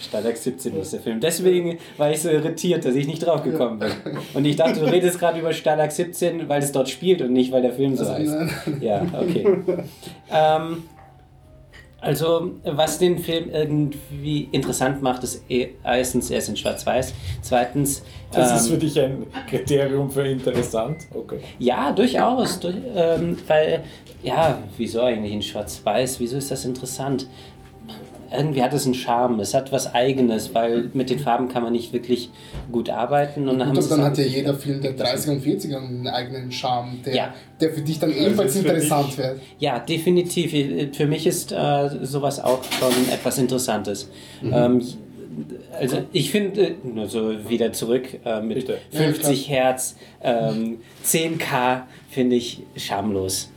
Stalag 17 ist der Film. Deswegen war ich so irritiert, dass ich nicht drauf gekommen bin. Und ich dachte, du redest gerade über Stalag 17, weil es dort spielt und nicht, weil der Film so Also, heißt. nein. Ja, okay. ähm, also, was den Film irgendwie interessant macht, ist eh- erstens, er ist in Schwarz-Weiß. Zweitens, Das ist ähm, für dich ein Kriterium für interessant. Okay. ja, durchaus. Durch, ähm, weil, ja, wieso eigentlich in Schwarz-Weiß? Wieso ist das interessant? Irgendwie hat es einen Charme, es hat was Eigenes, weil mit den Farben kann man nicht wirklich gut arbeiten. Und dann, Und sie dann hat ja jeder Film der 30er und 40er einen eigenen Charme, der, Ja. der für dich dann ebenfalls ist für interessant wird. Ja, definitiv. Für mich ist äh, sowas auch schon etwas Interessantes. Ähm, also ich finde, nur so wieder zurück äh, mit Bitte. 50 Hertz, ähm, 10K finde ich schamlos.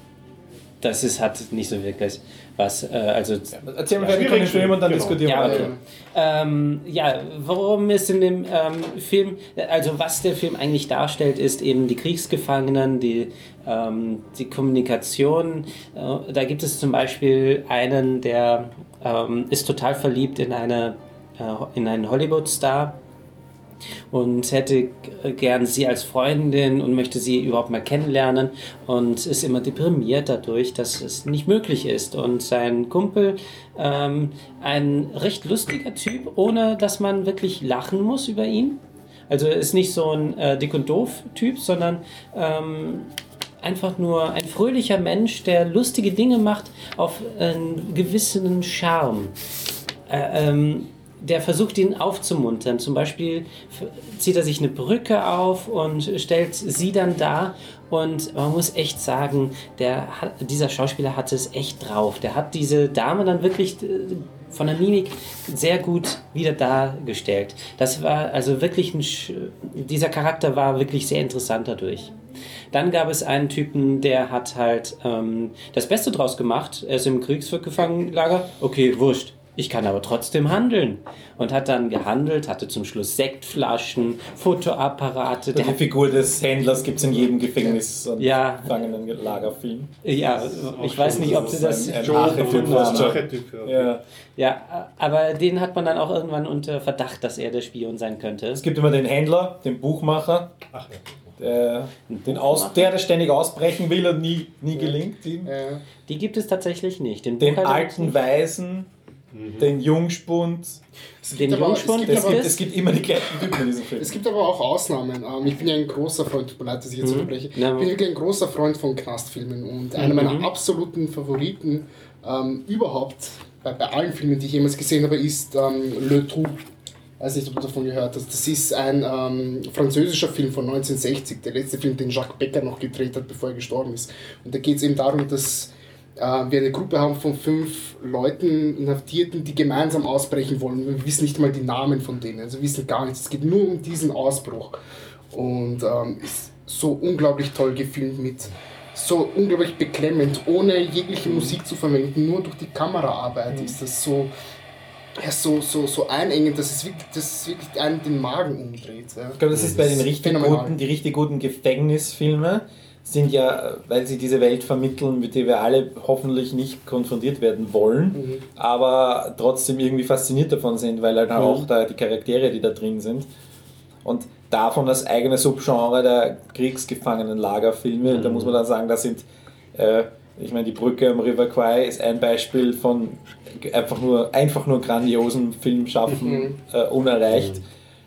Das ist, hat nicht so wirklich was. Äh, also Erzähl mal fertig von dem Film und dann Genau. diskutieren Ja, wir okay. weiter. Ähm, ja, worum es in dem ähm, Film, also was der Film eigentlich darstellt, ist eben die Kriegsgefangenen, die, ähm, die Kommunikation. Äh, da gibt es zum Beispiel einen, der ähm, ist total verliebt in, eine, äh, in einen Hollywood-Star und hätte gern sie als Freundin und möchte sie überhaupt mal kennenlernen und ist immer deprimiert dadurch, dass es nicht möglich ist. Und sein Kumpel, ähm, ein recht lustiger Typ, ohne dass man wirklich lachen muss über ihn. Also ist nicht so ein äh, dick und doof Typ, sondern ähm, einfach nur ein fröhlicher Mensch, der lustige Dinge macht auf einen gewissen Charme äh, ähm, der versucht ihn aufzumuntern. Zum Beispiel zieht er sich eine Brücke auf und stellt sie dann da. Und man muss echt sagen, der dieser Schauspieler hat es echt drauf. Der hat diese Dame dann wirklich äh, von der Mimik sehr gut wieder dargestellt. Das war also wirklich ein, dieser Charakter war wirklich sehr interessant dadurch. Dann gab es einen Typen, der hat halt ähm, das Beste draus gemacht. Er ist im Kriegsgefangenenlager. Okay, wurscht. Ich kann aber trotzdem handeln. Und hat dann gehandelt, hatte zum Schluss Sektflaschen, Fotoapparate. Der Die Figur des Händlers gibt es in jedem Gefängnis- und Ja. Gefangenenlagerfilm. ja, ich weiß nicht, ob sie das. Archetyp Archetyp, war. Archetyp, ja. Ja. Ja, aber den hat man dann auch irgendwann unter Verdacht, dass er der Spion sein könnte. Es gibt immer den Händler, den Buchmacher, Ach, ja. der, den Aus, der, der ständig ausbrechen will und nie, nie gelingt ihm. Äh, Die gibt es tatsächlich nicht. Den, Den alten Weisen, den Jungspund. den aber- Jungspund es gibt Es aber- gibt, es gibt immer die gleichen Typen in diesem Film. Es gibt aber auch Ausnahmen. Ähm, ich bin ja ein großer Freund, tut mir leid, dass ich jetzt unterbreche. Ich bin wirklich ein großer Freund von Knastfilmen und einer meiner absoluten Favoriten ähm, überhaupt bei, bei allen Filmen, die ich jemals gesehen habe, ist ähm, Le Trou. Weiß nicht, ob du davon gehört hast. Das ist ein ähm, französischer Film von 1960, der letzte Film, den Jacques Becker noch gedreht hat, bevor er gestorben ist. Und da geht es eben darum, dass wir eine Gruppe haben von fünf Leuten, Inhaftierten, die gemeinsam ausbrechen wollen. Wir wissen nicht mal die Namen von denen, also wir wissen gar nichts. Es geht nur um diesen Ausbruch. Und ähm, ist so unglaublich toll gefilmt mit so unglaublich beklemmend, ohne jegliche Musik zu verwenden, nur durch die Kameraarbeit ist das so, ja, so, so, so einengend, dass es wirklich, dass es wirklich einen den Magen umdreht. Ja. Ich glaube, das ist bei den richtig guten, die richtig guten Gefängnisfilme sind ja, weil sie diese Welt vermitteln, mit der wir alle hoffentlich nicht konfrontiert werden wollen, aber trotzdem irgendwie fasziniert davon sind, weil halt auch da die Charaktere, die da drin sind. Und davon das eigene Subgenre der Kriegsgefangenenlagerfilme, da muss man dann sagen, da sind, äh, ich meine, die Brücke am River Kwai ist ein Beispiel von einfach nur, einfach nur grandiosen Filmschaffen, äh, unerreicht.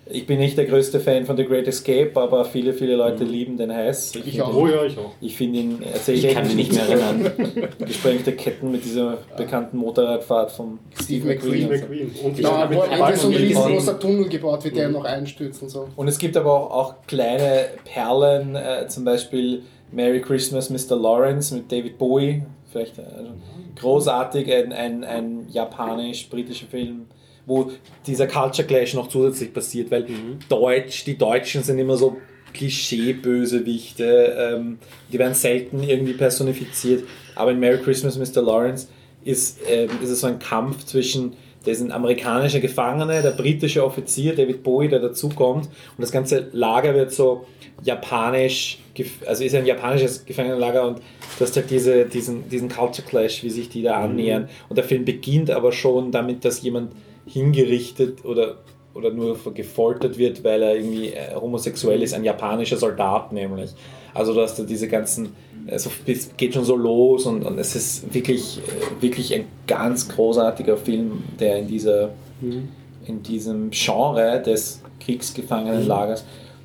Ich bin nicht der größte Fan von The Great Escape, aber viele, viele Leute lieben den heiß. Ich find auch. ihn- Oh ja, ich auch. Ich finde ihn, erzähl Ich kann mich nicht mehr erinnern. Gesprengte Ketten mit dieser bekannten Motorradfahrt vom Steve McQueen. McQueen. Und Ja, wo am Ende so ein riesengroßer Tunnel gebaut wird, der noch einstürzt und so. Und es gibt aber auch, auch kleine Perlen, äh, zum Beispiel Merry Christmas, Mr. Lawrence mit David Bowie. Vielleicht äh, also großartig, ein, ein, ein japanisch-britischer Film, wo dieser Culture Clash noch zusätzlich passiert, weil Deutsch, die Deutschen sind immer so Klischee-Bösewichte, ähm, die werden selten irgendwie personifiziert. Aber in Merry Christmas, Mr. Lawrence ist, ähm, ist es so ein Kampf zwischen das sind amerikanische Gefangene, der britische Offizier David Bowie, der dazukommt und das ganze Lager wird so japanisch, also ist ein japanisches Gefangenenlager und du hast halt diese, diesen, diesen Culture Clash, wie sich die da annähern und der Film beginnt aber schon damit, dass jemand hingerichtet oder oder nur gefoltert wird, weil er irgendwie äh, homosexuell ist, ein japanischer Soldat nämlich. Also du hast da diese ganzen, also es geht schon so los und, und es ist wirklich, äh, wirklich ein ganz großartiger Film, der in dieser, in diesem Genre des Kriegsgefangenenlagers.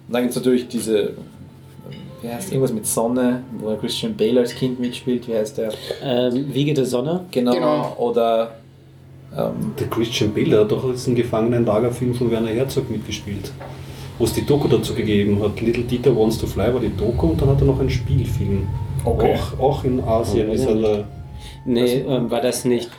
Und dann gibt es natürlich diese, wie heißt irgendwas mit Sonne, wo Christian Bale als Kind mitspielt, wie heißt der? Ähm, Wiege der Sonne. Genau, Genau. oder ähm, Der Christian Bale hat doch jetzt einen Gefangenenlagerfilm von Werner Herzog mitgespielt, wo es die Doku dazu gegeben hat. Little Dieter Wants to Fly war die Doku und dann hat er noch einen Spielfilm. Okay. Auch, auch in Asien ist er da. Nee, ähm, war das nicht,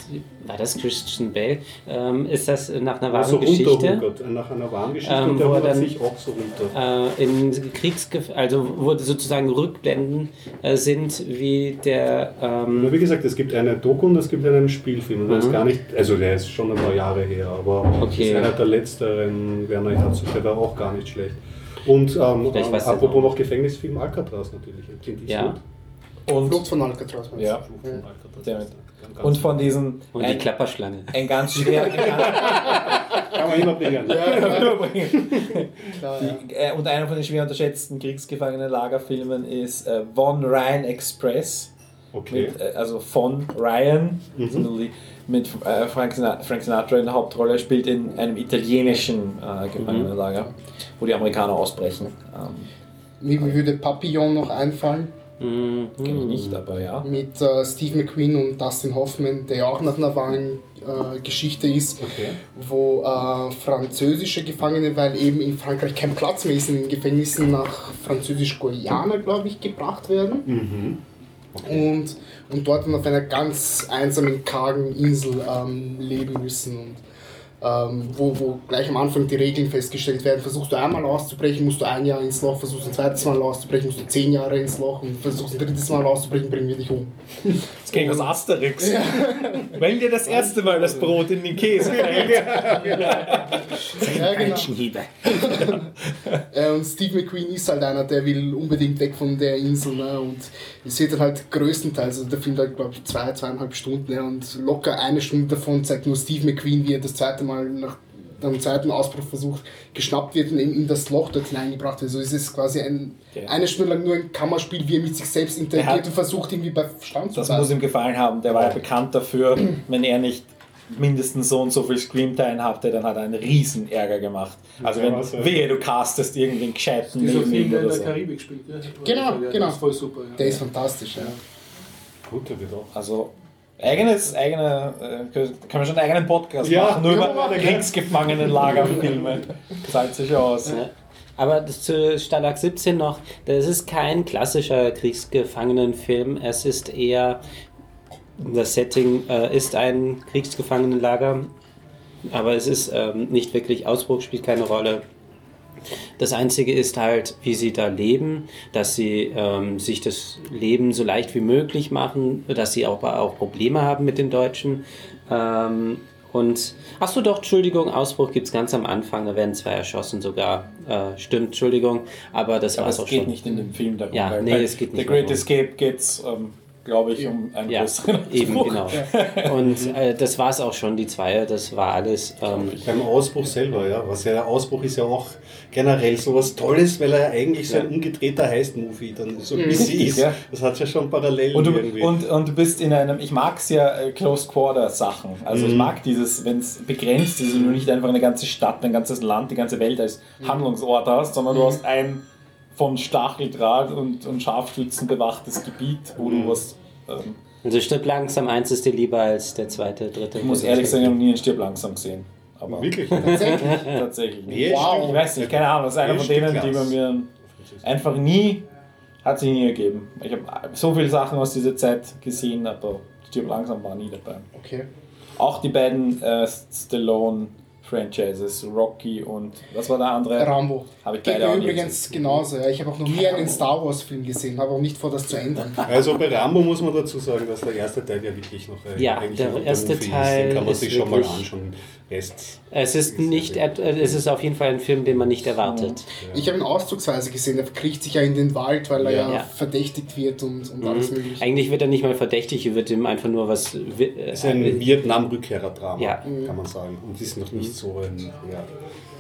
war das Christian Bale? Ähm, ist das nach einer wahren Geschichte? runterhunkert, nach einer wahren Geschichte Ähm, und der er dann- sich auch so runter. Äh, in Kriegsgef also wo sozusagen Rückblenden äh, sind, wie der ähm, Nur wie gesagt, es gibt eine Doku und es gibt einen Spielfilm. Und der ist Mhm. gar nicht, also der ist schon ein paar Jahre her, aber Okay. ist einer der letzteren Werner Herzog, der war auch gar nicht schlecht. Und ähm, äh, der apropos noch. noch Gefängnisfilm Alcatraz natürlich. Ja. Eastwood. und, Flucht von Alcatraz. Ja. du? Fluch von Alcatraz. Damit. Und von diesen und die ein, Klapperschlange. ein ganz schwer Kann man immer bringen. Klar, ja. Die, äh, und einer von den schwer unterschätzten Kriegsgefangenen-Lagerfilmen ist äh, Von Ryan Express. Okay. Mit, äh, also von Ryan, also nur die- mit äh, Frank, Sinatra, Frank Sinatra in der Hauptrolle, spielt in einem italienischen äh, Gefangenenlager, wo die Amerikaner ausbrechen. Ähm, mir würde Papillon noch einfallen Mhm. Kenn ich nicht, aber ja. mit äh, Steve McQueen und Dustin Hoffman, der ja auch nach einer wahren äh, Geschichte ist, Okay. wo äh, französische Gefangene, weil eben in Frankreich kein Platz mehr ist in den Gefängnissen, nach französisch-Guyana, glaube ich, gebracht werden. Mhm. Und, und dort dann auf einer ganz einsamen, kargen Insel ähm, leben müssen. Und, ähm, wo, wo gleich am Anfang die Regeln festgestellt werden. Versuchst du einmal auszubrechen, musst du ein Jahr ins Loch, versuchst ein zweites Mal auszubrechen, musst du zehn Jahre ins Loch und versuchst ein drittes Mal auszubrechen, bringen wir dich um. Das ging aus Asterix. Wenn dir das erste Mal das Brot in den Käse fällt. Ja, genau. Peitschenhiebe. Äh, und Steve McQueen ist halt einer, der will unbedingt weg von der Insel. Ne? Und es wird dann halt größtenteils, also der Film dauert glaube ich zwei, zweieinhalb Stunden ne? und locker eine Stunde davon zeigt nur Steve McQueen, wie er das zweite Mal nach dem zweiten Ausbruchversuch geschnappt wird und in, in das Loch dort hineingebracht wird. So ist es quasi ein, Ja. eine Stunde lang nur ein Kammerspiel, wie er mit sich selbst interagiert und versucht irgendwie bei Stand zu Das muss bleiben. ihm gefallen haben. Der war ja bekannt dafür, wenn er nicht mindestens so und so viel Screamtime hatte, dann hat er einen riesen Ärger gemacht. Also wenn, ja. wehe, du castest irgendeinen Gescheiten Dieser Film, der in der so. Karibik spielt. Ja? Genau, ja, genau. Das ist voll super. Ja. Der ist fantastisch, ja. Gut, der wird auch. Also eigenes, eigene, äh, können wir schon einen eigenen Podcast Ja, machen, nur über? Kriegsgefangenenlagerfilme. Zahlt sich aus. Ja. Aber das zu Stalag 17 noch, das ist kein klassischer Kriegsgefangenenfilm, es ist eher, das Setting äh, ist ein Kriegsgefangenenlager, aber es ist ähm, nicht wirklich, Ausbruch spielt keine Rolle. Das Einzige ist halt, wie sie da leben, dass sie ähm, sich das Leben so leicht wie möglich machen, dass sie auch, auch Probleme haben mit den Deutschen. Ähm, und, ach so, doch, Entschuldigung, Ausbruch gibt es ganz am Anfang, da werden zwei erschossen sogar. Äh, stimmt, Entschuldigung, aber das war es es auch geht schon. nicht in dem Film darum. Ja, weil nee, bei es geht nicht The Great darum. Escape geht es, ähm, glaube ich, um einen Ja, größeren eben, Ausbruch. genau. Und äh, das war es auch schon, die zwei, das war alles. Ähm, Beim Ausbruch selber, ja. Was ja, der Ausbruch ist ja auch generell sowas Tolles, weil er eigentlich so ein umgedrehter Heist-Movie dann so ein bisschen ist. Ja. Das hat ja schon Parallelen Und du, irgendwie. und, und du bist in einem, ich mag es ja äh, Close Quarter Sachen. Also Mhm. ich mag dieses, wenn es begrenzt ist und du nicht einfach eine ganze Stadt, ein ganzes Land, die ganze Welt als Mhm. Handlungsort hast, sondern du hast ein von Stacheldraht und, und Scharfschützen bewachtes Gebiet, wo Mhm. du was. Ähm, also stirbt langsam, eins ist dir lieber als der zweite, dritte. ich muss ehrlich sagen, ich habe nie einen Stirb langsam gesehen. Aber Wirklich? tatsächlich nicht. Nee, Wow. Ich weiß nicht, keine Ahnung, das ist einer Nee, von denen, die man mir einfach nie, hat sich nie ergeben. Ich habe so viele Sachen aus dieser Zeit gesehen, aber Stirb langsam war nie dabei. Okay. Auch die beiden äh, Stallone Franchises, Rocky und was war der andere? Rambo. Habe ich Geht beide mir nie übrigens genauso. Ja. Ich habe auch noch nie einen Star Wars Film gesehen, habe auch nicht vor, das zu ändern. Also bei Rambo muss man dazu sagen, dass der erste Teil ja wirklich noch ein, Ja, eigentlich der erste Movie ist. Teil Den kann man ist sich schon mal anschauen. Rest Es ist nicht, sehr, äh, es ist auf jeden Fall ein Film, den man nicht erwartet. Ich habe ihn auszugsweise gesehen, er kriecht sich ja in den Wald, weil er ja, Ja. verdächtigt wird und, und alles mögliche. Eigentlich wird er nicht mal verdächtig, er wird ihm einfach nur was. Das ist ein äh, Vietnam-Rückkehrer-Drama, Ja. kann man sagen. Und ist noch nicht so ein. Ja.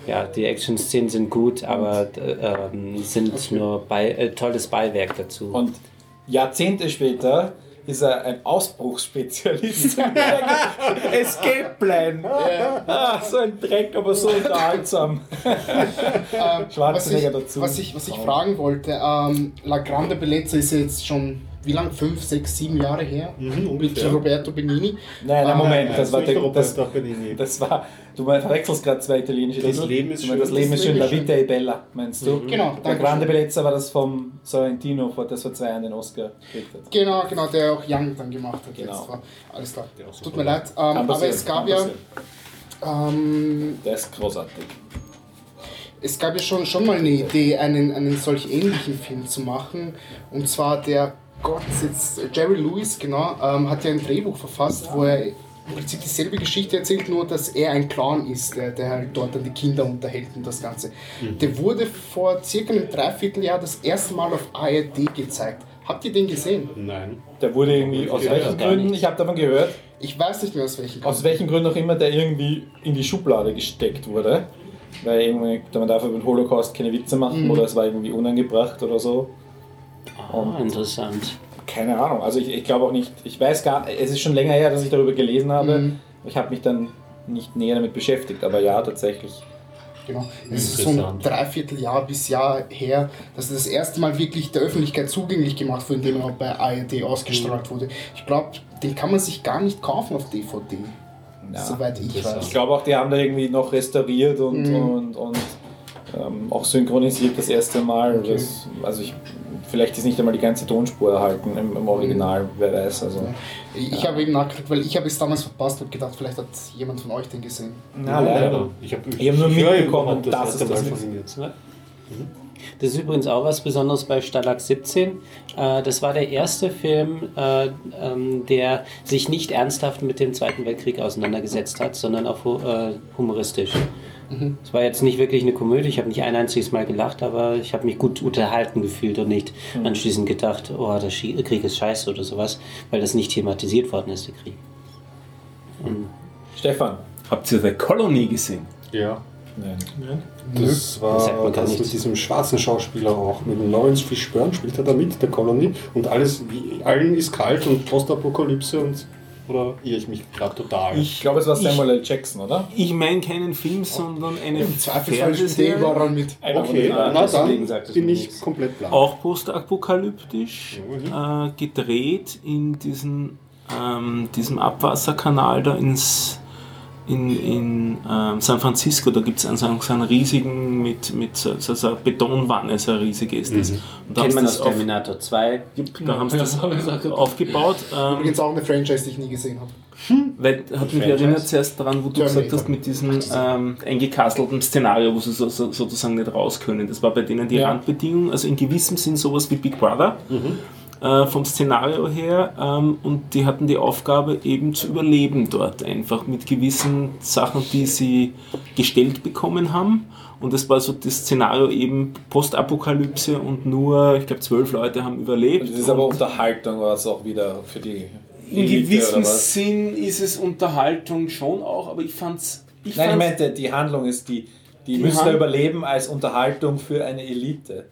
ja, die Action-Szenen sind gut, aber äh, ähm, sind nur bei, äh, tolles Beiwerk dazu. Und Jahrzehnte später ist er ein Ausbruchsspezialist. Escape Plan. Ah, so ein Dreck, aber so unterhaltsam. Ähm, was, ich, dazu. was ich, was ich fragen wollte, ähm, La Grande Bellezza ist jetzt schon, wie lang? Fünf, sechs, sieben Jahre her? Mhm, Mit. Roberto Benini. Nein, nein, Ah, Moment, nein, das war der, das, das war, du verwechselst gerade zwei italienische Das Titel. Leben ist meinst, Das schön. Leben ist schön, La Vita e Bella, meinst du? Genau, Der Grande schön. Bellezza war das vom Sorrentino, das vor zwei Jahren den Oscar gekriegt hat. Genau, genau, der auch Young dann gemacht hat. Genau. Alles klar. Der Tut mir leid. Ähm, aber es gab ja, ähm, Der ist großartig. es gab ja schon, schon mal eine Idee, einen, einen solch ähnlichen Film zu machen. Und zwar der Gott, jetzt Jerry Lewis, genau, ähm, hat ja ein Drehbuch verfasst, wo er im Prinzip dieselbe Geschichte erzählt, nur dass er ein Clown ist, der, der halt dort dann die Kinder unterhält und das Ganze. Der wurde vor circa einem Dreivierteljahr das erste Mal auf ARD gezeigt. Habt ihr den gesehen? Nein. Der wurde irgendwie, aus Ja, welchen Gründen, ich habe davon gehört, Ich weiß nicht mehr aus welchen aus welchen Gründen auch immer, der irgendwie in die Schublade gesteckt wurde. Weil irgendwie, man darf über den Holocaust keine Witze machen Mhm. oder es war irgendwie unangebracht oder so. Ah, interessant. Keine Ahnung. Also ich, ich glaube auch nicht, ich weiß gar es ist schon länger her, dass ich darüber gelesen habe. Mhm. Ich habe mich dann nicht näher damit beschäftigt, aber ja, tatsächlich. Genau. Es ist so ein. Dreivierteljahr bis Jahr her, dass er das erste Mal wirklich der Öffentlichkeit zugänglich gemacht wurde, indem er auch bei ARD ausgestrahlt wurde. Ich glaube, den kann man sich gar nicht kaufen auf DVD. Ja. Soweit ich Ich weiß. glaube auch, die haben da irgendwie noch restauriert und, Mhm. und, und ähm, auch synchronisiert das erste Mal. Okay. Das, also ich, vielleicht ist nicht einmal die ganze Tonspur erhalten im, im Original, wer weiß. Also. Ich, ich habe eben nachgedacht, weil ich habe es damals verpasst und gedacht, vielleicht hat jemand von euch den gesehen. Na, leider. Ich habe Ich hab nur mitbekommen, dass es erste das ist. ihm jetzt. Das ist übrigens auch was Besonderes bei Stalag 17. Äh, das war der erste Film, äh, ähm, der sich nicht ernsthaft mit dem Zweiten Weltkrieg auseinandergesetzt hat, sondern auch hu- äh, humoristisch. Es war jetzt nicht wirklich eine Komödie, ich habe nicht ein einziges Mal gelacht, aber ich habe mich gut unterhalten gefühlt und nicht anschließend gedacht, oh, der Krieg ist scheiße oder sowas, weil das nicht thematisiert worden ist, der Krieg. Stefan. Habt ihr The Colony gesehen? Ja. Nein. Das war Das sagt man gar das mit diesem schwarzen Schauspieler auch. Mit dem Lawrence Fishburne spielt er da mit, der Colony. Und alles, wie, allen ist kalt und Postapokalypse und. Oder irre ich mich gerade total? Ich glaube, es war Samuel L. Jackson, oder? Ich meine keinen Film, sondern eine Im Zweifelsfall der Fernsehserie. überall mit. Okay, na deswegen dann sagt es bin mir ich nichts. komplett blank. Auch postapokalyptisch, äh, gedreht in diesen, ähm, diesem Abwasserkanal da ins, in, in ähm, San Francisco. Da gibt es einen, so einen, riesigen, mit, mit so, so, so einer Betonwanne, so ein riesig ist das. Und da Kennt haben man das auf, Terminator 2. da haben sie das aufgebaut. Ähm, Übrigens auch eine Franchise, die ich nie gesehen habe. weil, hat mich erinnert zuerst daran, wo du Terminator. gesagt hast, mit diesem ähm, eingekastelten Szenario, wo sie so, so, sozusagen nicht raus können. Das war bei denen die Ja. Randbedingung. Also in gewissem Sinn sowas wie Big Brother äh, vom Szenario her. Ähm, und die hatten die Aufgabe eben zu überleben dort einfach mit gewissen Sachen, die sie gestellt bekommen haben. Und das war so das Szenario eben Postapokalypse und nur, ich glaube, zwölf Leute haben überlebt. Das ist aber Unterhaltung, was auch wieder für die. in gewissem? Sinn ist es Unterhaltung schon auch, aber ich fand's. Ich Nein, ich fand's- meinte, die Handlung ist die. Die, Die müssen da überleben als Unterhaltung für eine Elite.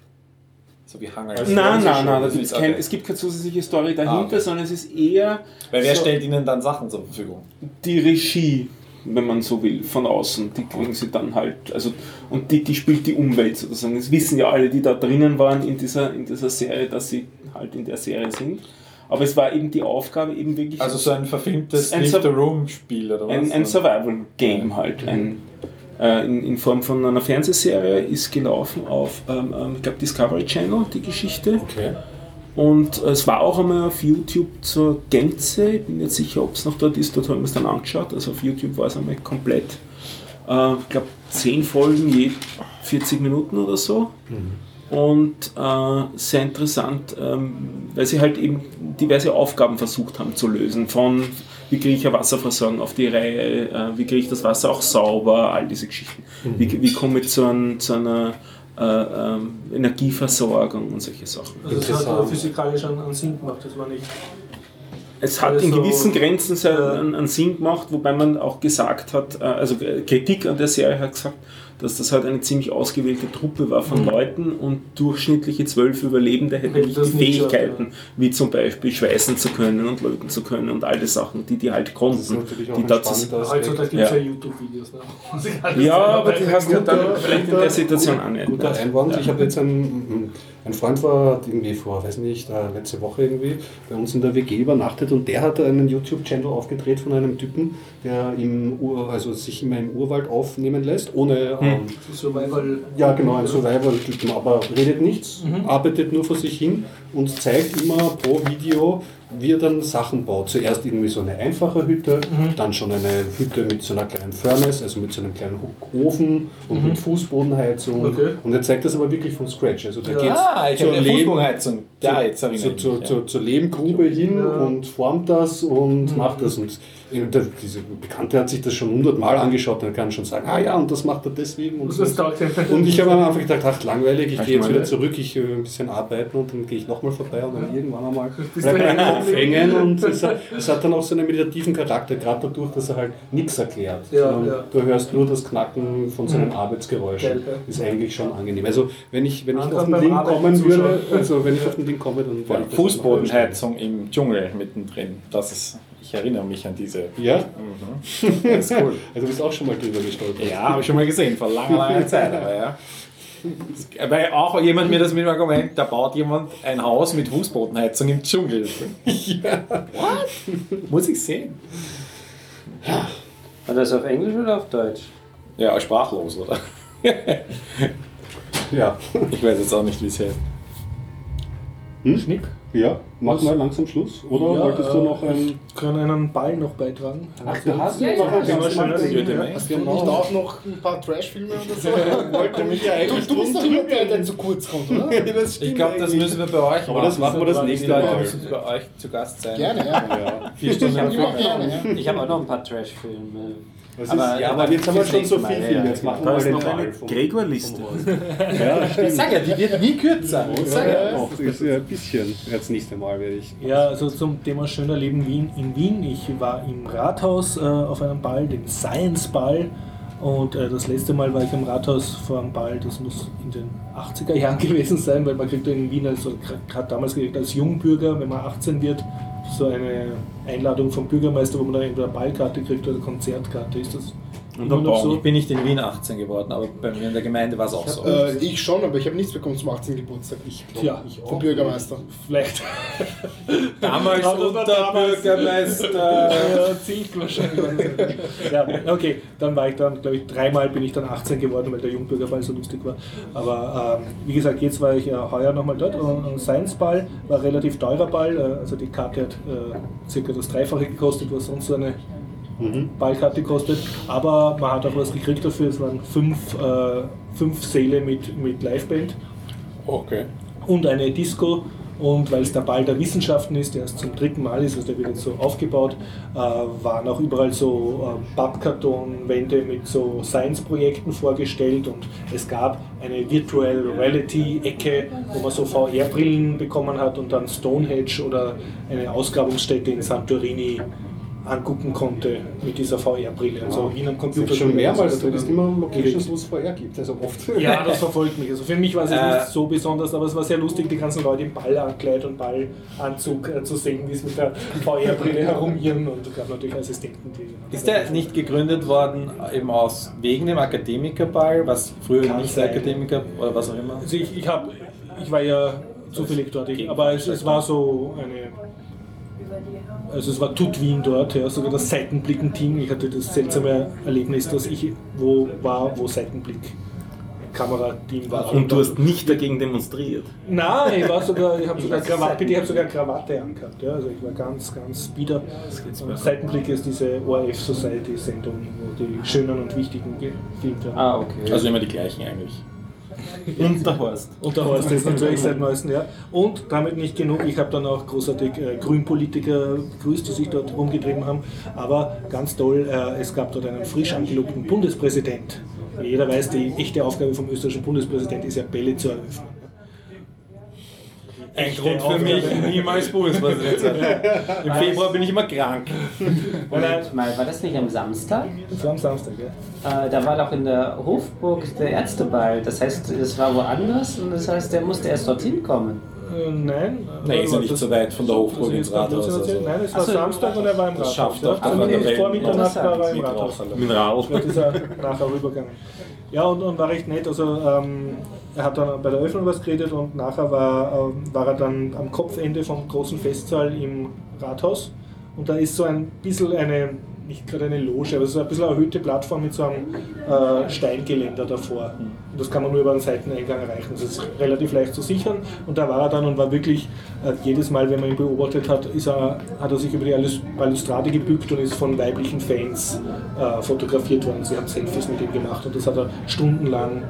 So wie Hunger. Also- Nein, nein, nein, ist ist kein, okay. es gibt keine zusätzliche Story dahinter, Ah, okay. sondern es ist eher Weil wer so stellt ihnen dann Sachen zur Verfügung? die Regie, wenn man so will, von außen. Die kriegen sie dann halt, also und die, die spielt die Umwelt sozusagen. Das wissen ja alle, die da drinnen waren in dieser, in dieser Serie, dass sie halt in der Serie sind. Aber es war eben die Aufgabe, eben wirklich Also so ein verfilmtes Ein Leave the Room-Spiel oder was? ein, ein Survival-Game halt. Ein, äh, in, in Form von einer Fernsehserie ist gelaufen auf, ähm, ähm, ich glaube, Discovery Channel, die Geschichte. Okay. Und es war auch einmal auf YouTube zur Gänze. Ich bin nicht sicher, ob es noch dort ist. Dort haben wir es dann angeschaut. Also auf YouTube war es einmal komplett. Äh, ich glaube, 10 Folgen je 40 Minuten oder so. Und äh, sehr interessant, ähm, weil sie halt eben diverse Aufgaben versucht haben zu lösen. Von wie kriege ich eine Wasserversorgung auf die Reihe, äh, wie kriege ich das Wasser auch sauber, all diese Geschichten. Wie, wie komme ich zu, ein, zu einer äh, ähm, Energieversorgung und solche Sachen. Also es hat Interessant. physikalisch einen, einen Sinn gemacht, das war nicht. Es hat in Also, gewissen Grenzen sehr äh, einen, einen Sinn gemacht, wobei man auch gesagt hat, äh, also äh, Kritik an der Serie hat gesagt, dass das halt eine ziemlich ausgewählte Truppe war von Leuten und durchschnittliche zwölf Überlebende hätten nicht die nicht Fähigkeiten, wie zum Beispiel schweißen zu können und löten zu können und all die Sachen, die die halt Das ist konnten. natürlich auch Die ein dazu- Heutzutage Aspekt. gibt es ja, Ja. YouTube-Videos. Ne? Ja, aber die hast du beibringen. dann vielleicht in der Situation auch nicht. Guter Einwand. Ich habe jetzt einen, ein Freund war irgendwie vor, weiß nicht, äh, letzte Woche irgendwie bei uns in der WG übernachtet und der hatte einen YouTube-Channel aufgedreht von einem Typen, der im Ur, also sich immer im Urwald aufnehmen lässt, ohne ähm, Survival. ja, genau, ein Survival-Typen, aber redet nichts, arbeitet nur vor sich hin und zeigt immer pro Video, wie er dann Sachen baut. Zuerst irgendwie so eine einfache Hütte, dann schon eine Hütte mit so einer kleinen Furnace, also mit so einem kleinen Ofen und mit Fußbodenheizung. Okay. Und er zeigt das aber wirklich von Scratch. Also da geht's Ah, zur habe Fußbodenheizung. Ja, jetzt zur, ich mich. ja. zur, zur Lehmgrube hin Ja. und formt das und macht das. Und diese Bekannte hat sich das schon hundertmal angeschaut und kann schon sagen, ah ja, und das macht er deswegen. Und, Das taugt und ich habe am Anfang gedacht, ach langweilig, ich gehe jetzt wieder zurück, ich äh, ein bisschen arbeiten und dann gehe ich nochmal vorbei und dann irgendwann einmal Bist bleibt du mein hängen Kopf geblieben? hängen und es hat, es hat dann auch so einen meditativen Charakter, gerade dadurch, dass er halt nichts erklärt. Ja, ja. Du hörst nur das Knacken von seinen Arbeitsgeräuschen. Geil, ja. Ist eigentlich schon angenehm. Also wenn ich, wenn ich auf den Link Arbeiten kommen würde, also wenn ich auf den Link komme, dann Fußbodenheizung im Dschungel mittendrin. Das ist, ich erinnere mich an diese. Ja? Mhm. Das ist cool. Also du bist auch schon mal drüber gestolpert. Ja, habe ich schon mal gesehen, vor langer, langer Zeit. Aber ja. Weil auch jemand mir das mit dem Argument, da baut jemand ein Haus mit Fußbodenheizung im Dschungel. Ja. What? Muss ich sehen. War das auf Englisch oder auf Deutsch? Ja, sprachlos, oder? Ja. Ich weiß jetzt auch nicht, wie es heißt. Schnick. Ja, mach mal langsam Schluss. Oder Ja, wolltest du äh, noch ein. Ich kann einen Ball noch beitragen. Ach, du hast Ja, ja noch ja, ein ja, ganz Ja, Hast du nicht auch noch ein paar Trash-Filme oder so? wollte mich ja eigentlich Du, du bist doch immer der, der zu kurz kommt, oder? Ich glaube, das müssen wir bei euch Aber das machen wir das nächste Mal. müssen bei euch zu Gast sein. Gerne, ja. Ja. Vier Stunden. Ich habe auch noch ein paar Trash-Filme. Das Aber- ist, ja, aber jetzt haben wir schon so viel Film. ja. Jetzt machen wir mal den vom- Gregor-Liste. Ja, stimmt. Sag ja, die wird nie kürzer. Ja, ja, auch, ist ja ein bisschen. Das nächste Mal werde ich. Ja, also zum Thema schöner Leben Wien in Wien. Ich war im Rathaus äh, auf einem Ball, dem Science Ball. Und äh, das letzte Mal war ich am Rathaus vor einem Ball, das muss in den 80er Jahren gewesen sein, weil man kriegt ja in Wien, also gerade damals gekriegt als Jungbürger, wenn man 18 wird, so eine Einladung vom Bürgermeister, wo man dann entweder eine Ballkarte kriegt oder eine Konzertkarte. Ist das immer noch so? Ich bin nicht in Wien 18 geworden, aber bei mir in der Gemeinde war es auch so. Äh, ich schon, aber ich habe nichts bekommen zum 18. Geburtstag. Ich Tja, vom Bürgermeister. Vielleicht. Damals Ja, unter damals. Bürgermeister. Ja, ziemlich wahrscheinlich. ja, okay, dann war ich dann, glaube ich, dreimal bin ich dann 18 geworden, weil der Jungbürgerball so lustig war. Aber ähm, wie gesagt, jetzt war ich äh, heuer nochmal dort. Und, und Science Ball war ein relativ teurer Ball, äh, also die Karte hat äh, circa das Dreifache gekostet, was sonst so eine Ballkarte kostet. Aber man hat auch was gekriegt dafür. Es waren fünf, äh, fünf Säle mit, mit Liveband Okay. und eine Disco. Und weil es der Ball der Wissenschaften ist, der erst zum dritten Mal ist, also der wird jetzt so aufgebaut, äh, waren auch überall so äh, Pappkartonwände mit so Science-Projekten vorgestellt und es gab eine Virtual Reality-Ecke, wo man so VR-Brillen bekommen hat und dann Stonehenge oder eine Ausgrabungsstätte in Santorini angucken konnte mit dieser VR-Brille. Also wie in einem Computer. schon mehrmals. Du Das bist immer Locations, wo es vorher gibt. Also oft. ja, das verfolgt mich. Also für mich war es Äh, nicht so besonders, aber es war sehr lustig, die ganzen Leute im Ballankleid und Ballanzug äh, zu sehen, wie sie mit der VR-Brille herumirren und es gab natürlich Assistenten, die. Ist der nicht gegründet worden eben aus wegen dem Akademikerball, was früher Kann nicht sein. Akademiker oder was auch immer? Also ich, ich, hab, ich war ja zufällig dort, ich, aber es, es war so eine. Also es war Tut Wien dort, ja, sogar das Seitenblicken-Team. Ich hatte das seltsame Erlebnis, dass ich wo war, wo Seitenblick Kamerateam war. Und du hast nicht dagegen demonstriert. Nein, ich war sogar, ich habe sogar Krawatte, ich habe sogar Krawatte angehabt. Ja, also ich war ganz, ganz bieder. Und Seitenblick ist diese ORF Society Sendung, wo die schönen und wichtigen gefilmt werden. Ah, okay. Also immer die gleichen eigentlich. Und der Horst. Und der Horst ist natürlich seit neuestem Jahr. Und damit nicht genug, ich habe dann auch großartig äh, Grünpolitiker begrüßt, die sich dort rumgetrieben haben. Aber ganz toll, äh, es gab dort einen frisch angelobten Bundespräsident. Jeder weiß, die echte Aufgabe vom österreichischen Bundespräsidenten ist ja Bälle zu eröffnen. Ein Grund für mich, niemals Bundespräsident sein. Im Februar bin ich immer krank. Moment mal, war das nicht am Samstag? Das war am Samstag, ja. Äh, da war doch in der Hofburg der Ärzteball. Das heißt, es war woanders und das heißt, der musste erst dorthin kommen. Äh, nein. Nee, ist ja Aber nicht das- so weit von der Hofburg ins Rathaus. Also. Nein, es war so, Samstag und er war im das Rathaus. schafft ja. Also vor. Mitternacht war er im Mit Rathaus. Mit. Dort ist er nachher rübergegangen. Ja, und, und war recht nett. Also, ähm, er hat dann bei der Eröffnung was geredet und nachher war, ähm, war er dann am Kopfende vom großen Festsaal im Rathaus. Und da ist so ein bisschen eine, nicht gerade eine Loge, aber so ein bisschen eine erhöhte Plattform mit so einem äh, Steingeländer davor. Und das kann man nur über einen Seiteneingang erreichen. Das ist relativ leicht zu sichern. Und da war er dann und war wirklich äh, jedes Mal, wenn man ihn beobachtet hat, ist er, hat er sich über die Balus- Balustrade gebückt und ist von weiblichen Fans äh, fotografiert worden. Sie haben Selfies mit ihm gemacht und das hat er stundenlang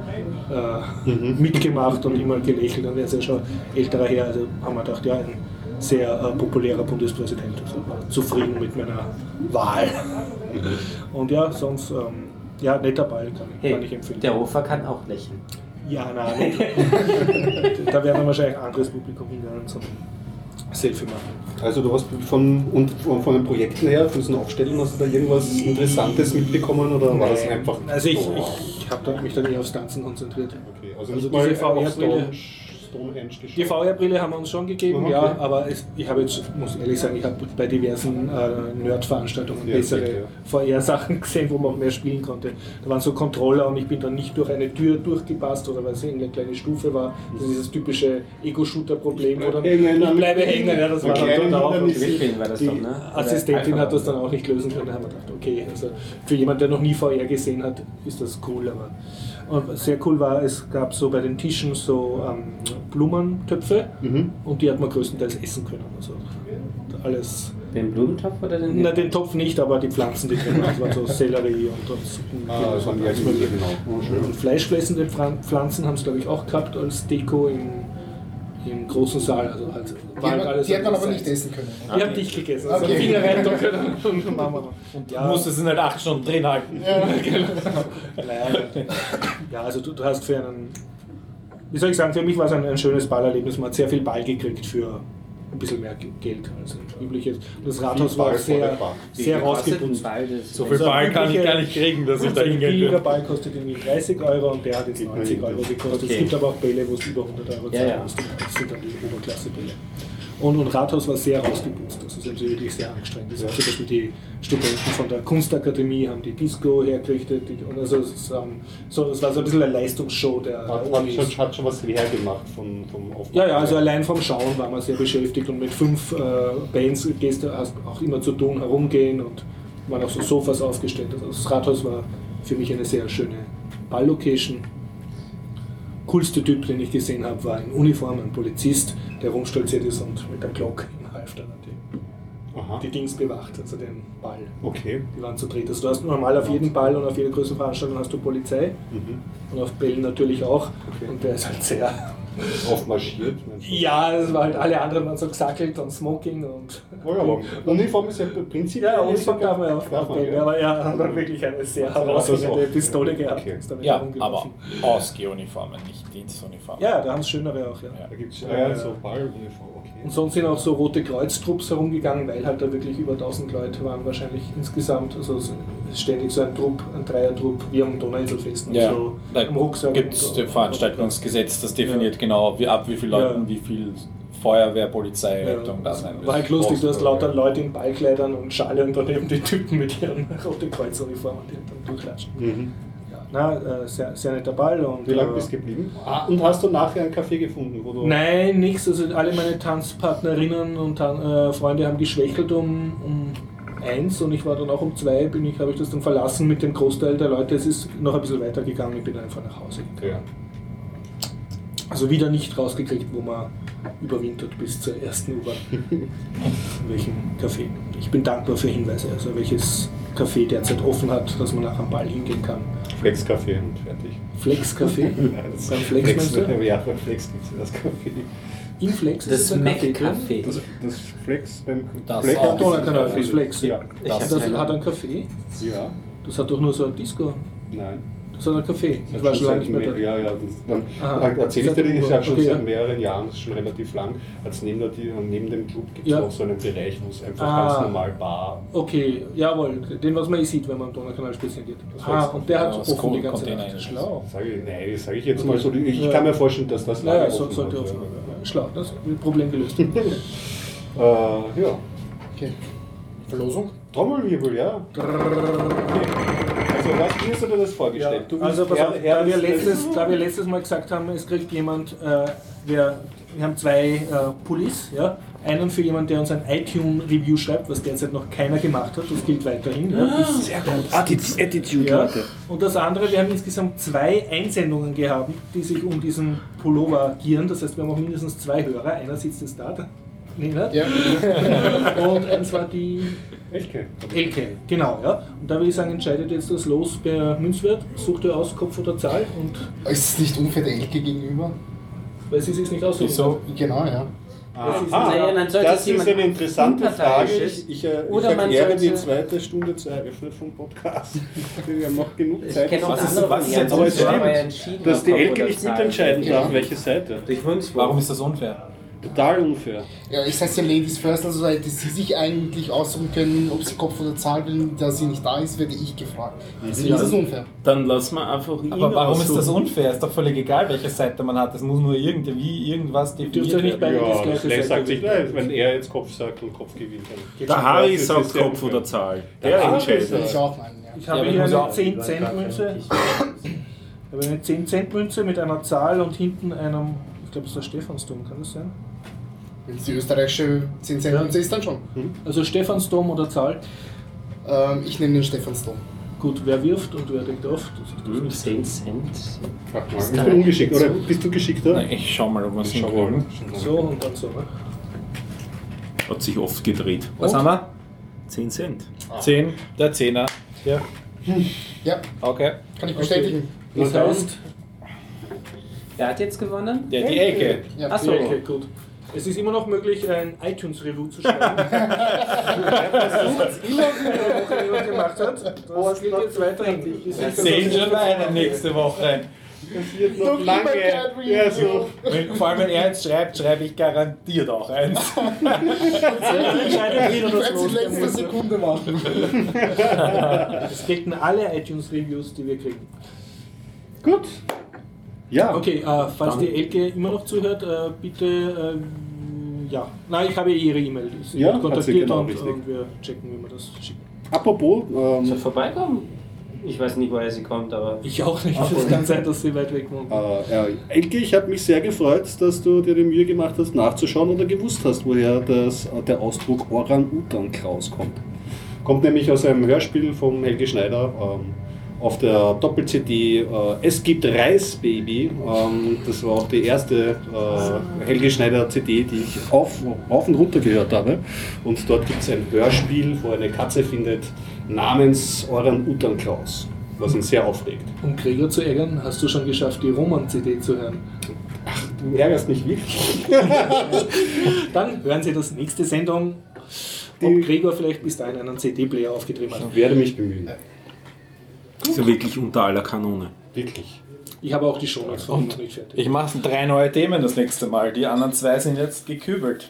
äh, mitgemacht und immer gelächelt. Und er ist ja schon älterer Herr, also haben wir gedacht, ja, ein sehr äh, populärer Bundespräsident. Also war zufrieden mit meiner Wahl. Und ja, sonst, ähm, ja, netter Ball kann, Hey, kann ich empfehlen. der Hofer kann auch lächeln. Ja, nein, da werden wir wahrscheinlich ein anderes Publikum hingehen zum Selfie machen. Also du hast von, und von, von den Projekten her, von diesen Aufstellungen, hast du da irgendwas Interessantes mitbekommen oder war das einfach Also ich, so? ich habe mich da nicht aufs Tanzen konzentriert. Okay, also, Also nicht mal diese auf VR-Brille. Stone, Stonehenge geschaut. Die VR-Brille haben wir uns schon gegeben, Okay. ja, aber es, ich habe jetzt, muss ehrlich sagen, ich habe bei diversen äh, Nerd-Veranstaltungen Ja, bessere. VR-Sachen gesehen, wo man auch mehr spielen konnte. Da waren so Controller und ich bin dann nicht durch eine Tür durchgepasst oder weil es eine kleine Stufe war. Das ist dieses typische Ego-Shooter-Problem, wo dann Hängen ich bleibe hängen. Ja, das war Ein dann auch. War das die doch, ne? Oder Assistentin hat das dann auch nicht lösen können. Da haben wir gedacht, okay, also für jemanden, der noch nie VR gesehen hat, ist das cool. Aber und was sehr cool war, es gab so bei den Tischen so ähm, Blumentöpfe Mhm. und die hat man größtenteils essen können. Also alles. Den Blumentopf oder den? Na, den Topf nicht, aber die Pflanzen, die drin waren. Das waren so Sellerie und, und Suppen. Ah, das haben die genau. Oh. Und fleischfressende Pflan- Pflanzen haben es, glaube ich, auch gehabt als Deko im, im großen Saal. Also halt, Die halt hat, alles die hat man an aber nicht essen können. Ich habe dich gegessen. Also Okay. Finger rein können und machen wir mal. Und du musst es in halt acht Stunden drin halten. Naja, ja, also du, du hast für einen, wie soll ich sagen, für mich war es ein, ein schönes Ballerlebnis. Man hat sehr viel Ball gekriegt für ein bisschen mehr Ge- Geld als übliches. Das Rathaus war sehr, sehr rausgeputzt. ein So viel Ball kann ich gar nicht kriegen, dass ich da ein hingehen billiger. Ball kostet irgendwie 30 Euro und der hat jetzt 90 Euro gekostet. Okay. Es gibt aber auch Bälle, wo es über 100 Euro Ja, zahlen ja. musst. Das sind dann die Oberklasse-Bälle. Und, und Rathaus war sehr rausgeputzt. Also sie haben sich wirklich sehr angestrengt. Das ist auch zum Beispiel die Studenten von der Kunstakademie haben die Disco hergerichtet. Die, und also es, ist, ähm, so, es war so ein bisschen eine Leistungsshow der, Hat, der hat, Unis. schon, hat schon was hergemacht von, vom Aufbau. Ja, ja, also allein vom Schauen war man sehr beschäftigt und mit fünf äh, Bands gehst du auch immer zu tun, herumgehen und waren auch so Sofas aufgestellt. Also das Rathaus war für mich eine sehr schöne Balllocation. Coolste Typ, den ich gesehen habe, war in Uniform, ein Polizist, der rumstolziert ist und mit der Glocke im Halfter die, Aha. die Dings bewacht, also den Ball. Okay. Die waren zu dritt. Also du hast normal auf jedem Ball und auf jeder größeren Veranstaltung hast du Polizei Mhm. und auf Bällen natürlich auch. Okay. Und der ist halt sehr Aufmarschiert. meinst du? ja, es war halt alle anderen waren so gesackelt und Smoking und. Oh ja, aber Uniform ist ja prinzipiell. Ja, Uniform darf man ja auch ja. aber er hat dann wirklich eine sehr Also, herausragende. Pistole gehabt. Okay. Ja, aber. Ausgehuniformen, nicht Dienstuniformen. Ja, da haben es schönere auch, ja. Da gibt es ja, so Balluniform, okay. Und sonst sind auch so rote Kreuztrupps herumgegangen, weil halt da wirklich über 1000 Leute waren, wahrscheinlich insgesamt. Also ständig so ein Trupp, ein Dreiertrupp, wie am Donauinselfest und Ja, so da gibt es das Veranstaltungsgesetz, das definiert Ja. genau, wie, ab wie viele Leuten, Ja. wie viel Feuerwehr, Polizei, Ja, Rettung da sein war halt lustig, du hast lauter Leute in Ballkleidern und Schale und daneben die Typen mit ihren roten Kreuzuniformen, die dann durchklatschen. Mhm. Ja, na, äh, sehr, sehr netter Ball. Und, Wie lange äh, bist du geblieben? Ah, und hast du nachher einen Café gefunden, wo du. Nein, nichts. Also alle meine Tanzpartnerinnen und Tan äh, Freunde haben geschwächelt um, um eins und ich war dann auch um zwei, bin ich, habe ich das dann verlassen mit dem Großteil der Leute. Es ist noch ein bisschen weitergegangen, ich bin einfach nach Hause gegangen. Ja. Also wieder nicht rausgekriegt, wo man überwintert bis zur ersten U-Bahn. In welchem Café. Ich bin dankbar für Hinweise, also welches Café derzeit offen hat, dass man nach am Ball hingehen kann. Flex Kaffee und fertig. Flex Café? Nein, das Beim Flex du? Ja, beim Flex gibt es das Kaffee. In Flex ist Das es ein drin? Mac-Café. Das, das Flex beim Das Flex auch. Donaukanal, das Flex. Ja, Ich Das, keine- hat ein Café? ja, Das hat doch nur so ein Disco. nein. Das hat ein Café. Ich Das war hat schon lange nicht mehr mehr- da. Ja, ja, das, dann erzähle ich dir, das, habe schon Okay, seit ja. mehreren Jahren, das ist schon relativ lang, als neben, der, neben dem Club gibt es Ja. auch so einen Bereich, wo es einfach Ah. ganz normal Bar Okay, jawohl, den was man eh sieht, wenn man am Donaukanal spazieren geht. Ah, und der hat Ja, das offen die ganze Nacht. ist. Schlau. Sage ich, nein, sage ich jetzt mal so. Ich Ja. kann mir vorstellen, dass das lange so, offen sollte hat, offen. Ja. Schlau, das Problem gelöst. Äh, ja, Okay. Verlosung? Trommelwirbel, ja. Also, was wie hast du dir das vorgestellt? Du Also pass auf, da, wir letztes, da wir letztes Mal gesagt haben, es kriegt jemand, äh, wir, wir haben zwei äh, Pullis, ja? Einen für jemanden, der uns ein iTunes-Review schreibt, was derzeit noch keiner gemacht hat, das gilt weiterhin. Ja? Bis- Sehr gut. Attitude, Attitude Ja. Leute. Und das andere, wir haben insgesamt zwei Einsendungen gehabt, die sich um diesen Pullover gieren. Das heißt, wir haben auch mindestens zwei Hörer. Einer sitzt jetzt da, Nenad. Ja. Und eins war die Elke. Elke, genau. Ja. Und da würde ich sagen, entscheidet jetzt das Los per Münzwert. Sucht ihr aus, Kopf oder Zahl. Und Ist es nicht unfair der Elke gegenüber? weil sie sich nicht aussuchen. Wieso? Genau, ja. Das ist- Naja, dann sollte das ist jemand eine interessante Frage. Ich, ich, äh, ich Oder man erkläre die zweite Stunde zu eröffnen vom Podcast. Wir haben noch genug Ich Zeit. kenne auch Was ist- andere was ist Variante, jetzt Aber es stimmt, entschieden, dass die Elke nicht mitentscheiden darf, welche Seite. Durch. Warum ist das unfair? Total unfair. Ja, es heißt ja Ladies First, also hätte sie sich eigentlich aussuchen können, ob sie Kopf oder Zahl will, da sie nicht da ist, werde ich gefragt. Deswegen ist es unfair. Dann lass mal einfach ihn Aber warum ist aussuchen. das unfair? Ist doch völlig egal, welche Seite man hat. Es muss nur irgendwie irgendwas definiert euch nicht werden. Beide das Ja, gleiche das Seite sagt sich, nein, wenn er jetzt Kopf sagt und Kopf gewinnt. Dann. Der Harry Das ist sagt Kopf unfair. oder Zahl. Der Der entscheidet. Ich auch meinen, ja. Ich Ja, habe aber hier eine auch- 10 Cent Münze. Ich habe eine 10 Cent Münze mit einer Zahl und hinten einem, ich glaube, es ist der Stephansdom, kann das sein? Wenn es die österreichische 10 Cent Münze ist, dann schon. Also Stephansdom oder Zahl? Ähm, ich nehme den Stephansdom. Gut, wer wirft und wer deckt auf? Das ist das 10 Cent. Frag mal. Ich bin ungeschickt, oder bist du geschickter? Nein, ich schau mal, ob wir es hinkriegen. mal. So und dann so. Ne? Hat sich oft gedreht. Was haben wir? 10 Cent. 10, der Zehner. Ja, Ja, okay. kann ich bestätigen. Das Na dann. heißt, Wer hat jetzt gewonnen? Ja, die Ecke. Ja. Achso. okay, gut. Es ist immer noch möglich, ein iTunes-Review zu schreiben. immer wieder Woche jemand gemacht hat. Das geht jetzt weiterhin. Die sind Sehen schon einen nächste Woche. Das wird noch Doch lange. Ja, so. Wenn, vor allem, wenn er jetzt schreibt, schreibe ich garantiert auch eins. entscheidet das sie Los. in letzter Sekunde machen. Es gelten alle iTunes-Reviews, die wir kriegen. Gut. Ja. Okay, äh, falls die Elke immer noch zuhört, äh, bitte, ähm, ja. Nein, ich habe ihre E-Mail. Sie Ja, wird hat sie kontaktiert genau, und, richtig. und wir checken, wie wir das schicken. Apropos, Soll ähm, vorbeikommen? Ich weiß nicht, woher sie kommt, aber. Ich auch nicht. Es kann sein, dass sie weit weg wohnt. äh, ja, Elke, ich habe mich sehr gefreut, dass du dir die Mühe gemacht hast, nachzuschauen oder gewusst hast, woher das, der Ausdruck Orang-Utan-Kraus kommt. Kommt nämlich aus einem Hörspiel von Helge Schneider ähm, auf der Doppel-CD äh, Es gibt Reis, Baby. Ähm, das war auch die erste äh, Helge Schneider CD, die ich auf, auf und runter gehört habe. Und dort gibt es ein Hörspiel, wo eine Katze findet, namens Orang-Utan-Kraus, was ihn sehr aufregt. Um Gregor zu ärgern, hast du schon geschafft, die Roman-CD zu hören. Du ärgerst mich wirklich. Dann hören Sie das nächste Sendung, ob Gregor vielleicht bis dahin einen CD-Player aufgetrieben hat. Ich werde mich bemühen. Ist ja wirklich unter aller Kanone. Wirklich. Ich habe auch die ihm noch nicht fertig. Ich mache drei neue Themen das nächste Mal. Die anderen zwei sind jetzt gekübelt.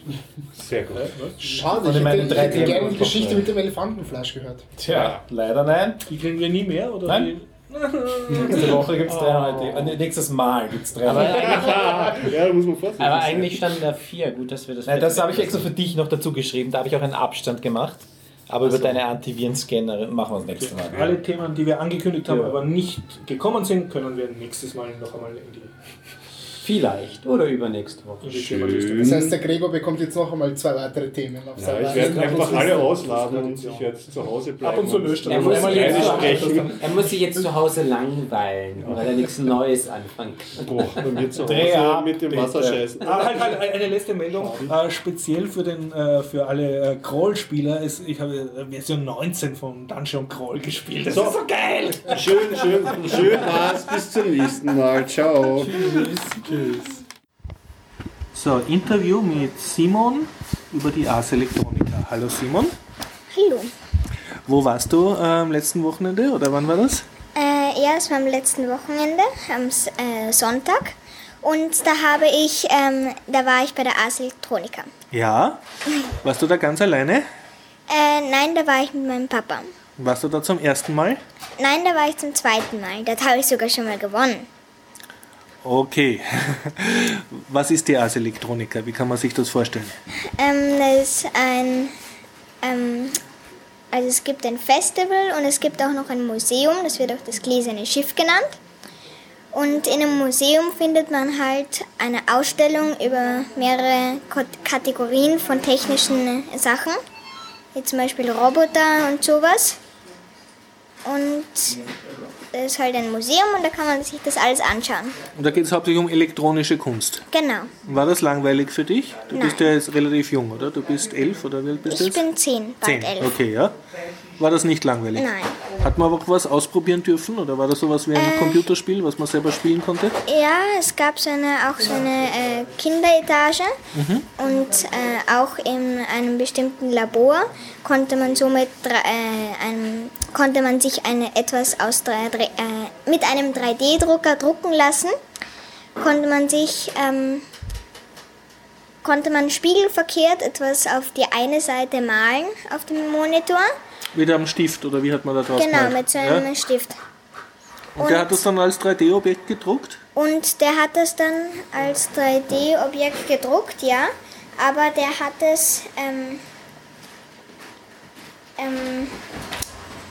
Sehr gut. Schade, Von ich hätte, drei ich hätte gerne Themen die Geschichte mit dem Elefantenfleisch gehört. Tja, leider nein. Die kriegen wir nie mehr, oder? Nein. Nächste Woche gibt es drei neue Themen. Äh, nächstes Mal gibt es drei Aber neue Themen. eigentlich, Ja, da muss man vorsichtig aber eigentlich standen da vier. Gut, dass wir das. Nein, das habe ich extra für dich noch dazu geschrieben. Da habe ich auch einen Abstand gemacht. Aber über deine Antiviren-Scanner machen wir das nächste Mal. Alle Themen, die wir angekündigt haben, Ja. aber nicht gekommen sind, können wir nächstes Mal noch einmal in die Vielleicht. Oder übernächste Woche. Schön. Das heißt, der Gregor bekommt jetzt noch einmal zwei weitere Themen auf Ja, seiner ich werde einfach alle ausladen und ich werde zu Hause bleiben. Ab und zu löscht er Er muss, einmal jetzt, jedes Jahr. sprechen. er muss sich jetzt zu Hause langweilen, weil er nichts Neues anfangen kann. Boah, bei mir zu Hause mit dem bitte. Wasser scheißen. Ah, halt, halt, eine letzte Meldung, äh, speziell für, den, äh, für alle äh, Crawl-Spieler. ist- Ich habe äh, Version 19 von Dungeon Crawl gespielt. Das ist so geil! Schön, schön, schön war's. Bis zum nächsten Mal. Ciao. So, Interview mit Simon über die Ars Electronica. Hallo Simon, Hallo. wo warst du äh, am letzten Wochenende oder wann war das? Äh, ja, es war am letzten Wochenende, am äh, Sonntag. Und da habe ich, ähm, da war ich bei der Ars Electronica. Ja. Warst du da ganz alleine? Äh, nein, da war ich mit meinem Papa. Warst du da zum ersten Mal? Nein, da war ich zum zweiten Mal. Dort habe ich sogar schon mal gewonnen. Okay. Was ist die Ars Electronica? Wie kann man sich das vorstellen? Ähm, das ist ein, ähm, also es gibt ein Festival und es gibt auch noch ein Museum, das wird auch das Gläserne Schiff genannt. Und in einem Museum findet man halt eine Ausstellung über mehrere Kategorien von technischen Sachen, wie zum Beispiel Roboter und sowas. Und ist halt ein Museum und da kann man sich das alles anschauen. Und da geht es hauptsächlich um elektronische Kunst. Genau. War das langweilig für dich? Du Nein. bist ja jetzt relativ jung, oder? Du bist elf oder wie alt bist du Ich jetzt? bin zehn, bald Zehn. elf. Okay, ja. War das nicht langweilig? Nein. Hat man aber auch was ausprobieren dürfen? Oder war das sowas wie ein Äh. Computerspiel, was man selber spielen konnte? Ja, es gab so eine, auch so eine äh, Kinderetage Mhm. und äh, auch in einem bestimmten Labor konnte man somit äh, einem, konnte man sich eine etwas aus drei, drei, äh, mit einem 3D-Drucker drucken lassen. Konnte man sich ähm, konnte man spiegelverkehrt etwas auf die eine Seite malen auf dem Monitor. Wieder am Stift oder wie hat man da draus Genau, gemalt? mit so einem ja? Stift. Und der und- hat das dann als 3D-Objekt gedruckt? Und der hat es dann als 3D-Objekt gedruckt, ja. Aber der hat es ähm, ähm,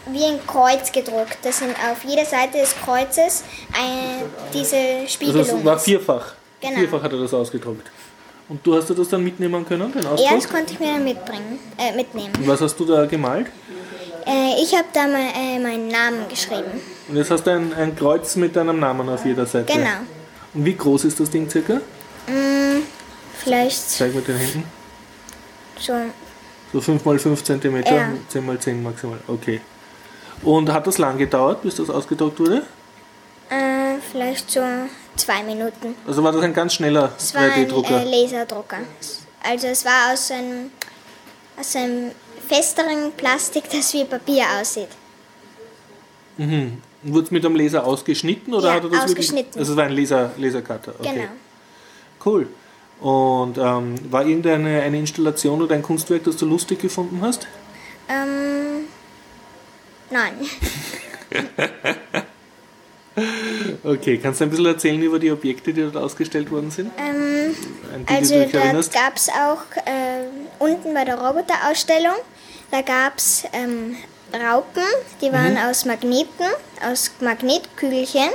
wie ein Kreuz gedruckt. Das sind auf jeder Seite des Kreuzes äh, diese Also Spiegelungen. es war vierfach. Genau. Vierfach hat er das ausgedruckt. Und du hast dir das dann mitnehmen können, den ja, Ausdruck? das konnte ich mir dann mitbringen, äh, mitnehmen. Und was hast du da gemalt? Äh, ich habe da mal, äh, meinen Namen geschrieben. Und jetzt hast du ein, ein Kreuz mit deinem Namen auf jeder Seite. Genau. Und wie groß ist das Ding circa? Mm, vielleicht Zeig mit den Händen. so So 5 mal 5 cm, Ja. 10 mal 10 maximal. Okay. Und hat das lang gedauert, bis das ausgedruckt wurde? äh, vielleicht so zwei Minuten. Also war das ein ganz schneller Es war ein 3D-Drucker? äh, Laserdrucker. Also es war aus einem, aus einem festeren Plastik, das wie Papier aussieht. mhm. Wurde es mit einem Laser ausgeschnitten oder Ja, hat er das ausgeschnitten. wirklich? Also es war ein Laser, Lasercutter. Okay. Genau. Cool. Und ähm, war irgendeine eine Installation oder ein Kunstwerk, das du lustig gefunden hast? Ähm, nein. Okay, kannst du ein bisschen erzählen über die Objekte, die dort ausgestellt worden sind? Ähm, die, also erinnerst? gab es auch äh, unten bei der Roboterausstellung, da gab es ähm, Raupen, die waren aus Magneten, aus Magnetkügelchen.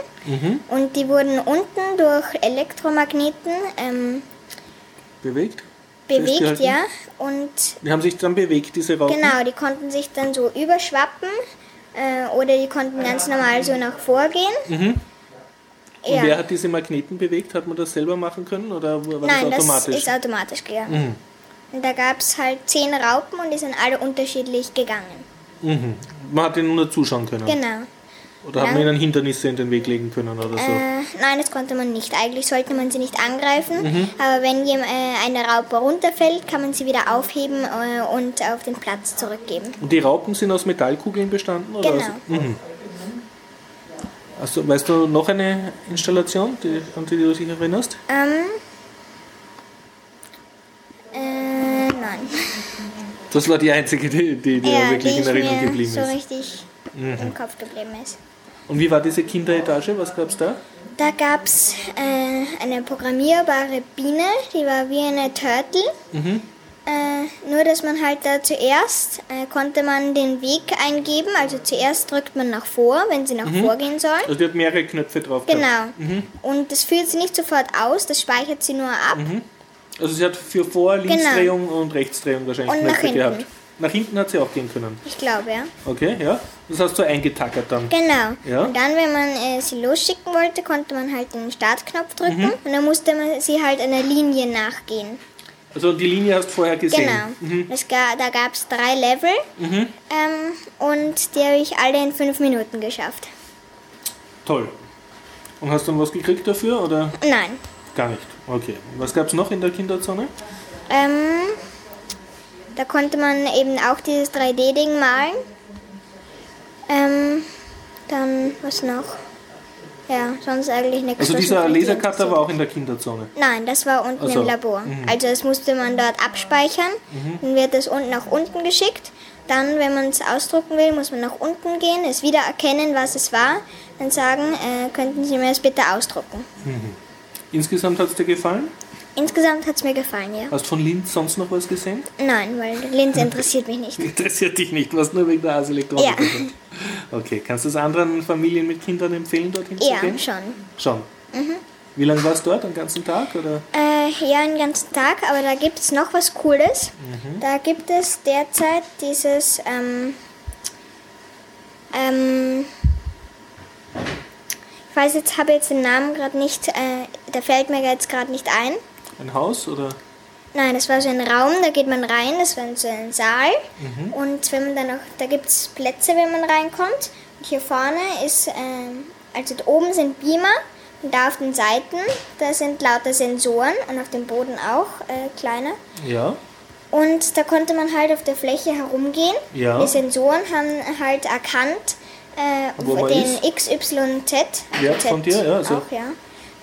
Und die wurden unten durch Elektromagneten ähm, Bewegt? bewegt, ja. Und Die haben sich dann bewegt, diese Raupen? Genau, die konnten sich dann so überschwappen äh, oder die konnten ganz normal so nach vorgehen. Und Ja. wer hat diese Magneten bewegt? Hat man das selber machen können oder war Nein, das das automatisch? ist automatisch gegangen. Und da gab es halt zehn Raupen und die sind alle unterschiedlich gegangen. mhm. Man hat ihnen nur zuschauen können. Genau. Oder hat Ja. man ihnen Hindernisse in den Weg legen können oder so? Äh, nein, das konnte man nicht. Eigentlich sollte man sie nicht angreifen, Mhm. aber wenn äh, eine Raupe runterfällt, kann man sie wieder aufheben äh, und auf den Platz zurückgeben. Und die Raupen sind aus Metallkugeln bestanden? Oder Genau. Aus, mhm. also, weißt du noch eine Installation, die, an die du dich erinnerst? Ähm, nein. Das war die einzige, die, die dir ja, wirklich die in Erinnerung geblieben so ist. Mhm. richtig im Kopf geblieben ist. Und wie war diese Kinderetage? Was gab es da? Da gab es äh, eine programmierbare Biene, die war wie eine Turtle. Äh, nur, dass man halt da zuerst äh, konnte man den Weg eingeben. Also zuerst drückt man nach vor, wenn sie nach vor gehen soll. Also die hat mehrere Knöpfe drauf. Genau. Und das führt sie nicht sofort aus, das speichert sie nur ab. Also sie hat für Vor-, Linksdrehung und Rechtsdrehung wahrscheinlich Genau. Und nach Knöpfe hinten. gehabt. Nach hinten hat sie auch gehen können. Ich glaube, ja. Okay, ja. Das hast du eingetackert dann. Genau. Ja. Und dann, wenn man äh, sie losschicken wollte, konnte man halt den Startknopf drücken Mhm. und dann musste man sie halt einer Linie nachgehen. Also die Linie hast du vorher gesehen. Genau. Es ga, da gab es drei Level Mhm. ähm, und die habe ich alle in fünf Minuten geschafft. Toll. Und hast du dann was gekriegt dafür oder Nein. gar nicht? Okay. Was gab es noch in der Kinderzone? Ähm, da konnte man eben auch dieses 3D-Ding malen. Ähm, dann, was noch? Ja, sonst eigentlich nichts. Also dieser Lasercutter war auch in der Kinderzone. Nein, das war unten Ach so. im Labor. Mhm. Also das musste man dort abspeichern. Dann wird das unten nach unten geschickt. Dann, wenn man es ausdrucken will, muss man nach unten gehen, es wieder erkennen, was es war. Dann sagen, äh, könnten Sie mir das bitte ausdrucken. Insgesamt hat es dir gefallen? Insgesamt hat es mir gefallen, ja. Hast du von Linz sonst noch was gesehen? Nein, weil Linz interessiert mich nicht. Interessiert dich nicht, was nur wegen der Aselektronik. Ja. Okay, kannst du es anderen Familien mit Kindern empfehlen, dorthin Ja, zu gehen? schon. Schon. Wie lange warst du dort? Den ganzen Tag? Oder? Äh, ja, den ganzen Tag, aber da gibt es noch was Cooles. Da gibt es derzeit dieses, ähm, ähm, ich weiß jetzt, habe jetzt den Namen gerade nicht, äh, der fällt mir jetzt gerade nicht ein. Ein Haus? Oder? Nein, das war so ein Raum, da geht man rein, das war so ein Saal. Und wenn man dann noch, da gibt es Plätze, wenn man reinkommt. Und hier vorne ist, ähm, also da oben sind Beamer und da auf den Seiten, da sind lauter Sensoren und auf dem Boden auch äh, kleine. Ja. Und da konnte man halt auf der Fläche herumgehen. Ja. Die Sensoren haben halt erkannt äh, Wo man den ist? XYZ. Ja, Z von dir, ja, also- Auch, ja.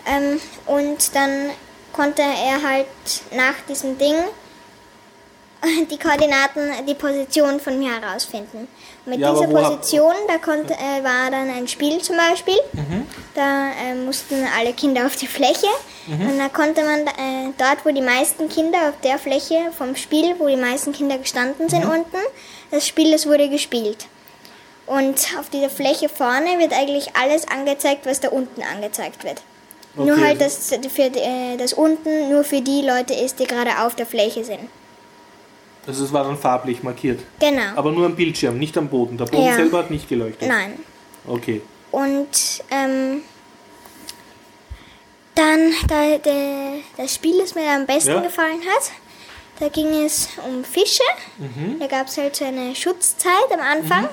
Ähm, und dann konnte er halt nach diesem Ding die Koordinaten, die Position von mir herausfinden. Mit Ja, dieser Position, da konnte, äh, war dann ein Spiel zum Beispiel. Mhm. Da äh, mussten alle Kinder auf die Fläche. Mhm. Und da konnte man äh, dort, wo die meisten Kinder auf der Fläche vom Spiel, wo die meisten Kinder gestanden sind Mhm. unten, das Spiel, das wurde gespielt. Und auf dieser Fläche vorne wird eigentlich alles angezeigt, was da unten angezeigt wird. nur Okay, halt, also- dass für, äh, das unten nur für die Leute ist, die gerade auf der Fläche sind. Also es war dann farblich markiert. Genau. Aber nur am Bildschirm, nicht am Boden. Der Boden Ja. selber hat nicht geleuchtet. Nein. Okay. Und ähm, dann da, der, das Spiel, das mir am besten Ja. gefallen hat, da ging es um Fische. Mhm. Da gab es halt so eine Schutzzeit am Anfang.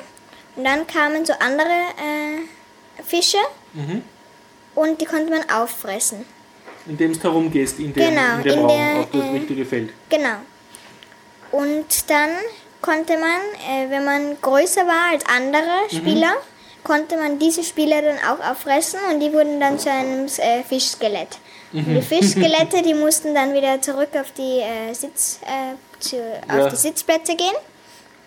Und dann kamen so andere äh, Fische Mhm. und die konnte man auffressen. Indem du herumgehst in dem, Genau, in dem in Raum der, auf das äh, richtige Feld. Genau. Und dann konnte man, äh, wenn man größer war als andere Spieler, konnte man diese Spieler dann auch auffressen und die wurden dann zu einem äh, Fischskelett. Und die Fischskelette, die mussten dann wieder zurück auf die, äh, Sitz, äh, zu, Ja. auf die Sitzplätze gehen.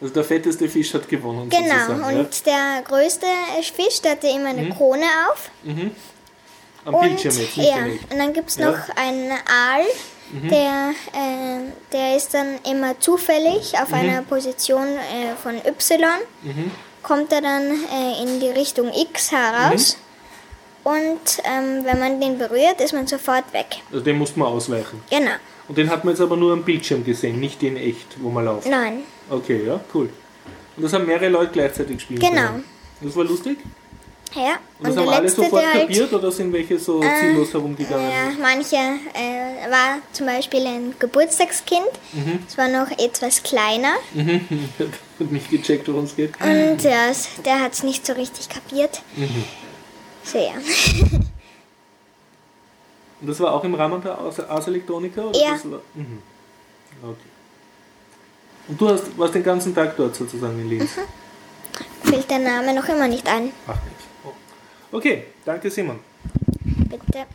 Also der fetteste Fisch hat gewonnen. Genau, und der größte Fisch, der hatte immer eine Krone auf. ja? Am Und, Bildschirm jetzt, nicht ja, und dann gibt es Ja. Mhm. noch einen Aal, der, äh, der ist dann immer zufällig auf Mhm. einer Position äh, von Y, kommt er dann äh, in die Richtung X heraus. Mhm. Und ähm, wenn man den berührt, ist man sofort weg. Also den musste man ausweichen. Genau. Und den hat man jetzt aber nur am Bildschirm gesehen, nicht in echt, wo man läuft. Nein. Okay, ja, cool. Und das haben mehrere Leute gleichzeitig spielen Genau. können. Das war lustig? Ja. Und das haben alle sofort kapiert oder sind welche so Äh, ziellos herumgegangen? Ja, manche äh, war zum Beispiel ein Geburtstagskind. Mhm. Es war noch etwas kleiner. Hat nicht gecheckt, worum es geht. Und ja, der hat es nicht so richtig kapiert. Mhm. So ja. Und das war auch im Rahmen der Ars Ja. Das war, mhm. Okay. Und du hast, warst den ganzen Tag dort sozusagen in Linz? Fällt der Name noch immer nicht ein. Ach nichts. Oh. Okay, danke Simon. Bitte.